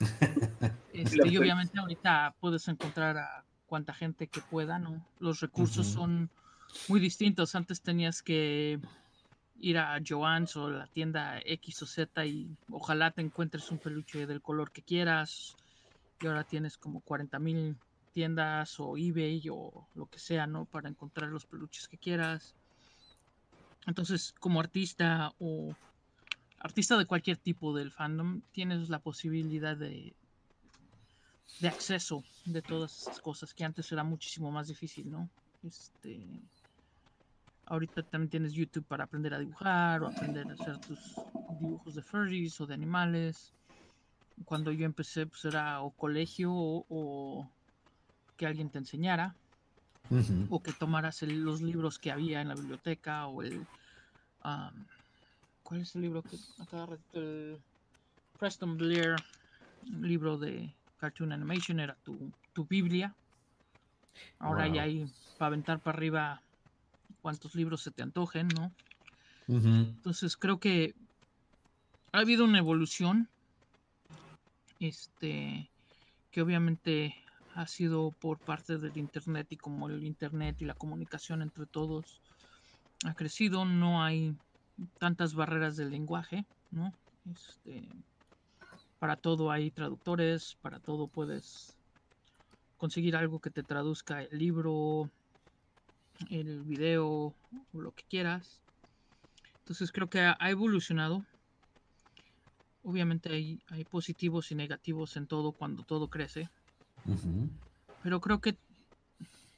Este, y obviamente ahorita puedes encontrar a cuanta gente que pueda, ¿no? Los recursos son muy distintos. Antes tenías que ir a Joann's o la tienda X o Z y ojalá te encuentres un peluche del color que quieras. Y ahora tienes como 40 mil tiendas o eBay o lo que sea, ¿no? Para encontrar los peluches que quieras. Entonces, como artista o artista de cualquier tipo del fandom, tienes la posibilidad de, de acceso de todas esas cosas que antes era muchísimo más difícil, ¿no? Este, ahorita también tienes YouTube para aprender a dibujar o aprender a hacer tus dibujos de furries o de animales. Cuando yo empecé, pues era o colegio o, que alguien te enseñara o que tomaras los libros que había en la biblioteca o el... ¿Cuál es el libro que acá el Preston Blair, libro de Cartoon Animation, era tu, tu Biblia. Ahora ya hay para aventar para arriba cuantos libros se te antojen, ¿no? Entonces creo que ha habido una evolución, este, que obviamente ha sido por parte del internet y como el internet y la comunicación entre todos ha crecido, no hay tantas barreras del lenguaje, ¿no? Este, para todo hay traductores, para todo puedes conseguir algo que te traduzca el libro, el video o lo que quieras. Entonces creo que ha evolucionado. Obviamente hay, hay positivos y negativos en todo cuando todo crece. Pero creo que,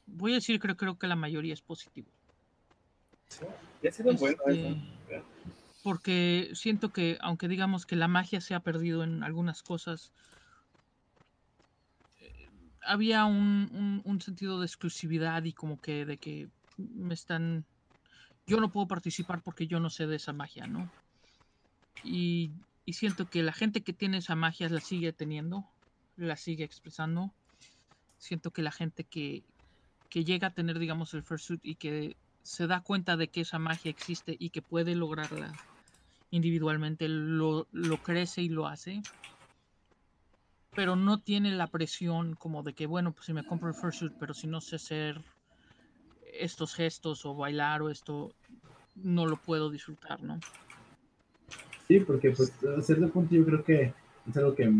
voy a decir, creo, creo que la mayoría es positivo. Este, porque siento que, aunque digamos que la magia se ha perdido en algunas cosas, había un, un, sentido de exclusividad y como que de que me están... Yo no puedo participar porque yo no sé de esa magia, ¿no? Y, y siento que la gente que tiene esa magia la sigue teniendo, la sigue expresando. Siento que la gente que, que llega a tener, digamos, el fursuit y que se da cuenta de que esa magia existe y que puede lograrla individualmente, lo, lo crece y lo hace pero no tiene la presión como de que, bueno, pues si me compro el fursuit, pero si no sé hacer estos gestos o bailar o esto, no lo puedo disfrutar, ¿no? Sí, porque pues a cierto punto yo creo que es algo que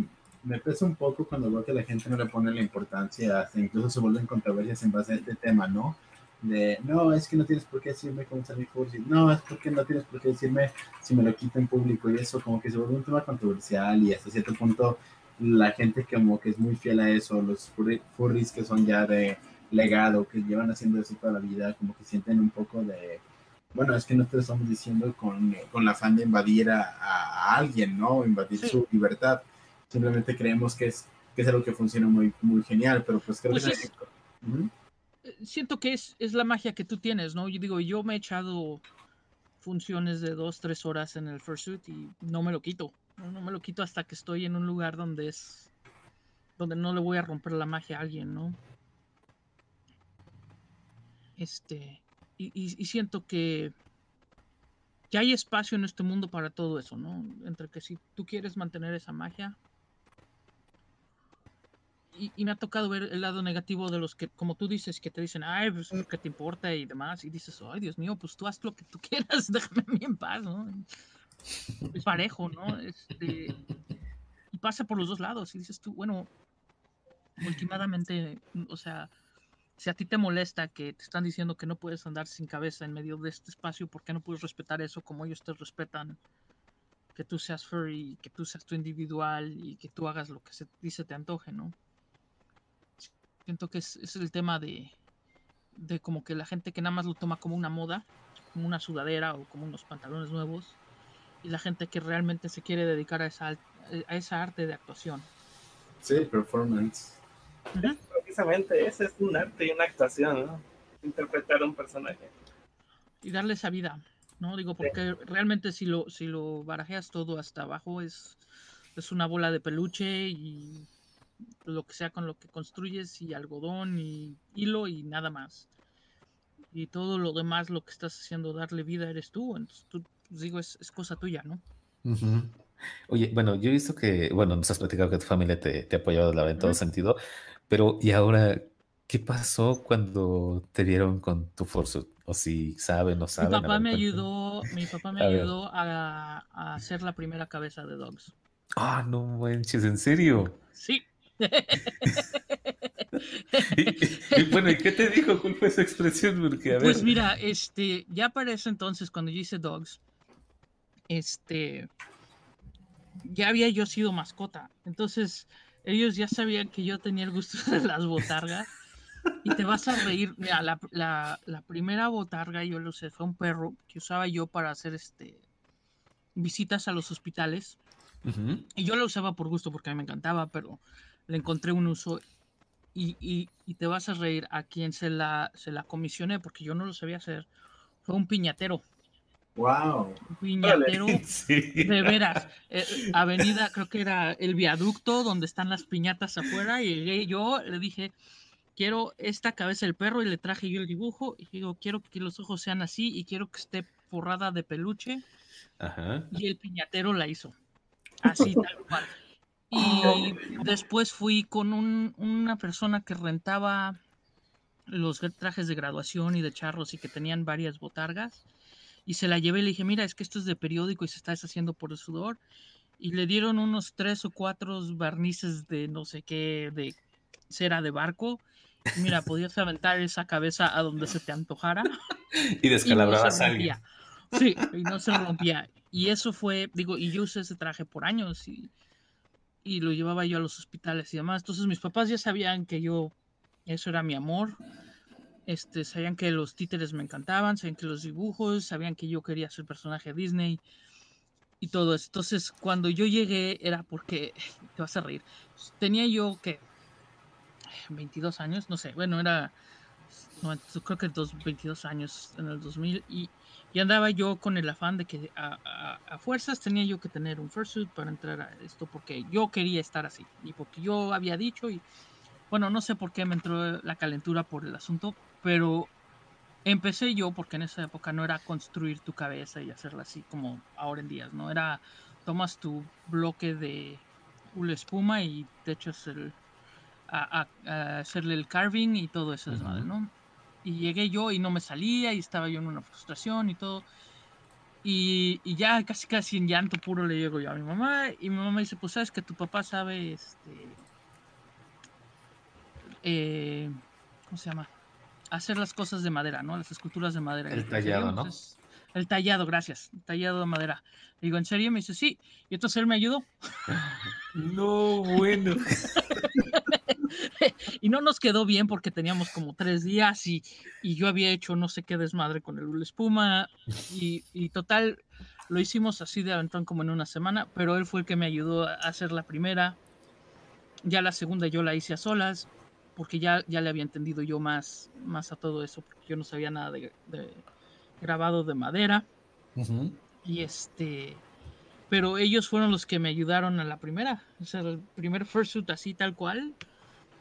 me pesa un poco cuando veo que la gente no le pone la importancia, hasta incluso se vuelven controversias en base a este tema, ¿no? De, no, es que no tienes por qué decirme cómo está mi fursuit, no, es porque no tienes por qué decirme si me lo quito en público y eso como que se vuelve un tema controversial y hasta cierto punto la gente como que es muy fiel a eso, los furries que son ya de legado, que llevan haciendo eso toda la vida, como que sienten un poco de, bueno, es que no te estamos diciendo con, con el afán de invadir a, alguien, ¿no? Invadir su libertad. Simplemente creemos que es, que es algo que funciona muy, muy genial, pero pues creo pues que... Eh, siento que es, es la magia que tú tienes, ¿no? Yo digo, yo me he echado funciones de dos, tres horas en el fursuit y no me lo quito. No, me lo quito hasta que estoy en un lugar donde es. donde no le voy a romper la magia a alguien, ¿no? Este. Y, siento que. que hay espacio en este mundo para todo eso, ¿no? Entre que si tú quieres mantener esa magia. Y, me ha tocado ver el lado negativo de los que, como tú dices, que te dicen, ay, pues que te importa y demás. Y dices, ay, Dios mío, pues tú haz lo que tú quieras, déjame a mí en paz, ¿no? Es parejo, ¿no? Este, y pasa por los dos lados. Y dices tú, bueno, últimamente, o sea, si a ti te molesta que te están diciendo que no puedes andar sin cabeza en medio de este espacio, ¿por qué no puedes respetar eso como ellos te respetan? Que tú seas furry, que tú seas tu individual y que tú hagas lo que se dice te antoje, ¿no? Siento que es, el tema de, de como que la gente que nada más lo toma como una moda, como una sudadera o como unos pantalones nuevos, y la gente que realmente se quiere dedicar a esa, a esa arte de actuación. Sí, performance. Precisamente, ese es un arte y una actuación, ¿no? Interpretar un personaje. Y darle esa vida, ¿no? Digo, porque realmente si lo, si lo barajeas todo hasta abajo es, es una bola de peluche y lo que sea con lo que construyes y algodón y hilo y nada más. Y todo lo demás, lo que estás haciendo, darle vida, eres tú. Entonces tú pues, digo, es, cosa tuya, ¿no? Oye, bueno, yo he visto que, bueno, nos has platicado que tu familia te, te ha apoyado en todo sentido, pero ¿y ahora qué pasó cuando te dieron con tu Force? O si saben o saben. Mi papá me ayudó, mi papá me ayudó a, a, hacer la primera cabeza de Dogs. Ah, no manches, ¿en serio? Sí. y, bueno, ¿y qué te dijo? ¿Cuál fue esa expresión? Porque, pues mira, este, ya para ese entonces, cuando yo hice Dogs, este, ya había yo sido mascota. Entonces, ellos ya sabían que yo tenía el gusto de las botargas. Y te vas a reír. Mira, la, la, la primera botarga yo lo sé, fue un perro que usaba yo para hacer este visitas a los hospitales. Y yo lo usaba por gusto porque a mí me encantaba, pero le encontré un uso y, y- y te vas a reír a quien se la, se la comisioné porque yo no lo sabía hacer. Fue un piñatero. Wow. Un piñatero Sí. de veras. eh, avenida, creo que era el viaducto donde están las piñatas afuera. Y llegué yo, le dije, quiero esta cabeza del perro y le traje yo el dibujo. Y digo, quiero que los ojos sean así y quiero que esté forrada de peluche. Ajá. Y el piñatero la hizo. Así, tal cual. Y después fui con un- una persona que rentaba los trajes de graduación y de charros y que tenían varias botargas. Y se la llevé y le dije, mira, es que esto es de periódico y se está deshaciendo por el sudor. Y le dieron unos tres o cuatro barnices de no sé qué, de cera de barco. Y mira, podías aventar esa cabeza a donde se te antojara Y y no descalabrabas a alguien. Sí, y no se rompía. Y eso fue, digo, y yo usé ese traje por años y, y lo llevaba yo a los hospitales y demás. Entonces mis papás ya sabían que yo, eso era mi amor. Este, sabían que los títeres me encantaban, sabían que los dibujos, sabían que yo quería ser personaje Disney y todo eso. Entonces, cuando yo llegué era porque, te vas a reír, tenía yo que 22 años, no sé, bueno, era, no, creo que dos, 22 años en el 2000 y, y andaba yo con el afán de que a, a- a fuerzas tenía yo que tener un fursuit para entrar a esto porque yo quería estar así y porque yo había dicho y bueno, no sé por qué me entró la calentura por el asunto, pero empecé yo porque en esa época no era construir tu cabeza y hacerla así como ahora en días, ¿no? Era tomas tu bloque de hula espuma y te echas el a, a- a hacerle el carving y todo eso, desmadre, Ujú. ¿no? Y llegué yo y no me salía y estaba yo en una frustración y todo. Y, y ya casi casi en llanto puro le llego yo a mi mamá y mi mamá dice, pues sabes que tu papá sabe, este, eh, ¿cómo se llama? Hacer las cosas de madera, ¿no? Las esculturas de madera. El "¿En tallado, serio?". ¿no? Pues, el tallado, gracias. El tallado de madera. Le digo, ¿en serio? Me dice, sí. Y entonces él me ayudó. No, bueno. Y no nos quedó bien porque teníamos como tres días y, y yo había hecho no sé qué desmadre con el espuma y, y total lo hicimos así de aventón como en una semana, pero él fue el que me ayudó a hacer la primera. Ya la segunda yo la hice a solas porque ya, ya le había entendido yo más, más a todo eso porque yo no sabía nada de, de grabado de madera. Y este pero ellos fueron los que me ayudaron a la primera. O sea el primer fursuit así tal cual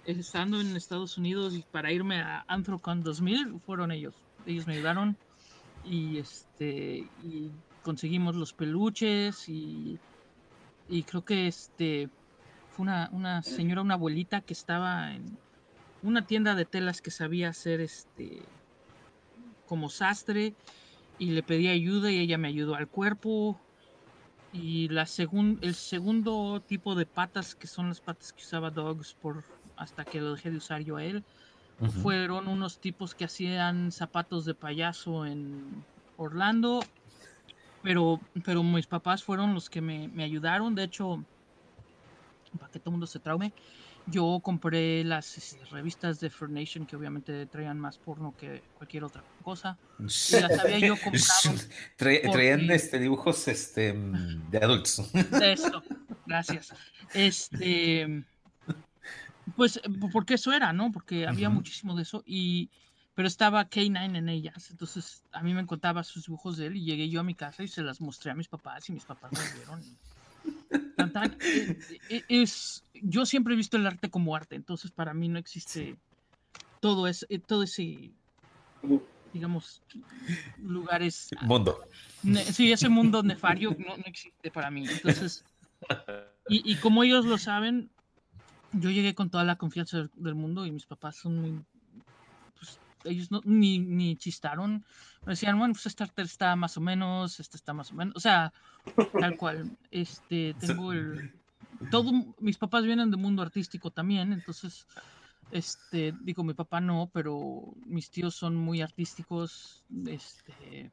estando en Estados Unidos y para irme a Anthrocon 2000 fueron ellos. Ellos me ayudaron y este y conseguimos los peluches y y creo que este fue una, una señora una abuelita que estaba en una tienda de telas que sabía hacer este como sastre y le pedí ayuda y ella me ayudó al cuerpo. Y la segun, el segundo tipo de patas, que son las patas que usaba Dogs por hasta que lo dejé de usar yo a él, fueron unos tipos que hacían zapatos de payaso en Orlando. Pero, pero mis papás fueron los que me, me ayudaron. De hecho, para que todo el mundo se traume, yo compré las este, revistas de Fur Nation que obviamente traían más porno que cualquier otra cosa. Y las había yo comprado. Tra- traían porque- este, dibujos este, mm, de adultos. Eso, gracias. Este, pues, porque eso era, ¿no? Porque había muchísimo de eso y, pero estaba K9 en ellas, entonces a mí me encontraba sus dibujos de él y llegué yo a mi casa y se las mostré a mis papás y mis papás me vieron. y- tan, tan. Eh, eh, Es, yo siempre he visto el arte como arte, entonces para mí no existe todo ese, eh, todo ese, digamos, lugares Mundo. Ne- sí, ese mundo nefario no, no existe para mí. Entonces, y, y como ellos lo saben, yo llegué con toda la confianza del, del mundo y mis papás son muy. Ellos no, ni, ni chistaron. Me decían, bueno, pues esta está más o menos, esta está más o menos. O sea, tal cual. Este, tengo el. Todo, mis papás vienen del mundo artístico también, entonces. Este, digo, mi papá no, pero mis tíos son muy artísticos. Este,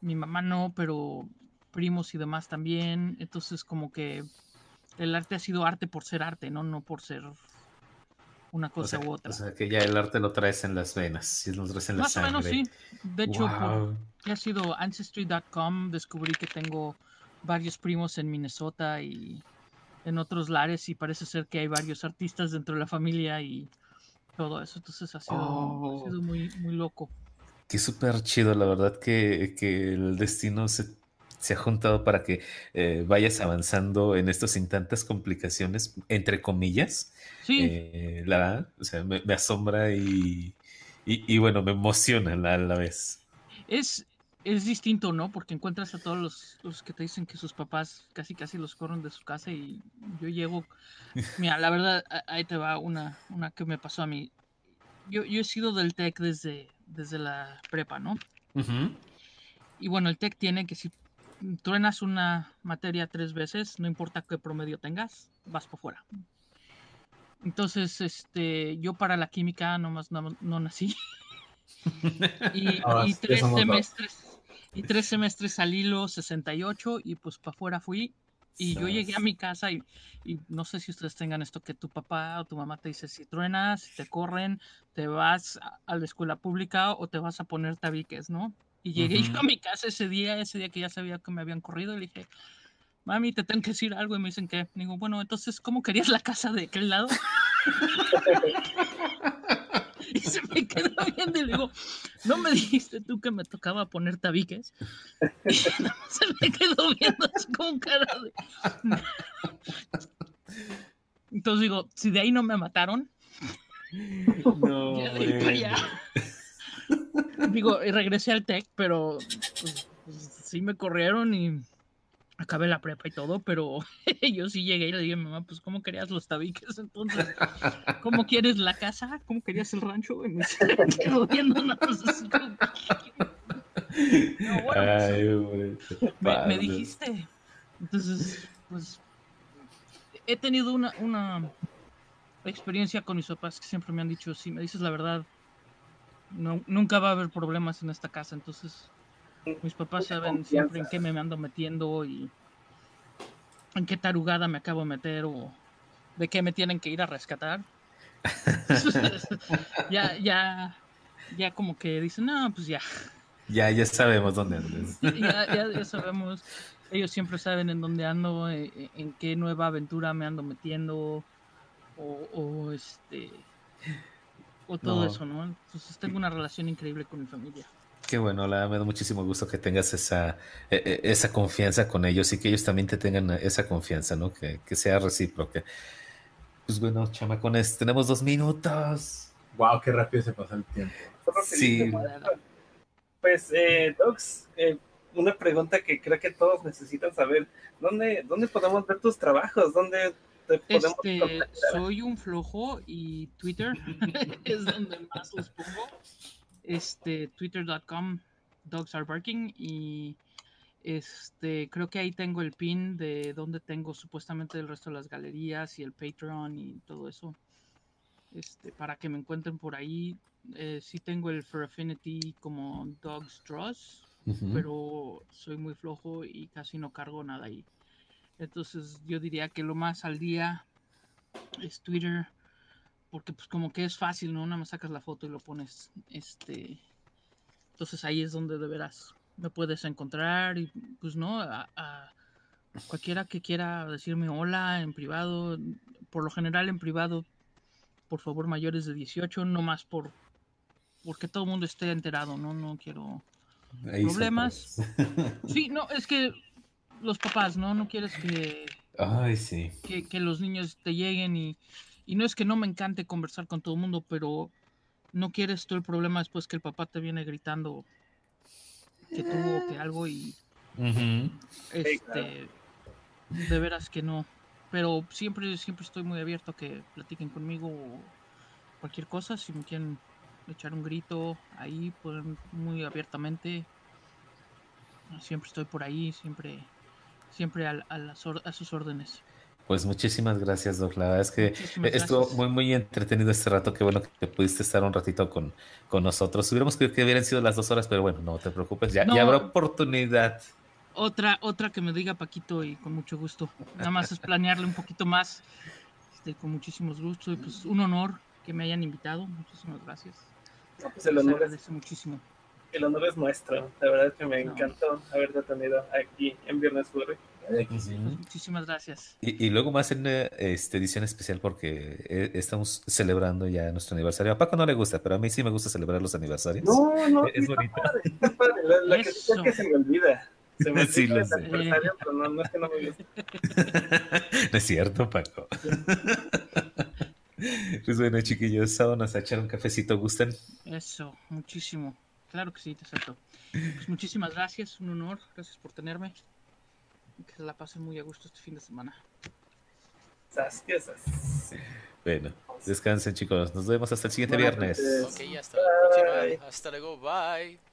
mi mamá no, pero primos y demás también. Entonces, como que el arte ha sido arte por ser arte, ¿no? No por ser una cosa u otra. O sea, que ya el arte lo traes en las venas, lo traes en la Más sangre. o menos sí. De hecho, Wow. por, ha sido Ancestry.com, descubrí que tengo varios primos en Minnesota y en otros lares y parece ser que hay varios artistas dentro de la familia y todo eso. Entonces ha sido, Oh. ha sido muy, muy loco. Qué súper chido, la verdad que, que el destino se, se ha juntado para que eh, vayas avanzando en esto sin tantas complicaciones, entre comillas. Sí, Eh, la verdad, o sea, me, me asombra y, y, y bueno, me emociona a la, vez. es, es distinto, ¿no? Porque encuentras a todos los, los que te dicen que sus papás casi casi los corren de su casa y yo llego, mira, la verdad, ahí te va una, una que me pasó a mí. Yo, yo he sido del TEC desde, desde la prepa, ¿no? Ujú. Y bueno, el TEC tiene que si truenas una materia tres veces, no importa qué promedio tengas, vas por fuera. Entonces, este, yo para la química nomás no, no nací. y, tres semestres, y tres semestres al hilo 68 y pues para afuera fui. Y yo llegué a mi casa y, y no sé si ustedes tengan esto que tu papá o tu mamá te dice si truenas, si te corren, te vas a- a la escuela pública o te vas a poner tabiques, ¿no? Y llegué yo a mi casa ese día, ese día que ya sabía que me habían corrido, y le dije, mami, te tengo que decir algo. Y me dicen que, digo, bueno, entonces, ¿cómo querías la casa de aquel lado? y se me quedó viendo y le digo, ¿no me dijiste tú que me tocaba poner tabiques? Y se me quedó viendo así con cara de... Entonces digo, si de ahí no me mataron, No, ya de ahí para allá. Digo, y regresé al TEC, pero pues, pues, sí me corrieron y acabé la prepa y todo, pero yo sí llegué y le dije, mamá, pues ¿cómo querías los tabiques entonces? ¿Cómo quieres la casa? ¿Cómo querías el rancho? Y me se me quedó viendo nada más así como... No, bueno, Ay, hombre, qué me, me padre. dijiste. Entonces, pues he tenido una, una experiencia con mis papás que siempre me han dicho, si me dices la verdad, no, nunca va a haber problemas en esta casa. Entonces, mis papás saben siempre en qué me ando metiendo y en qué tarugada me acabo de meter o de qué me tienen que ir a rescatar. ya, ya, ya como que dicen, no, pues ya. Ya, ya sabemos dónde andas. ya, ya, ya sabemos, ellos siempre saben en dónde ando, eh, eh, en qué nueva aventura me ando metiendo, o, o, este, o todo No. eso, ¿no? Entonces tengo una relación increíble con mi familia. Qué bueno, la, me da muchísimo gusto que tengas esa, eh, eh, esa confianza con ellos y que ellos también te tengan esa confianza, ¿no? Que, que sea recíproca. Pues bueno, chamacones, tenemos dos minutos. Wow, qué rápido se pasa el tiempo. Sí. Pues, eh, Docs, eh, una pregunta que creo que todos necesitan saber. ¿Dónde, dónde podemos ver tus trabajos? ¿Dónde te podemos Este, contactar? soy un flojo y Twitter es donde más los pongo. Este, twitter.com, dogs are barking y este, creo que ahí tengo el pin de donde tengo supuestamente el resto de las galerías y el Patreon y todo eso. Este, para que me encuentren por ahí. Eh, sí tengo el Fur Affinity como Dogs Draws, pero soy muy flojo y casi no cargo nada ahí. Entonces yo diría que lo más al día es Twitter, porque pues como que es fácil, ¿no? Nada más sacas la foto y lo pones. Este, entonces ahí es donde de veras me puedes encontrar y pues no, a, a cualquiera que quiera decirme hola en privado, por lo general en privado, por favor mayores de 18, no más por porque todo el mundo esté enterado, ¿no? No quiero Ahí problemas. Sí, no, es que los papás, ¿no? No quieres que, Ay, sí. que, que los niños te lleguen y, y no es que no me encante conversar con todo el mundo, pero no quieres tú el problema después que el papá te viene gritando que tuvo que algo y este de veras que no. Pero siempre, siempre estoy muy abierto a que platiquen conmigo o cualquier cosa, si me quieren echar un grito ahí, pueden muy abiertamente. Siempre estoy por ahí, siempre, siempre al- a, las or- a sus órdenes. Pues muchísimas gracias, Doc. La verdad es que Muchísimas estuvo gracias. muy, muy entretenido este rato. Qué bueno que pudiste estar un ratito con, con nosotros. Hubiéramos creído que hubieran sido las dos horas, pero bueno, no te preocupes. Ya, No. ya habrá oportunidad. Otra, otra que me diga Paquito y con mucho gusto. Nada más es planearle un poquito más. Este, con muchísimos gustos. Y pues un honor que me hayan invitado. Muchísimas gracias. No, pues el Les honor, es, agradezco muchísimo. El honor es nuestro. La verdad es que me No. encantó haberte tenido aquí en Viernes Furry. Sí. Pues muchísimas gracias. Y, y luego más en una este, edición especial porque eh, estamos celebrando ya nuestro aniversario. A Paco no le gusta, pero a mí sí me gusta celebrar los aniversarios. No, no, Es sí, bonito. padre, está padre. La, la que es que se me olvida. Se me olvida Sí, lo el sé. aniversario, pero no, no es que no me guste. no es cierto, Paco. pues bueno, chiquillos, vámonos a echar un cafecito, ¿gustan? Eso, muchísimo. Claro que sí, te acepto. Pues muchísimas gracias, un honor. Gracias por tenerme. Que se la pasen muy a gusto este fin de semana. Bueno, descansen, chicos. Nos vemos hasta el siguiente viernes. Ok, hasta la próxima. Bye. Hasta luego. Bye.